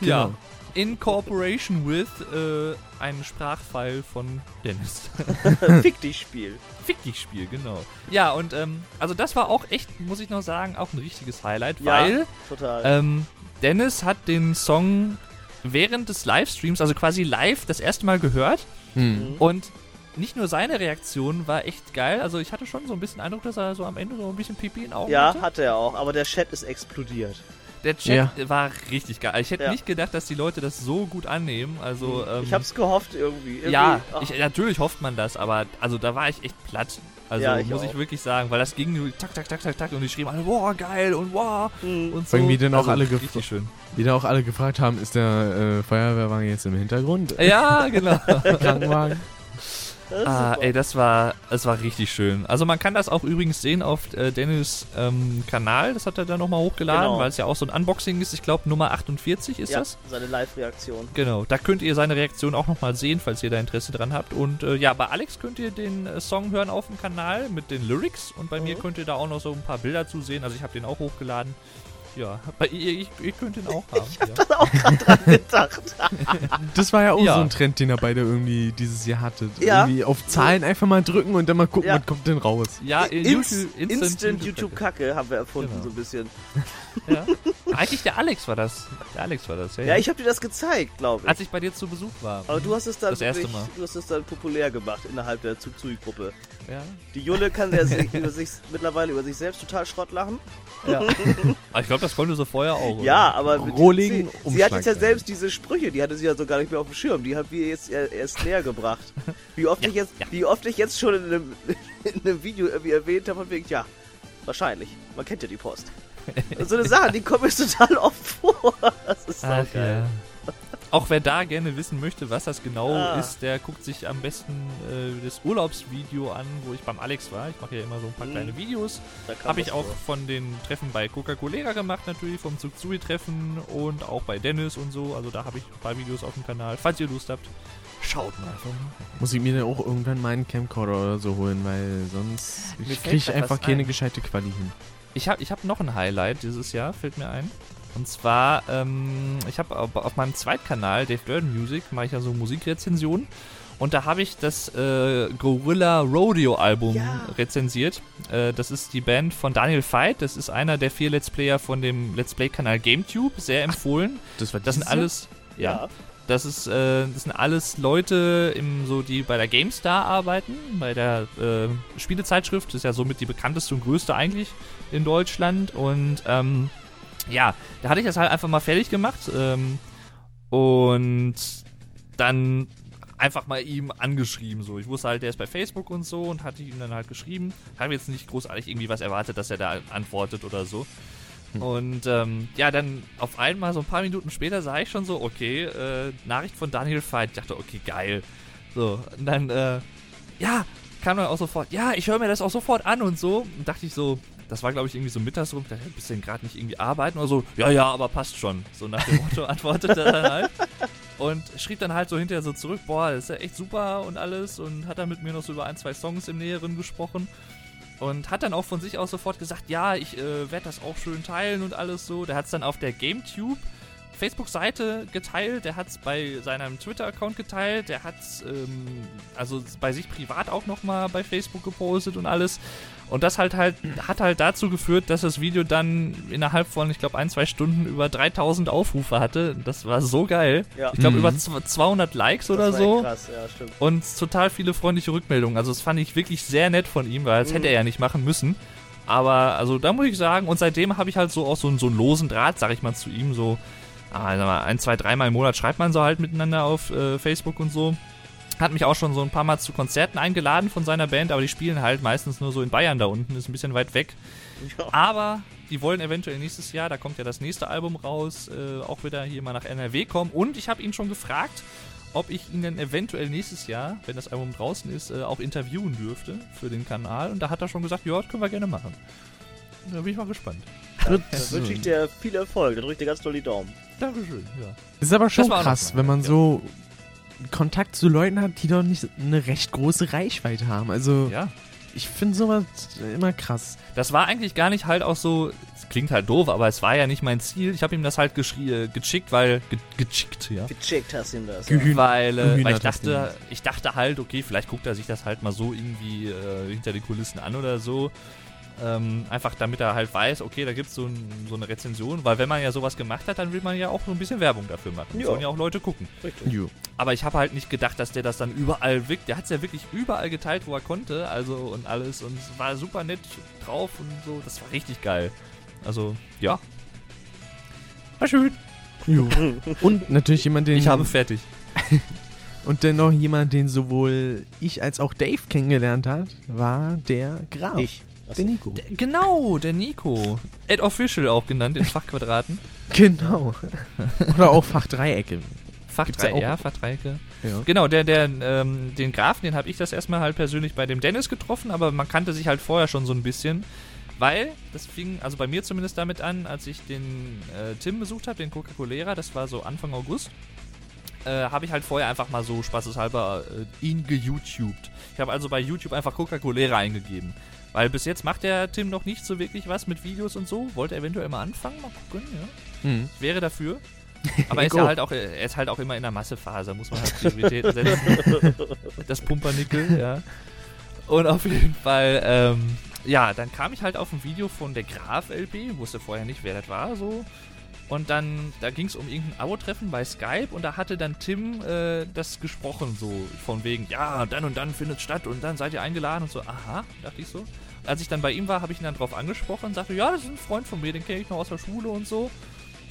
Ja. Genau. In cooperation with äh, ein Sprachfile von Dennis. *laughs* Fick dich, Spiel. Fick dich Spiel, genau. Ja, und ähm, also das war auch echt, muss ich noch sagen, auch ein richtiges Highlight, Ja. weil Total. ähm, Dennis hat den Song während des Livestreams, also quasi live, das erste Mal gehört Hm. und nicht nur seine Reaktion war echt geil, also ich hatte schon so ein bisschen Eindruck, dass er so am Ende so ein bisschen Pipi in Augen ja, hatte. hatte er auch, aber der Chat ist explodiert. Der Chat Ja. war richtig geil. Ich hätte Ja. nicht gedacht, dass die Leute das so gut annehmen. Also, ähm, ich hab's gehofft irgendwie. irgendwie ja, ich, natürlich hofft man das, aber also da war ich echt platt. Also Ja, ich muss ich auch. wirklich sagen, weil das ging nur tak, tak, tak, tak, tak und die schrieben alle, boah, geil und wow hm. und so. Vor allem, wie denn auch also, alle Richtig schön. Wie da auch alle gefragt haben, ist der äh, Feuerwehrwagen jetzt im Hintergrund? Ja, genau. *laughs* Krankenwagen? Ah, super. ey, das war, das war richtig schön. Also man kann das auch übrigens sehen auf äh, Dennis ähm, Kanal. Das hat er da nochmal hochgeladen, Genau. weil es ja auch so ein Unboxing ist. Ich glaube Nummer 48 ist ja, das. seine Live-Reaktion. Genau, da könnt ihr seine Reaktion auch nochmal sehen, falls ihr da Interesse dran habt. Und äh, ja, bei Alex könnt ihr den äh, Song hören auf dem Kanal mit den Lyrics und bei mir Mhm. könnt ihr da auch noch so ein paar Bilder zu sehen. Also ich habe den auch hochgeladen. Ja, bei ihr, ihr, ihr könnt den auch haben. ja. Das auch gerade dran *laughs* gedacht. Das war ja auch Ja. so ein Trend, den ihr beide irgendwie dieses Jahr hattet. Ja. Irgendwie auf Zahlen einfach mal drücken und dann mal gucken, Ja. was kommt denn raus. Ja, Inst YouTube, Instant, YouTube-Kacke haben wir erfunden, Genau. so ein bisschen. Ja. Eigentlich der Alex war das. Der Alex war das, ja. Ja, ich habe dir das gezeigt, glaube ich. Als ich bei dir zu Besuch war. aber du hast es dann Das erste wirklich- Mal. du hast es dann populär gemacht innerhalb der Zugzui-Gruppe. Ja. Die Jule kann der sich, *laughs* über sich mittlerweile über sich selbst total Schrott lachen. ja. *laughs* Aber ich glaube, das konnte sie vorher auch. Ja, aber mit- Rohlegen, sie, sie hat jetzt ja selbst diese Sprüche, die hatte sie ja so gar nicht mehr auf dem Schirm. Die hat wir jetzt er- erst näher gebracht. Wie oft *laughs* Ja, ich jetzt, ja. wie oft ich jetzt schon in einem, *laughs* in einem Video irgendwie erwähnt habe, von wegen, ja, wahrscheinlich. Man kennt ja die Post. Und so eine Sache, die kommen mir total oft *laughs* vor. Das ist Ach, saugeil. ja. Auch wer da gerne wissen möchte, was das genau Ah. ist, der guckt sich am besten äh, das Urlaubsvideo an, wo ich beim Alex war. Ich mache ja immer so ein paar Mhm. kleine Videos. Habe ich auch vor. von den Treffen bei Coca-Cola gemacht, natürlich, vom Zugzui-Treffen und auch bei Dennis und so. Also da habe ich ein paar Videos auf dem Kanal. Falls ihr Lust habt, schaut mal. Muss ich mir dann auch irgendwann meinen Camcorder oder so holen, weil sonst Mir ich einfach keine ein. gescheite Quali hin. Ich habe ich hab noch ein Highlight dieses Jahr, fällt mir ein. Und zwar, ähm, ich habe auf, auf meinem Zweitkanal, Dave Durden Music, mache ich ja so Musikrezensionen. Und da habe ich das äh, Gorilla Rodeo Album Ja. rezensiert. Äh, das ist die Band von Daniel Veit. Das ist einer der vier Let's Player von dem Let's Play-Kanal GameTube. Sehr empfohlen. Das war Das sind alles, ja, das ist, äh, das sind alles Leute, im, so, die bei der GameStar arbeiten, bei der äh, Spielezeitschrift. Das ist ja somit die bekannteste und größte eigentlich in Deutschland. Und ähm, ja, da hatte ich das halt einfach mal fertig gemacht. Ähm, und dann einfach mal ihm angeschrieben. So, ich wusste halt, der ist bei Facebook und so und hatte ihm dann halt geschrieben. Habe jetzt nicht großartig irgendwie was erwartet, dass er da antwortet oder so. Und ähm, ja, dann auf einmal, so ein paar Minuten später, sah ich schon so, okay, äh, Nachricht von Daniel Veit. Ich dachte, okay, geil. So, und dann, äh, ja, kam dann auch sofort, ja, ich höre mir das auch sofort an und so. Und dachte ich so, das war glaube ich irgendwie so mittags rum, ich dachte, bist du denn gerade nicht irgendwie arbeiten oder so? Ja, ja, aber passt schon. So nach dem Motto *laughs* antwortete er dann halt. Und schrieb dann halt so hinterher so zurück, boah, das ist ja echt super und alles. Und hat dann mit mir noch so über ein, zwei Songs im Näheren gesprochen. Und hat dann auch von sich aus sofort gesagt, ja, ich äh, werde das auch schön teilen und alles so. Der hat es dann auf der GameTube Facebook-Seite geteilt, der hat es bei seinem Twitter-Account geteilt, der hat es ähm, also bei sich privat auch nochmal bei Facebook gepostet und alles. Und das halt halt hat halt dazu geführt, dass das Video dann innerhalb von, ich glaube, ein, zwei Stunden über 3000 Aufrufe hatte. Das war so geil. Ja. Ich glaube, Mhm. über zw- 200 Likes oder Das war so. Krass, ja, stimmt. Und total viele freundliche Rückmeldungen. Also das fand ich wirklich sehr nett von ihm, weil das Mhm. hätte er ja nicht machen müssen. Aber also da muss ich sagen, und seitdem habe ich halt so auch so, einen- so einen losen Draht, sag ich mal, zu ihm. So, mal ein, zwei, dreimal im Monat schreibt man so halt miteinander auf äh, Facebook und so. Hat mich auch schon so ein paar Mal zu Konzerten eingeladen von seiner Band, aber die spielen halt meistens nur so in Bayern da unten, ist ein bisschen weit weg. Ja. Aber die wollen eventuell nächstes Jahr, da kommt ja das nächste Album raus, äh, auch wieder hier mal nach NRW kommen. Und ich habe ihn schon gefragt, ob ich ihn dann eventuell nächstes Jahr, wenn das Album draußen ist, äh, auch interviewen dürfte für den Kanal. Und da hat er schon gesagt, ja, das können wir gerne machen. Da bin ich mal gespannt. Da wünsche ich dir viel Erfolg. Da drücke ich dir ganz doll die Daumen. Dankeschön, ja. Ist aber schon krass, wenn man ja. so Kontakt zu Leuten hat, die doch nicht eine recht große Reichweite haben. Also Ja. ich finde sowas immer krass. Das war eigentlich gar nicht halt auch so, es klingt halt doof, aber es war ja nicht mein Ziel. Ich habe ihm das halt geschrie- äh, geschickt, weil, ge gechickt, ja. Gecheckt hast du ihm das. Gehü- Weil, äh, weil ich dachte, ich dachte halt, okay, vielleicht guckt er sich das halt mal so irgendwie äh, hinter die Kulissen an oder so. Ähm, einfach damit er halt weiß, okay, da gibt es so, ein, so eine Rezension, weil wenn man ja sowas gemacht hat, dann will man ja auch so ein bisschen Werbung dafür machen. Ja. Sollen ja auch Leute gucken. Richtig. Jo. Aber ich habe halt nicht gedacht, dass der das dann überall wirkt. Der hat es ja wirklich überall geteilt, wo er konnte, also und alles und es war super nett drauf und so. Das war richtig geil. Also, ja. War schön. Jo. *laughs* Und natürlich jemand, den. Ich habe fertig. *laughs* Und dennoch jemand, den sowohl ich als auch Dave kennengelernt hat, war der Graf. Ich. Der Nico. Genau, der Nico. Ed Official auch genannt in Fachquadraten. *laughs* Genau. *laughs* Oder auch Fachdreiecke. Fach Gibt's ja 3, auch. ja, Fachdreiecke. Ja. Genau, der, der, ähm, den Grafen, den habe ich das erstmal halt persönlich bei dem Dennis getroffen, aber man kannte sich halt vorher schon so ein bisschen. Weil, das fing, also bei mir zumindest damit an, als ich den äh, Tim besucht habe, den Coca-Colera, das war so Anfang August, äh, habe ich halt vorher einfach mal so spaßeshalber äh, ihn geYouTubed. Ich habe also bei YouTube einfach Coca-Colera eingegeben. Weil bis jetzt macht der Tim noch nicht so wirklich was mit Videos und so. Wollte eventuell mal anfangen, mal gucken, ja. Mhm. Wäre dafür. *laughs* Aber er ist ja halt auch, er ist halt auch immer in der Massephase, muss man halt Prioritäten setzen. *laughs* das Pumpernickel, ja. Und auf jeden Fall, ähm, ja, dann kam ich halt auf ein Video von der Graf LP, wusste vorher nicht, wer das war, so. Und dann, da ging es um irgendein Abo-Treffen bei Skype und da hatte dann Tim äh, das gesprochen, so von wegen, ja, dann und dann findet statt und dann seid ihr eingeladen und so, aha, dachte ich so. Als ich dann bei ihm war, habe ich ihn dann drauf angesprochen und sagte, ja, das ist ein Freund von mir, den kenne ich noch aus der Schule und so.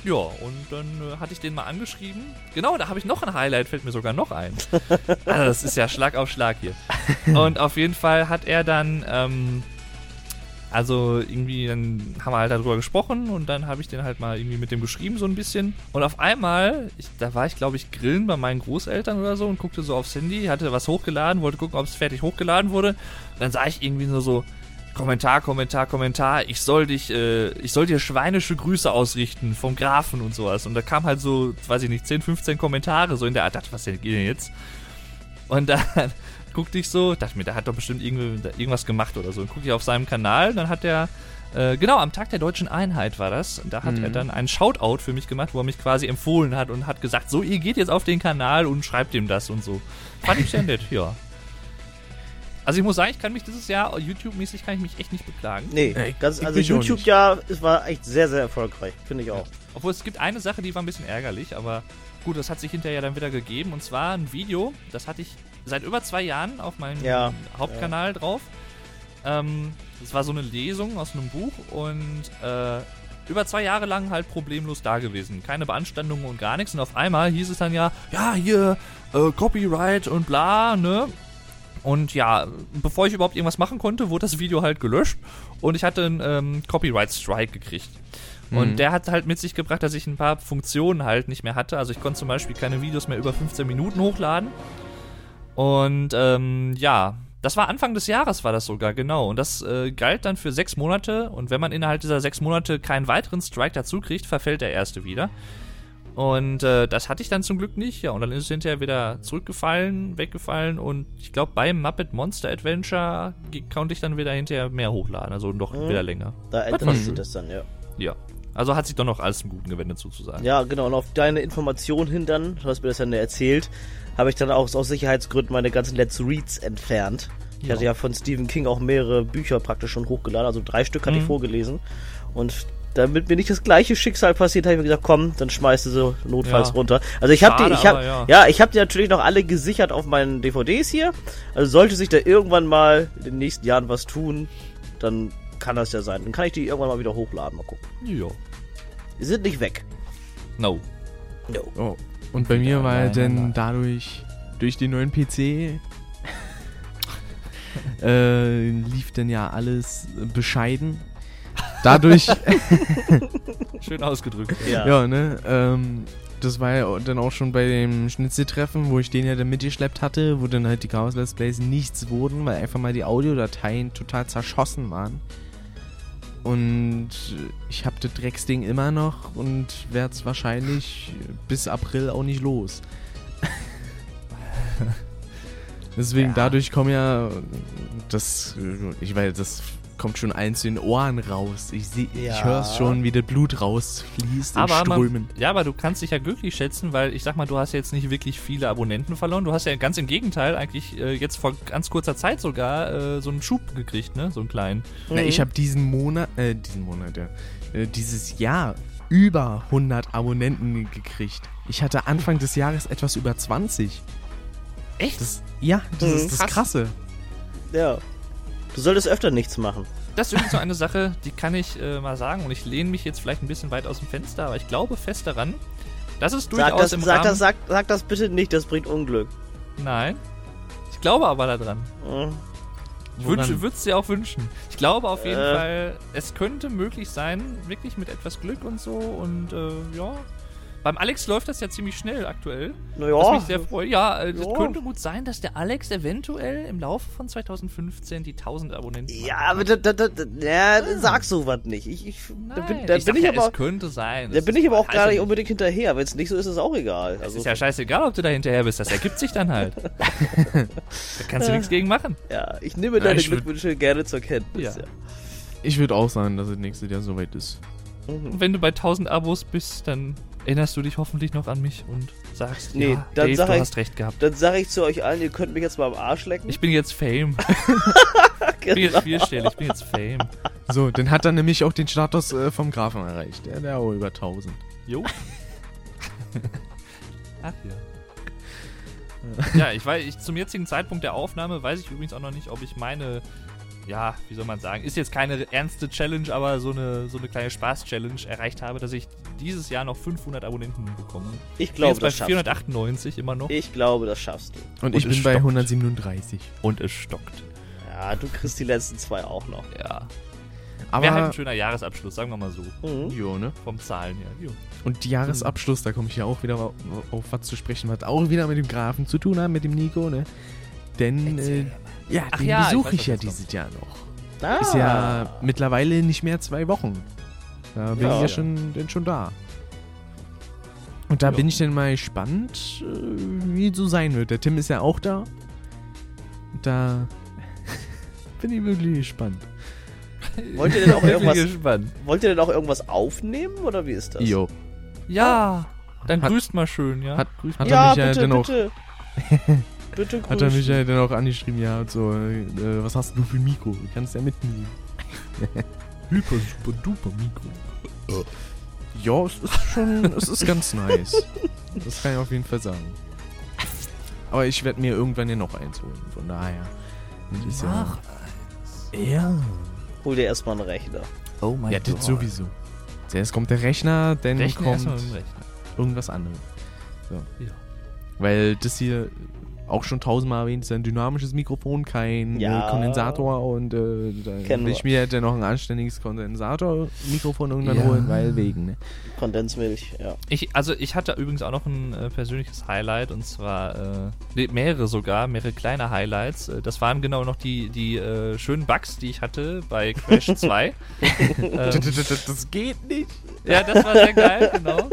Ja, und dann äh, hatte ich den mal angeschrieben. Genau, da habe ich noch ein Highlight, fällt mir sogar noch ein. *laughs* also das ist ja Schlag auf Schlag hier. Und auf jeden Fall hat er dann, ähm, also irgendwie, dann haben wir halt darüber gesprochen und dann habe ich den halt mal irgendwie mit dem geschrieben, so ein bisschen. Und auf einmal, ich, da war ich glaube ich grillen bei meinen Großeltern oder so und guckte so aufs Handy, hatte was hochgeladen, wollte gucken, ob es fertig hochgeladen wurde. Und dann sah ich irgendwie nur so, Kommentar, Kommentar, Kommentar, ich soll dich, äh, ich soll dir schweinische Grüße ausrichten vom Grafen und sowas. Und da kam halt so, weiß ich nicht, 10, 15 Kommentare so in der Art, was geht denn jetzt? Und dann guckte ich so, dachte mir, der hat doch bestimmt irgendwas gemacht oder so. Und gucke ich auf seinem Kanal, dann hat er, äh, genau, am Tag der deutschen Einheit war das. Und da hat Mhm. er dann einen Shoutout für mich gemacht, wo er mich quasi empfohlen hat und hat gesagt, so, ihr geht jetzt auf den Kanal und schreibt ihm das und so. Fand ich sehr nett, ja. Also ich muss sagen, ich kann mich dieses Jahr, YouTube-mäßig kann ich mich echt nicht beklagen. Nee, Ey, ganz, also YouTube-Jahr, es war echt sehr, sehr erfolgreich. Finde ich auch. Obwohl es gibt eine Sache, die war ein bisschen ärgerlich, aber gut, das hat sich hinterher dann wieder gegeben. Und zwar ein Video, das hatte ich seit über zwei Jahren auf meinem Ja, Hauptkanal drauf. Ähm, das war so eine Lesung aus einem Buch und äh, über zwei Jahre lang halt problemlos da gewesen. Keine Beanstandungen und gar nichts. Und auf einmal hieß es dann ja, ja, hier, äh, Copyright und bla, ne? Und ja, bevor ich überhaupt irgendwas machen konnte, wurde das Video halt gelöscht und ich hatte einen ähm, Copyright-Strike gekriegt. Und Mhm. der hat halt mit sich gebracht, dass ich ein paar Funktionen halt nicht mehr hatte. Also ich konnte zum Beispiel keine Videos mehr über 15 Minuten hochladen. Und ähm, ja, das war Anfang des Jahres, war das sogar, genau. Und das äh, galt dann für sechs Monate. Und wenn man innerhalb dieser sechs Monate keinen weiteren Strike dazu kriegt, verfällt der erste wieder. Und äh, das hatte ich dann zum Glück nicht. Ja, und dann ist es hinterher wieder zurückgefallen, weggefallen. Und ich glaube, beim Muppet Monster Adventure konnte ich dann wieder hinterher mehr hochladen. Also noch Mhm. wieder länger. Da ändert sich das dann, ja. Ja. Also hat sich doch noch alles zum Guten gewendet, sozusagen. Ja, genau. Und auf deine Information hin dann, du hast mir das dann erzählt, habe ich dann auch aus Sicherheitsgründen meine ganzen Let's Reads entfernt. Ich Ja. hatte ja von Stephen King auch mehrere Bücher praktisch schon hochgeladen, also drei Stück hatte ich Mhm. vorgelesen. Und damit mir nicht das gleiche Schicksal passiert, habe ich mir gesagt, komm, dann schmeißt du so notfalls Ja. runter. Also ich habe die, ich habe, ja. ja. ich habe die natürlich noch alle gesichert auf meinen DVDs hier. Also sollte sich da irgendwann mal in den nächsten Jahren was tun, dann kann das ja sein. Dann kann ich die irgendwann mal wieder hochladen, mal gucken. Ja. Die sind nicht weg. No. Jo. Oh. Und bei mir war dann dadurch, durch den neuen PC, *laughs* äh, lief dann ja alles bescheiden. *laughs* Dadurch, *laughs* Schön ausgedrückt. Ja. ja, ne, ähm, das war ja dann auch schon bei dem Schnitzeltreffen, wo ich den ja dann mitgeschleppt hatte, wo dann halt die Chaos Let's Plays nichts wurden, weil einfach mal die Audiodateien total zerschossen waren. Und ich habe das Drecksding immer noch und werde es wahrscheinlich bis April auch nicht los. *laughs* Deswegen, Ja. dadurch kommen ja das, ich weiß, das kommt schon eins in den Ohren raus. Ich, seh- ich Ja. höre es schon, wie das Blut rausfließt in Aber man, Strömen. ja, aber du kannst dich ja glücklich schätzen, weil ich sag mal, du hast jetzt nicht wirklich viele Abonnenten verloren. Du hast ja ganz im Gegenteil eigentlich äh, jetzt vor ganz kurzer Zeit sogar äh, so einen Schub gekriegt, ne? So einen kleinen. Na, ich habe diesen Monat, äh, diesen Monat, ja, äh, dieses Jahr über 100 Abonnenten gekriegt. Ich hatte Anfang des Jahres etwas über 20. Echt? Das, ja, das Mhm. ist das Krass. Krasse. Ja. Du solltest öfter nichts machen. Das ist übrigens so eine Sache, die kann ich äh, mal sagen und ich lehne mich jetzt vielleicht ein bisschen weit aus dem Fenster, aber ich glaube fest daran, dass es durchaus Sag das, im sag, Rahmen... das, sag, sag das bitte nicht, das bringt Unglück. Nein. Ich glaube aber daran. Mhm. Ich würde es dir auch wünschen. Ich glaube auf jeden Äh. Fall, es könnte möglich sein, wirklich mit etwas Glück und so und äh, ja. Beim Alex läuft das ja ziemlich schnell aktuell. Was Naja, mich sehr freut. Ja, äh, es Ja. könnte gut sein, dass der Alex eventuell im Laufe von 2015 die 1000 Abonnenten ja, aber da, da, da, da, ja, sag sowas nicht. Ich, ich, da Nein, bin, da ich bin ich ja, aber, es könnte sein. da bin ich aber auch gar nicht unbedingt hinterher. Wenn es nicht so ist, ist es auch egal. Es Also, ist ja scheißegal, ob du da hinterher bist. Das ergibt sich dann halt. *laughs* da kannst du nichts gegen machen. ja, ich nehme deine ich würd- Glückwünsche gerne zur Kenntnis. Ja. Ja. Ich würde auch sagen, dass es nächstes Jahr soweit ist. Mhm. Und wenn du bei 1000 Abos bist, dann erinnerst du dich hoffentlich noch an mich und sagst, Nee, ja, dann Dave, sag du ich- hast recht gehabt. Dann sage ich zu euch allen, ihr könnt mich jetzt mal am Arsch lecken. Ich bin jetzt Fame. *laughs* Ich bin Genau. jetzt vierstellig, ich bin jetzt Fame. So, dann hat er nämlich auch den Status äh, vom Grafen erreicht. Der, der auch über 1000. Jo. *laughs* Ach ja. Ja, ich weiß, ich, zum jetzigen Zeitpunkt der Aufnahme weiß ich übrigens auch noch nicht, ob ich meine, ja, wie soll man sagen, ist jetzt keine ernste Challenge, aber so eine, so eine kleine Spaß-Challenge erreicht habe, dass ich dieses Jahr noch 500 Abonnenten bekomme. Ich Ich bin glaube, jetzt bei das schaffst du. 498 immer noch. Ich glaube, das schaffst du. Und, Und ich bin bei stockt. 137. Und es stockt. Ja, du kriegst die letzten zwei auch noch. Ja. Wäre halt Aber, ein schöner Jahresabschluss, sagen wir mal so. Mhm. jo, ne? Vom Zahlen her. Jo. Und Jahresabschluss, da komme ich ja auch wieder auf, auf was zu sprechen, was auch wieder mit dem Grafen zu tun hat, mit dem Nico, ne? Denn, äh, ja, Ach den ja, ich besuche ich, was ja dieses Jahr noch. Ah. Ist ja mittlerweile nicht mehr zwei Wochen. Da bin Ja. ich ja schon, denn schon da. Und da Ja. bin ich dann mal gespannt, äh, wie es so sein wird. Der Tim ist ja auch da. Da *laughs* bin ich wirklich gespannt. Wollt ihr denn auch *laughs* irgendwas, gespannt. wollt ihr denn auch irgendwas aufnehmen oder wie ist das? Jo. Ja. Dann Hat- grüßt mal schön, ja. Hat, hat Ja, er mich ja bitte, dann auch *laughs* bitte. bitte Hat er mich grüßen. ja dann auch angeschrieben, ja, und so, äh, was hast du für ein Mikro? Du kannst ja mitnehmen. *laughs* Hyper, super, duper Mikro. Ja, es ist schon, es ist ganz nice. Das kann ich auf jeden Fall sagen. Aber ich werde mir irgendwann ja noch eins holen, von daher. Ist ja, ja. Hol dir erstmal einen Rechner. Oh mein Ja, Gott. das sowieso. Zuerst kommt der Rechner, dann Rechnen kommt Rechner. irgendwas anderes. So. Ja. Weil das hier auch schon tausendmal erwähnt ist, ein dynamisches Mikrofon, kein Ja. äh, Kondensator und äh, da Kennen will ich mir halt dann noch ein anständiges Kondensator-Mikrofon irgendwann Ja. holen, weil wegen, ne? Kondensmilch, ja. Ich, also ich hatte übrigens auch noch ein äh, persönliches Highlight und zwar äh, nee, mehrere sogar, mehrere kleine Highlights. Äh, das waren genau noch die, die äh, schönen Bugs, die ich hatte bei Crash *laughs* 2. *laughs* ähm, Das geht nicht. ja, das war sehr geil, genau.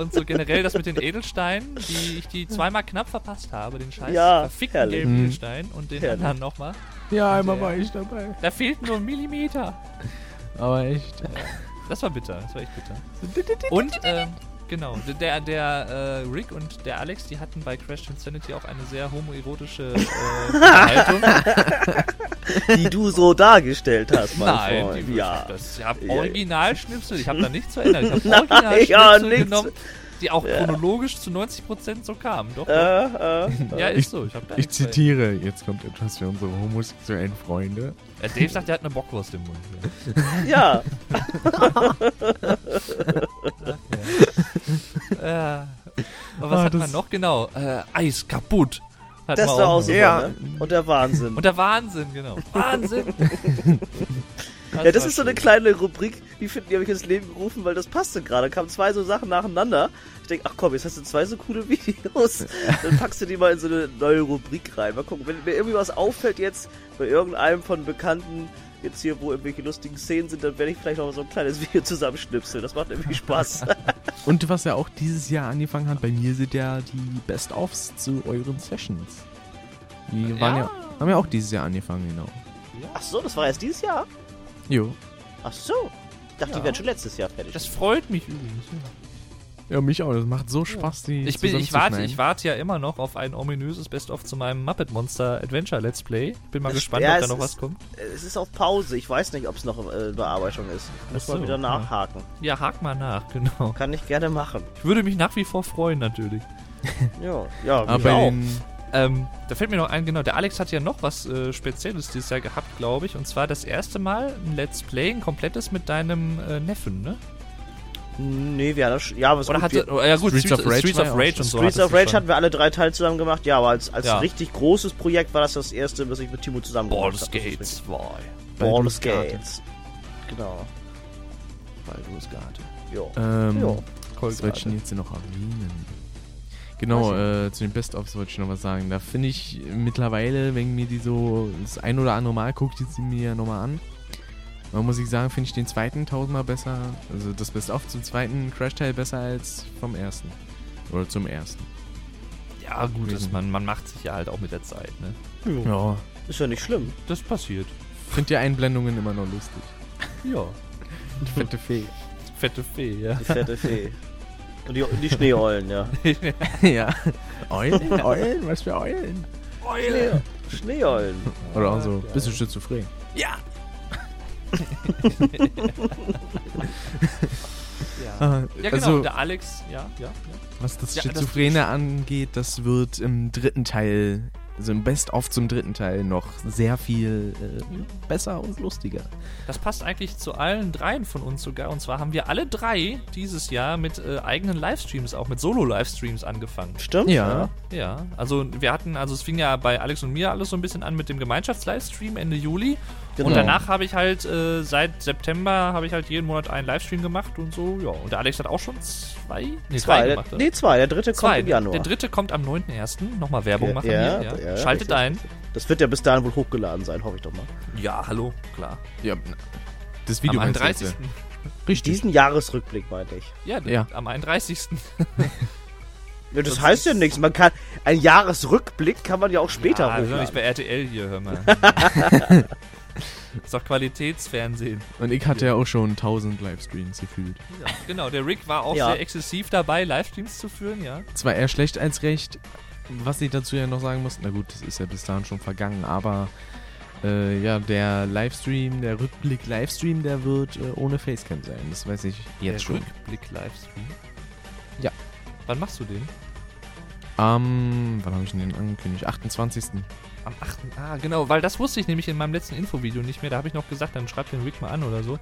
Und so generell das mit den Edelsteinen, die ich die zweimal knapp verpasst habe, den scheiß Ja, verfickten herrlich. gelben Mhm. Edelstein und den Herrlich. anderen nochmal. Ja, einmal Ja. war ich dabei. Da fehlt nur ein Millimeter. Aber echt. Das war bitter, das war echt bitter. *laughs* Und, ähm, genau, der, der äh, Rick und der Alex, die hatten bei Crash Insanity auch eine sehr homoerotische äh, Unterhaltung. *laughs* Die du so dargestellt hast, mein Nein, Freund. die, ja. das, ich habe. Originalschnipsel, ich habe da nichts *laughs* verändert. Ich habe Originalschnipsel ja, nix. Die auch Ja. chronologisch zu 90% so kamen. Doch, doch. Äh, äh, ja, ich- ist so. Ich, da Ich bei. zitiere, jetzt kommt etwas für unsere homosexuellen Freunde. Äh, Dave sagt, er hat eine Bockwurst im Mund. *laughs* ja. *laughs* Ja. Äh, aber was Ah, hat man noch? Genau. Äh, Eis kaputt. Hat Das war auch super, Ja. ne? Und der Wahnsinn. Und der Wahnsinn, genau. Wahnsinn. *laughs* ja, das ist so eine kleine Rubrik, die finden, die habe ich ins Leben gerufen, weil das passte gerade. Kamen zwei so Sachen nacheinander. Ich denke, ach komm, jetzt hast du zwei so coole *laughs* Videos. Dann packst du die mal in so eine neue Rubrik rein. Mal gucken, wenn mir irgendwie was auffällt jetzt bei irgendeinem von Bekannten, jetzt hier, wo irgendwelche lustigen Szenen sind, dann werde ich vielleicht noch so ein kleines *laughs* Video zusammenschnipseln. Das macht irgendwie Spaß. *laughs* Und was ja auch dieses Jahr angefangen hat, bei mir sind ja die Best-ofs zu euren Sessions. Die waren ja. Ja. haben ja auch dieses Jahr angefangen, genau. ach so, das war erst dieses Jahr? Jo. Ach so. Ich dachte, Ja. die wären schon letztes Jahr fertig. Das freut mich übrigens. Ja, mich auch. Das macht so Spaß, die Ich, bin, ich, warte, ich warte ja immer noch auf ein ominöses Best-of zu meinem Muppet Monster Adventure Let's Play. Bin mal Das- gespannt, ja, ob da es noch ist- was kommt. es ist auf Pause. Ich weiß nicht, ob es noch äh, in Bearbeitung ist. Muss so, mal wieder ja. nachhaken. Ja, hak mal nach, *laughs* genau. Kann ich gerne machen. Ich würde mich nach wie vor freuen, natürlich. *laughs* Ja, ja, Aber auch. Ähm, da fällt mir noch ein, genau, der Alex hat ja noch was äh, Spezielles dieses Jahr gehabt, glaube ich. Und zwar das erste Mal ein Let's Play, ein komplettes mit deinem äh, Neffen, ne? Nee, wir hatten, ja, es Oder gut, hatte, wir, oh, ja gut, Streets Streets, of Rage Streets of Rage und so. Streets of Rage hatten wir alle drei Teile zusammen gemacht. Ja, aber als, als Ja. richtig großes Projekt war das das erste, was ich mit Timo zusammen gemacht habe. Gate 2. Baldur's Baldur's Gate. Gates. Genau. Baldur's Gate. Ja. ähm, was wollte ich denn jetzt noch erwähnen? Genau, äh, zu den Best-ofs wollte ich noch was sagen. Da finde ich mittlerweile, wenn mir die so das ein oder andere Mal guckt, die sie mir nochmal an. Da muss ich sagen, finde ich den zweiten tausendmal besser, also das Best-of zum zweiten Crash-Teil besser als vom ersten. Oder zum ersten. Ja, gut, das, man, man macht sich ja halt auch mit der Zeit, ne? Ja. Ist ja nicht schlimm. Das passiert. Finde die Einblendungen immer noch lustig. Ja. Die fette Fee. Fette Fee, ja. Die fette Fee. *laughs* Und die, die Schneeeulen, ja. *laughs* ja. Eulen? *laughs* Eulen? Was für Eulen? Schnee, Schneeeulen. Oder auch so, bist du schizophren? *laughs* Ja. Ah, Ja, genau. Also, der Alex, ja, ja, ja. was das Ja, das- Schizophrene angeht, das wird im dritten Teil, also im Best-of zum dritten Teil noch sehr viel äh, besser und lustiger. Das passt eigentlich zu allen dreien von uns sogar. Und zwar haben wir alle drei dieses Jahr mit äh, eigenen Livestreams, auch mit Solo-Livestreams angefangen. Stimmt? Ja. Ja, also wir hatten, also es fing ja bei Alex und mir alles so ein bisschen an mit dem Gemeinschafts-Livestream Ende Juli. Genau. Und danach habe ich halt, äh, seit September habe ich halt jeden Monat einen Livestream gemacht und so, ja. Und der Alex hat auch schon zwei, nee, Zwei. Der, gemacht. oder? nee, zwei. Der dritte zwei. kommt im Januar. Der dritte kommt am 9.1. Nochmal Werbung Ja, machen ja, hier, ja. ja, Schaltet richtig. ein. Das wird ja bis dahin wohl hochgeladen sein, hoffe ich doch mal. Ja, hallo, klar. Ja, das Video am meinst du 31. jetzt, ja. Richtig. Diesen Jahresrückblick, meinte ich. Ja, Ja. am 31. *laughs* Ja, das heißt ja nichts. Man kann, ein Jahresrückblick kann man ja auch später ja, sind hochladen. nicht bei RTL hier, hör mal. *laughs* ist doch Qualitätsfernsehen. Und ich hatte ja auch schon 1000 Livestreams gefühlt. Ja, genau, der Rick war auch Ja. sehr exzessiv dabei, Livestreams zu führen, ja. Zwar eher schlecht als recht, was ich dazu ja noch sagen muss, na gut, das ist ja bis dahin schon vergangen, aber äh, ja, der Livestream, der Rückblick-Livestream, der wird äh, ohne Facecam sein. Das weiß ich jetzt der schon. Rückblick-Livestream. Ja. Wann machst du den? Am, wann habe ich denn den angekündigt? 28. Am 8. Ah, genau, weil das wusste ich nämlich in meinem letzten Infovideo nicht mehr. Da habe ich noch gesagt, dann schreibt den Rick mal an oder so.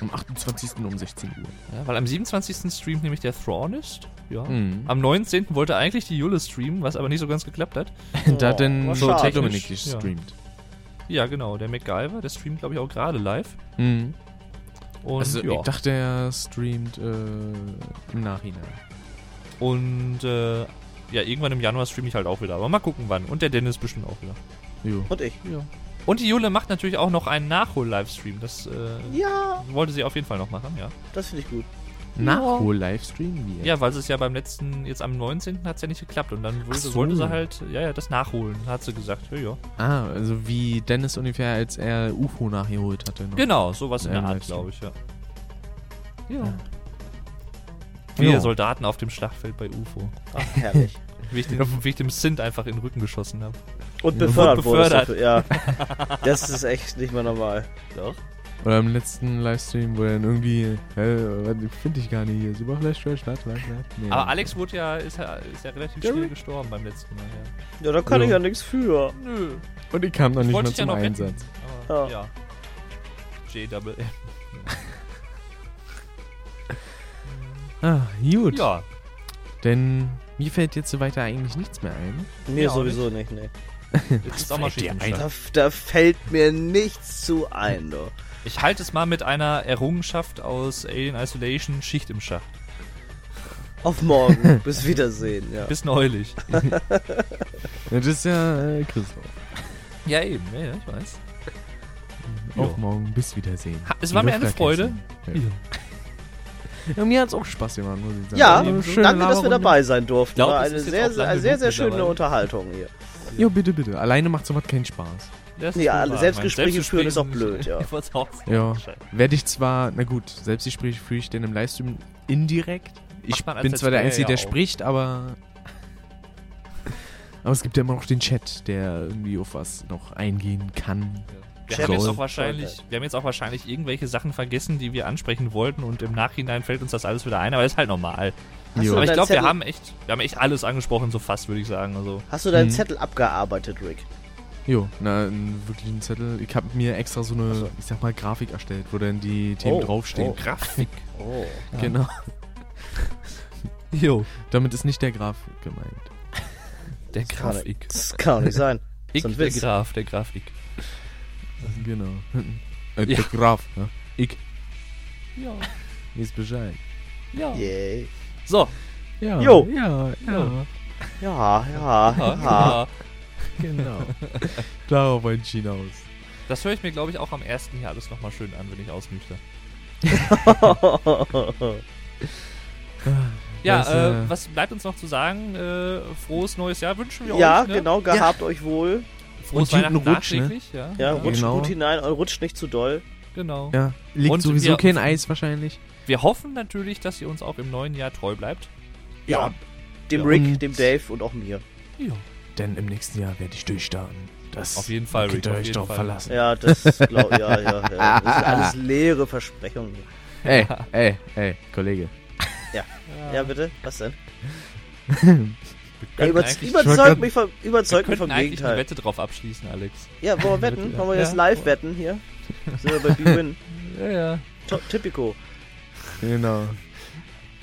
Am 28. um 16 Uhr. Ja, weil am 27. streamt nämlich der Thrawnist. Ja. Mhm. Am 19. wollte eigentlich die Jule streamen, was aber nicht so ganz geklappt hat. *laughs* da hat Oh, dann so. Dominik Ja. gestreamt. Ja, genau, der MacGyver, der streamt, glaube ich, auch gerade live. Mhm. Und, Also ja. ich dachte, er streamt äh, im Nachhinein. Und äh, ja, irgendwann im Januar streame ich halt auch wieder. Aber mal gucken wann. Und der Dennis bestimmt auch wieder. Jo. Und ich. Und die Jule macht natürlich auch noch einen Nachhol-Livestream. Das äh, Ja, wollte sie auf jeden Fall noch machen, ja. das finde ich gut. Nachhol-Livestream? Ja, weil es ja beim letzten, jetzt am 19. hat es ja nicht geklappt. Und dann wollte, so. wollte sie halt, ja, ja, das nachholen, hat sie gesagt. Ja, ja. Ah, also wie Dennis ungefähr, als er UFO nachgeholt hatte. Noch. Genau, sowas in Ja, der Art, glaube ich, ja. Ja. Ja. Wir Ja. Soldaten auf dem Schlachtfeld bei UFO. Ach, herrlich. *laughs* Wie ich, den, wie ich dem Sint einfach in den Rücken geschossen habe. Und befördert, wurde. befördert. dafür, Ja. *laughs* Das ist echt nicht mehr normal. Doch. Oder im letzten Livestream, wo er dann irgendwie, hä, was finde ich gar nicht hier. Super Flash Trash, was, was? Nee. Aber Alex wurde ja, ist ja, ist ja relativ Ja, schnell gestorben beim letzten Mal. Ja. Ja, da kann Ja. ich ja nichts für. Nö. Und ich kam noch Ich nicht mal ja zum noch retten. Einsatz. Aber, Ja. ja. J-Double M. *laughs* Ah, gut. Ja. Denn mir fällt jetzt so weiter eigentlich nichts mehr ein. Mir Ja, sowieso nicht, nee. Jetzt ist auch mal fällt dir ein. Da, da fällt mir nichts zu ein, du. Ich halte es mal mit einer Errungenschaft aus Alien Isolation Schicht im Schacht. Auf morgen. *laughs* Bis Wiedersehen, ja. Bis neulich. *laughs* Ja, das ist ja äh, Christoph. ja, eben, ja, ja, ich weiß. Auf Ja. morgen, bis Wiedersehen. Ha- es war mir eine Freude. Ja. Ja, mir hat es auch Spaß gemacht, muss ich sagen. Ja, danke, dass wir dabei sein durften. glaub, War eine sehr, sehr, sehr, genug schöne. Unterhaltung hier. Jo, bitte, bitte. Alleine macht sowas keinen Spaß. Das Nee, alle wahr. Selbstgespräche führen ist auch blöd, ja. *laughs* Ja. Werde ich zwar, na gut, Selbstgespräche führe ich denn im Livestream indirekt. Ich bin zwar der Einzige, der ja auch. spricht, aber. Aber es gibt ja immer noch den Chat, der irgendwie auf was noch eingehen kann. Wir haben, jetzt auch wahrscheinlich, wir haben jetzt auch wahrscheinlich irgendwelche Sachen vergessen, die wir ansprechen wollten und im Nachhinein fällt uns das alles wieder ein, aber das ist halt normal. Hast Aber ich glaube, wir haben echt, wir haben echt alles angesprochen, so fast, würde ich sagen. Also, Hast du deinen Mhm. Zettel abgearbeitet, Rick? Jo, na, einen wirklichen Zettel. Ich habe mir extra so eine, so. ich sag mal, Grafik erstellt, wo dann die Themen Oh, draufstehen. oh. Grafik. *laughs* Oh. Genau. Jo, Damit ist nicht der Graf gemeint. der Grafik. das kann doch nicht sein. *laughs* Ich, so ein der. Graf, der Grafik. Genau. *laughs* Äh, Ja. Der Graf, ja. Ich Ja, weiß Bescheid. ja. Yay. So, Ja, Jo. ja, ja, Ja, ja, ja, ja. ja. genau. Darauf wollte ich hinaus. Das höre ich mir, glaube ich, auch am ersten hier alles nochmal schön an, wenn ich ausnüchter. *laughs* Ja, Das, äh, äh, was bleibt uns noch zu sagen? Äh, frohes neues Jahr wünschen wir ja, euch. Ne? genau, gehabt euch wohl. Frohes Und Weihnachten Rutsch, ne? ja. Ja, rutscht Genau. gut hinein und rutscht nicht zu doll. Genau. Ja, liegt Und sowieso wir- kein Eis wahrscheinlich. Wir hoffen natürlich, dass ihr uns auch im neuen Jahr treu bleibt. Ja. Dem Ja, Rick, und- dem Dave und auch mir. Ja. Denn im nächsten Jahr werde ich durchstarten. Das Auf jeden Fall, könnt Rick, ihr auf euch darauf verlassen. Ja, das glaub, ja, ja, ja. *laughs* Das sind alles leere Versprechungen. Ey, ey, ey, Kollege. Ja, bitte? Was denn? *laughs* Ja, könnten über, eigentlich- überzeugt grad- mich vom, wir überzeugt mich könnten vom eigentlich eine Gegenteil. Wette drauf abschließen, Alex. Ja, wollen wir wetten? *laughs* Wollen wir jetzt Ja. live wetten hier? Sind wir bei B-Win? *laughs* Ja, ja. Typico. Genau.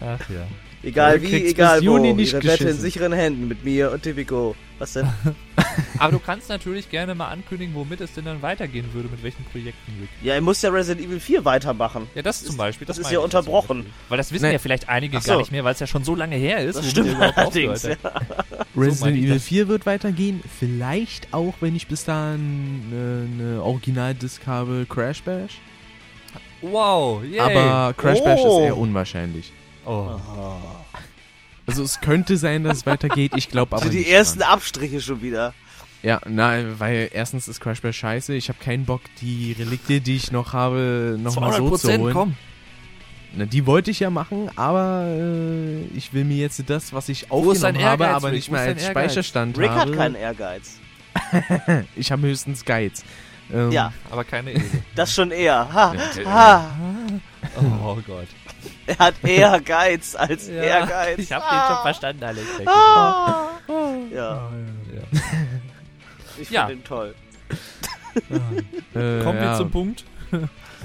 Ach ja. Egal wie, egal bis wo. Juni nicht Ihre Wette in sicheren Händen mit mir und Typico. Was denn? *laughs* Aber du kannst natürlich gerne mal ankündigen, womit es denn dann weitergehen würde, mit welchen Projekten, Rick. Ja, er muss ja Resident Evil 4 weitermachen. Ja, das zum Beispiel. das ist meine ja unterbrochen. Weil das wissen Nee. ja vielleicht einige so. gar nicht mehr, weil es ja schon so lange her ist. Das stimmt allerdings. Ja. *laughs* Resident Evil das. 4 wird weitergehen. Vielleicht auch, wenn ich bis dahin eine, eine Original-Disc habe, Crash Bash. Wow, yay. Aber Crash Bash Oh. ist eher unwahrscheinlich. Oh. Also es könnte sein, dass es weitergeht. Ich glaube aber Also die nicht ersten dran. Abstriche schon wieder. Ja, na, weil erstens ist Crash Bash scheiße. Ich habe keinen Bock, die Relikte, die ich noch habe, nochmal so zu 200% holen. komm. Na, die wollte ich ja machen, aber äh, ich will mir jetzt das, was ich aufgenommen habe, Ehrgeiz, aber Rick? nicht mehr als Ehrgeiz? Speicherstand Rick habe. hat keinen Ehrgeiz. *laughs* Ich habe höchstens Guides. Ähm, Ja, Aber keine *laughs* Ehre. das schon eher. Ha, Ja, ha. Oh Gott. Er hat eher Geiz als Ehrgeiz. Ich hab den schon verstanden, Alex. Ah. Ja, Ja. *laughs* ich Ja. finde den toll. Äh, Kommen wir ja. zum Punkt.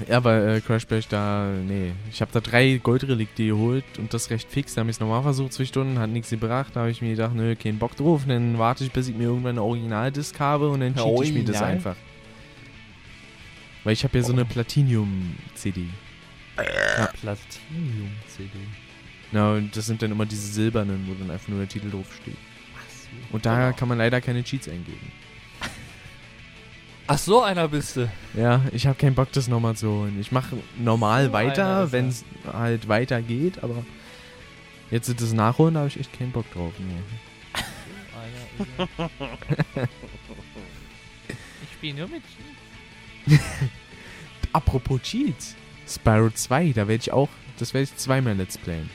Ja, aber äh, Crash Bash da, nee. Ich habe da drei Goldrelikte geholt und das recht fix. Da habe ich es nochmal versucht, zwei Stunden, hat nichts gebracht. Da habe ich mir gedacht, nö, keinen Bock drauf. Und dann warte ich, bis ich mir irgendwann eine Originaldisc habe und dann cheat ich mir das einfach. Weil ich habe ja so eine Platinum-CD. Platinum-CD. Na, und das sind dann immer diese silbernen, wo dann einfach nur der Titel draufsteht. Und da kann man leider keine Cheats eingeben. Ach, so einer bist du. Ja, ich habe keinen Bock, das nochmal zu holen. Ich mache normal So einer weiter, wenn es halt weiter geht, aber jetzt das Nachholen, da habe ich echt keinen Bock drauf. Nee. Er. *laughs* ich spiele nur mit. *laughs* Apropos Cheats, Spyro 2, da werde ich auch, das werde ich zweimal Let's Playen.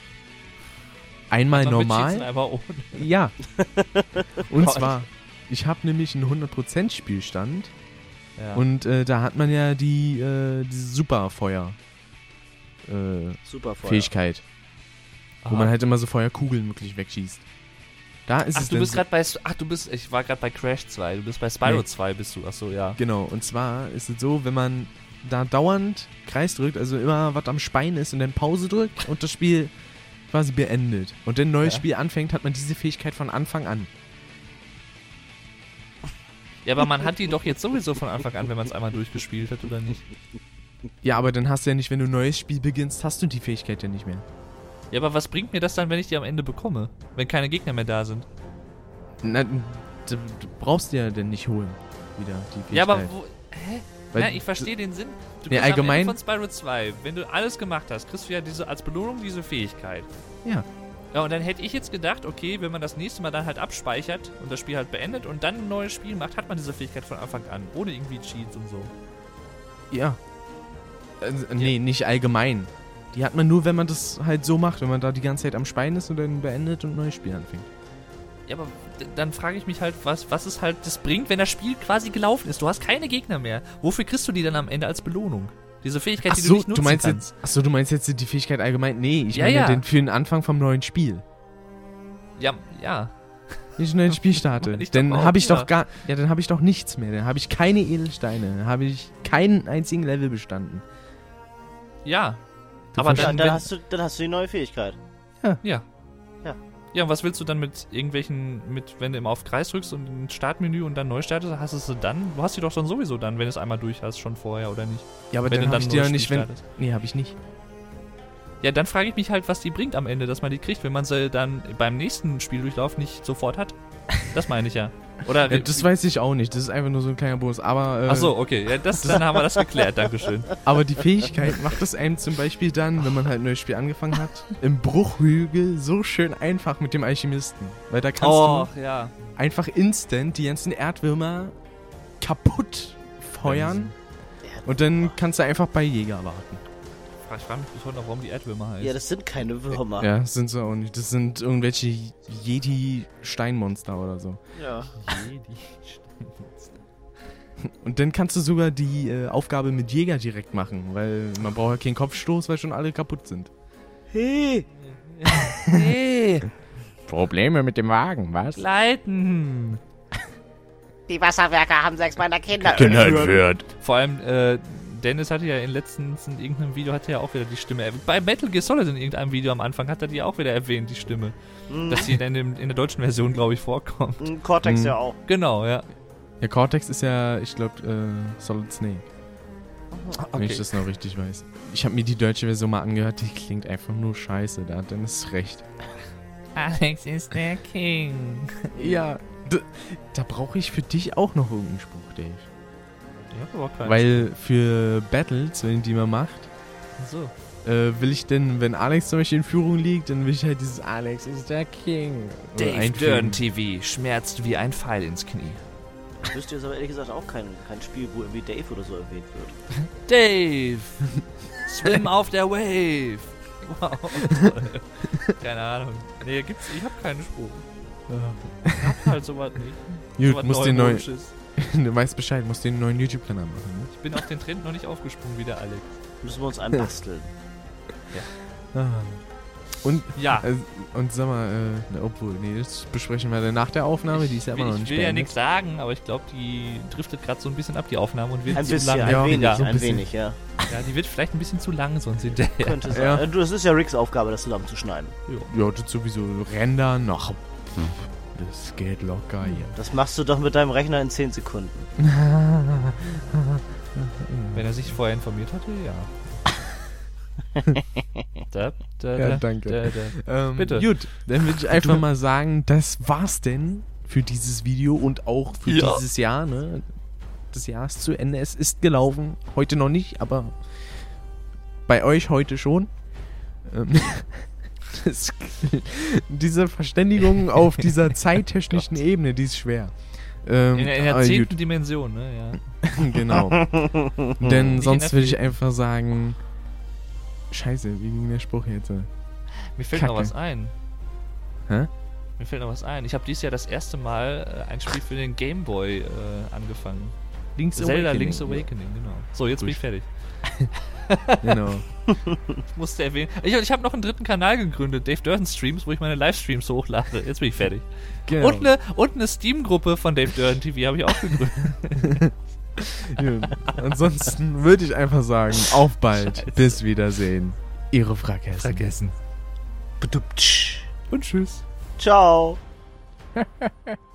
Einmal normal, einmal ohne. ja. *laughs* Und zwar, ich habe nämlich einen 100% Spielstand Ja. Und äh, da hat man ja die äh, diese Superfeuer äh, Super Feuer. Fähigkeit, wo Aha. man halt immer so Feuerkugeln wirklich wegschießt. Da ist Ach, es du bist so- gerade bei. Ach, du bist. Ich war gerade bei Crash 2. Du bist bei Spyro Nee. 2, bist du. Achso, ja. Genau, und zwar ist es so, wenn man da dauernd Kreis drückt, also immer was am Spein ist und dann Pause drückt und das Spiel quasi beendet und dann ein neues Ja. Spiel anfängt, hat man diese Fähigkeit von Anfang an. Ja, aber man hat die doch jetzt sowieso von Anfang an, wenn man es einmal durchgespielt hat, oder nicht? Ja, aber dann hast du ja nicht, wenn du ein neues Spiel beginnst, hast du die Fähigkeit ja nicht mehr. Ja, aber was bringt mir das dann, wenn ich die am Ende bekomme? Wenn keine Gegner mehr da sind? Na, du, du brauchst dir ja denn nicht holen, wieder die Fähigkeit. Ja, aber wo. Hä? Weil ja, ich verstehe den Sinn. Du Nee, allgemein- von Spyro 2, wenn du alles gemacht hast, kriegst du ja diese, als Belohnung diese Fähigkeit. Ja. Ja, und dann hätte ich jetzt gedacht, okay, wenn man das nächste Mal dann halt abspeichert und das Spiel halt beendet und dann ein neues Spiel macht, hat man diese Fähigkeit von Anfang an, ohne irgendwie Cheats und so. Ja. Also, nee, nicht allgemein. Die hat man nur, wenn man das halt so macht, wenn man da die ganze Zeit am Spein ist und dann beendet und ein neues Spiel anfängt. Ja, aber dann frage ich mich halt, was, was es halt das bringt, wenn das Spiel quasi gelaufen ist. Du hast keine Gegner mehr. Wofür kriegst du die dann am Ende als Belohnung? Diese Fähigkeit, die du nicht nutzen du meinst kannst. jetzt, achso, du meinst jetzt die Fähigkeit allgemein? Nee, ich Ja, meine ja. den für den Anfang vom neuen Spiel. Ja, ja. Wenn ich ein neues Spiel starte, *laughs* dann habe ich ja. doch gar, ja, dann habe ich doch nichts mehr. Dann habe ich keine Edelsteine, dann habe ich keinen einzigen Level bestanden. Ja. Du aber Dann, dann, hast du, dann hast du die neue Fähigkeit. ja. Ja. Ja, und was willst du dann mit irgendwelchen, mit, wenn du immer auf Kreis drückst und ein Startmenü und dann neu startest, hast du sie dann? Du hast sie doch dann sowieso dann, wenn du es einmal durch hast, schon vorher, oder nicht? Ja, aber wenn dann habe ich die ja nicht, wenn, nee, habe ich nicht. Ja, dann frage ich mich halt, was die bringt am Ende, dass man die kriegt, wenn man sie dann beim nächsten Spieldurchlauf nicht sofort hat. Das meine ich ja. *laughs* Oder Ja, das weiß ich auch nicht, das ist einfach nur so ein kleiner Bonus. Aber, äh, Ach so, okay, ja, das, dann haben wir das geklärt, Dankeschön. aber die Fähigkeit macht es einem zum Beispiel dann, wenn man halt ein neues Spiel angefangen hat, im Bruchhügel so schön einfach mit dem Alchemisten. Weil da kannst Oh, ja. du einfach instant die ganzen Erdwürmer kaputt feuern und dann kannst du einfach bei Jäger warten. Ich frage mich bis heute noch, warum die Erdwürmer heißt. Ja, das sind keine Würmer. Ja, das sind sie auch nicht. Das sind irgendwelche Jedi-Steinmonster oder so. Ja. Und dann kannst du sogar die äh, Aufgabe mit Jäger direkt machen, weil man braucht ja keinen Kopfstoß, weil schon alle kaputt sind. Hey! *laughs* Hey, Probleme mit dem Wagen, was? Leiten. Die Wasserwerke haben sechs meiner Kinder wird. Vor allem, äh, Dennis hatte ja in letztens in irgendeinem Video hatte ja auch wieder die Stimme erwähnt. Bei Metal Gear Solid in irgendeinem Video am Anfang hat er die auch wieder erwähnt, die Stimme. Hm, Dass sie in, dem, in der deutschen Version, glaube ich, vorkommt. hm, Cortex Hm. ja auch. Genau, ja. Ja, Cortex ist ja, ich glaube, äh, Solid Snake, wenn ich das noch richtig weiß. Ich habe mir die deutsche Version mal angehört, die klingt einfach nur scheiße, da hat Dennis recht. Alex ist der King. Ja, da, da brauche ich für dich auch noch irgendeinen Spruch, Dave. Weil für Battles, wenn die man macht, So. äh, will ich denn, wenn Alex zum Beispiel in Führung liegt, dann will ich halt dieses Alex ist der King. äh, Dave. Dern TV schmerzt wie ein Pfeil ins Knie. Ich wüsste jetzt aber ehrlich gesagt auch kein, kein Spiel, wo irgendwie Dave oder so erwähnt wird. *laughs* Dave! Swim auf der Wave! Wow. toll. *laughs* Keine Ahnung. Nee, gibt's. Ich hab keinen Spruch. Ich hab halt sowas nicht. Gut, Sowas musst den neuen. *laughs* du weißt Bescheid, musst den neuen YouTube-Kanal machen, ne? Ich bin auf den Trend noch nicht aufgesprungen wie der Alex. Müssen wir uns einen basteln. Ah. Und, Ja. äh, und sag mal, äh, na, obwohl, nee, das besprechen wir dann nach der Aufnahme, die ist ja ich immer will, noch ich nicht will ja nichts sagen, aber ich glaube, die driftet gerade so ein bisschen ab, die Aufnahme, und wird Ein zu bisschen, lang. ein Ja, wenig, ja, so ein ein wenig, ja. Ja, die wird vielleicht ein bisschen zu lang sonst hinterher. Könnte sein. Ja. Äh, Du, das ist ja Ricks Aufgabe, das zusammenzuschneiden. Ja, das sowieso rendern, ach, das geht locker hier. Das machst du doch mit deinem Rechner in 10 Sekunden. *laughs* Wenn er sich vorher informiert hatte, ja. *laughs* da, da, Ja, da, danke. Da, da. Ähm, Bitte. Gut, dann würde ich einfach *laughs* mal sagen, das war's denn für dieses Video und auch für Ja. dieses Jahr. Ne? Das Jahr ist zu Ende, es ist gelaufen. Heute noch nicht, aber bei euch heute schon. Ähm, *laughs* das, diese Verständigung *laughs* auf dieser zeittechnischen Ebene, die ist schwer. Ähm, In, der- in der aber zehnten gut, Dimension, ne? Ja. *laughs* genau. Denn Nicht sonst würde ich einfach sagen, Scheiße, wie ging der Spruch jetzt? Mir fällt noch Kacke. was ein. Hä? Mir fällt noch was ein. Ich habe dieses Jahr das erste Mal äh, ein Spiel für den Game Boy äh, angefangen. Link's Zelda Awakening. Link's Awakening, genau. So, jetzt bin ich fertig. Genau. *laughs* Ich musste erwähnen. Ich, ich habe noch einen dritten Kanal gegründet, Dave Durden Streams, wo ich meine Livestreams hochlade. Jetzt bin ich fertig. genau. Und eine und eine Steam-Gruppe von Dave Durden TV habe ich auch gegründet. *laughs* Ja. Ansonsten würde ich einfach sagen, auf bald. Bis Wiedersehen. Ihre Fragessen. Vergessen. Und tschüss. Ciao. *laughs*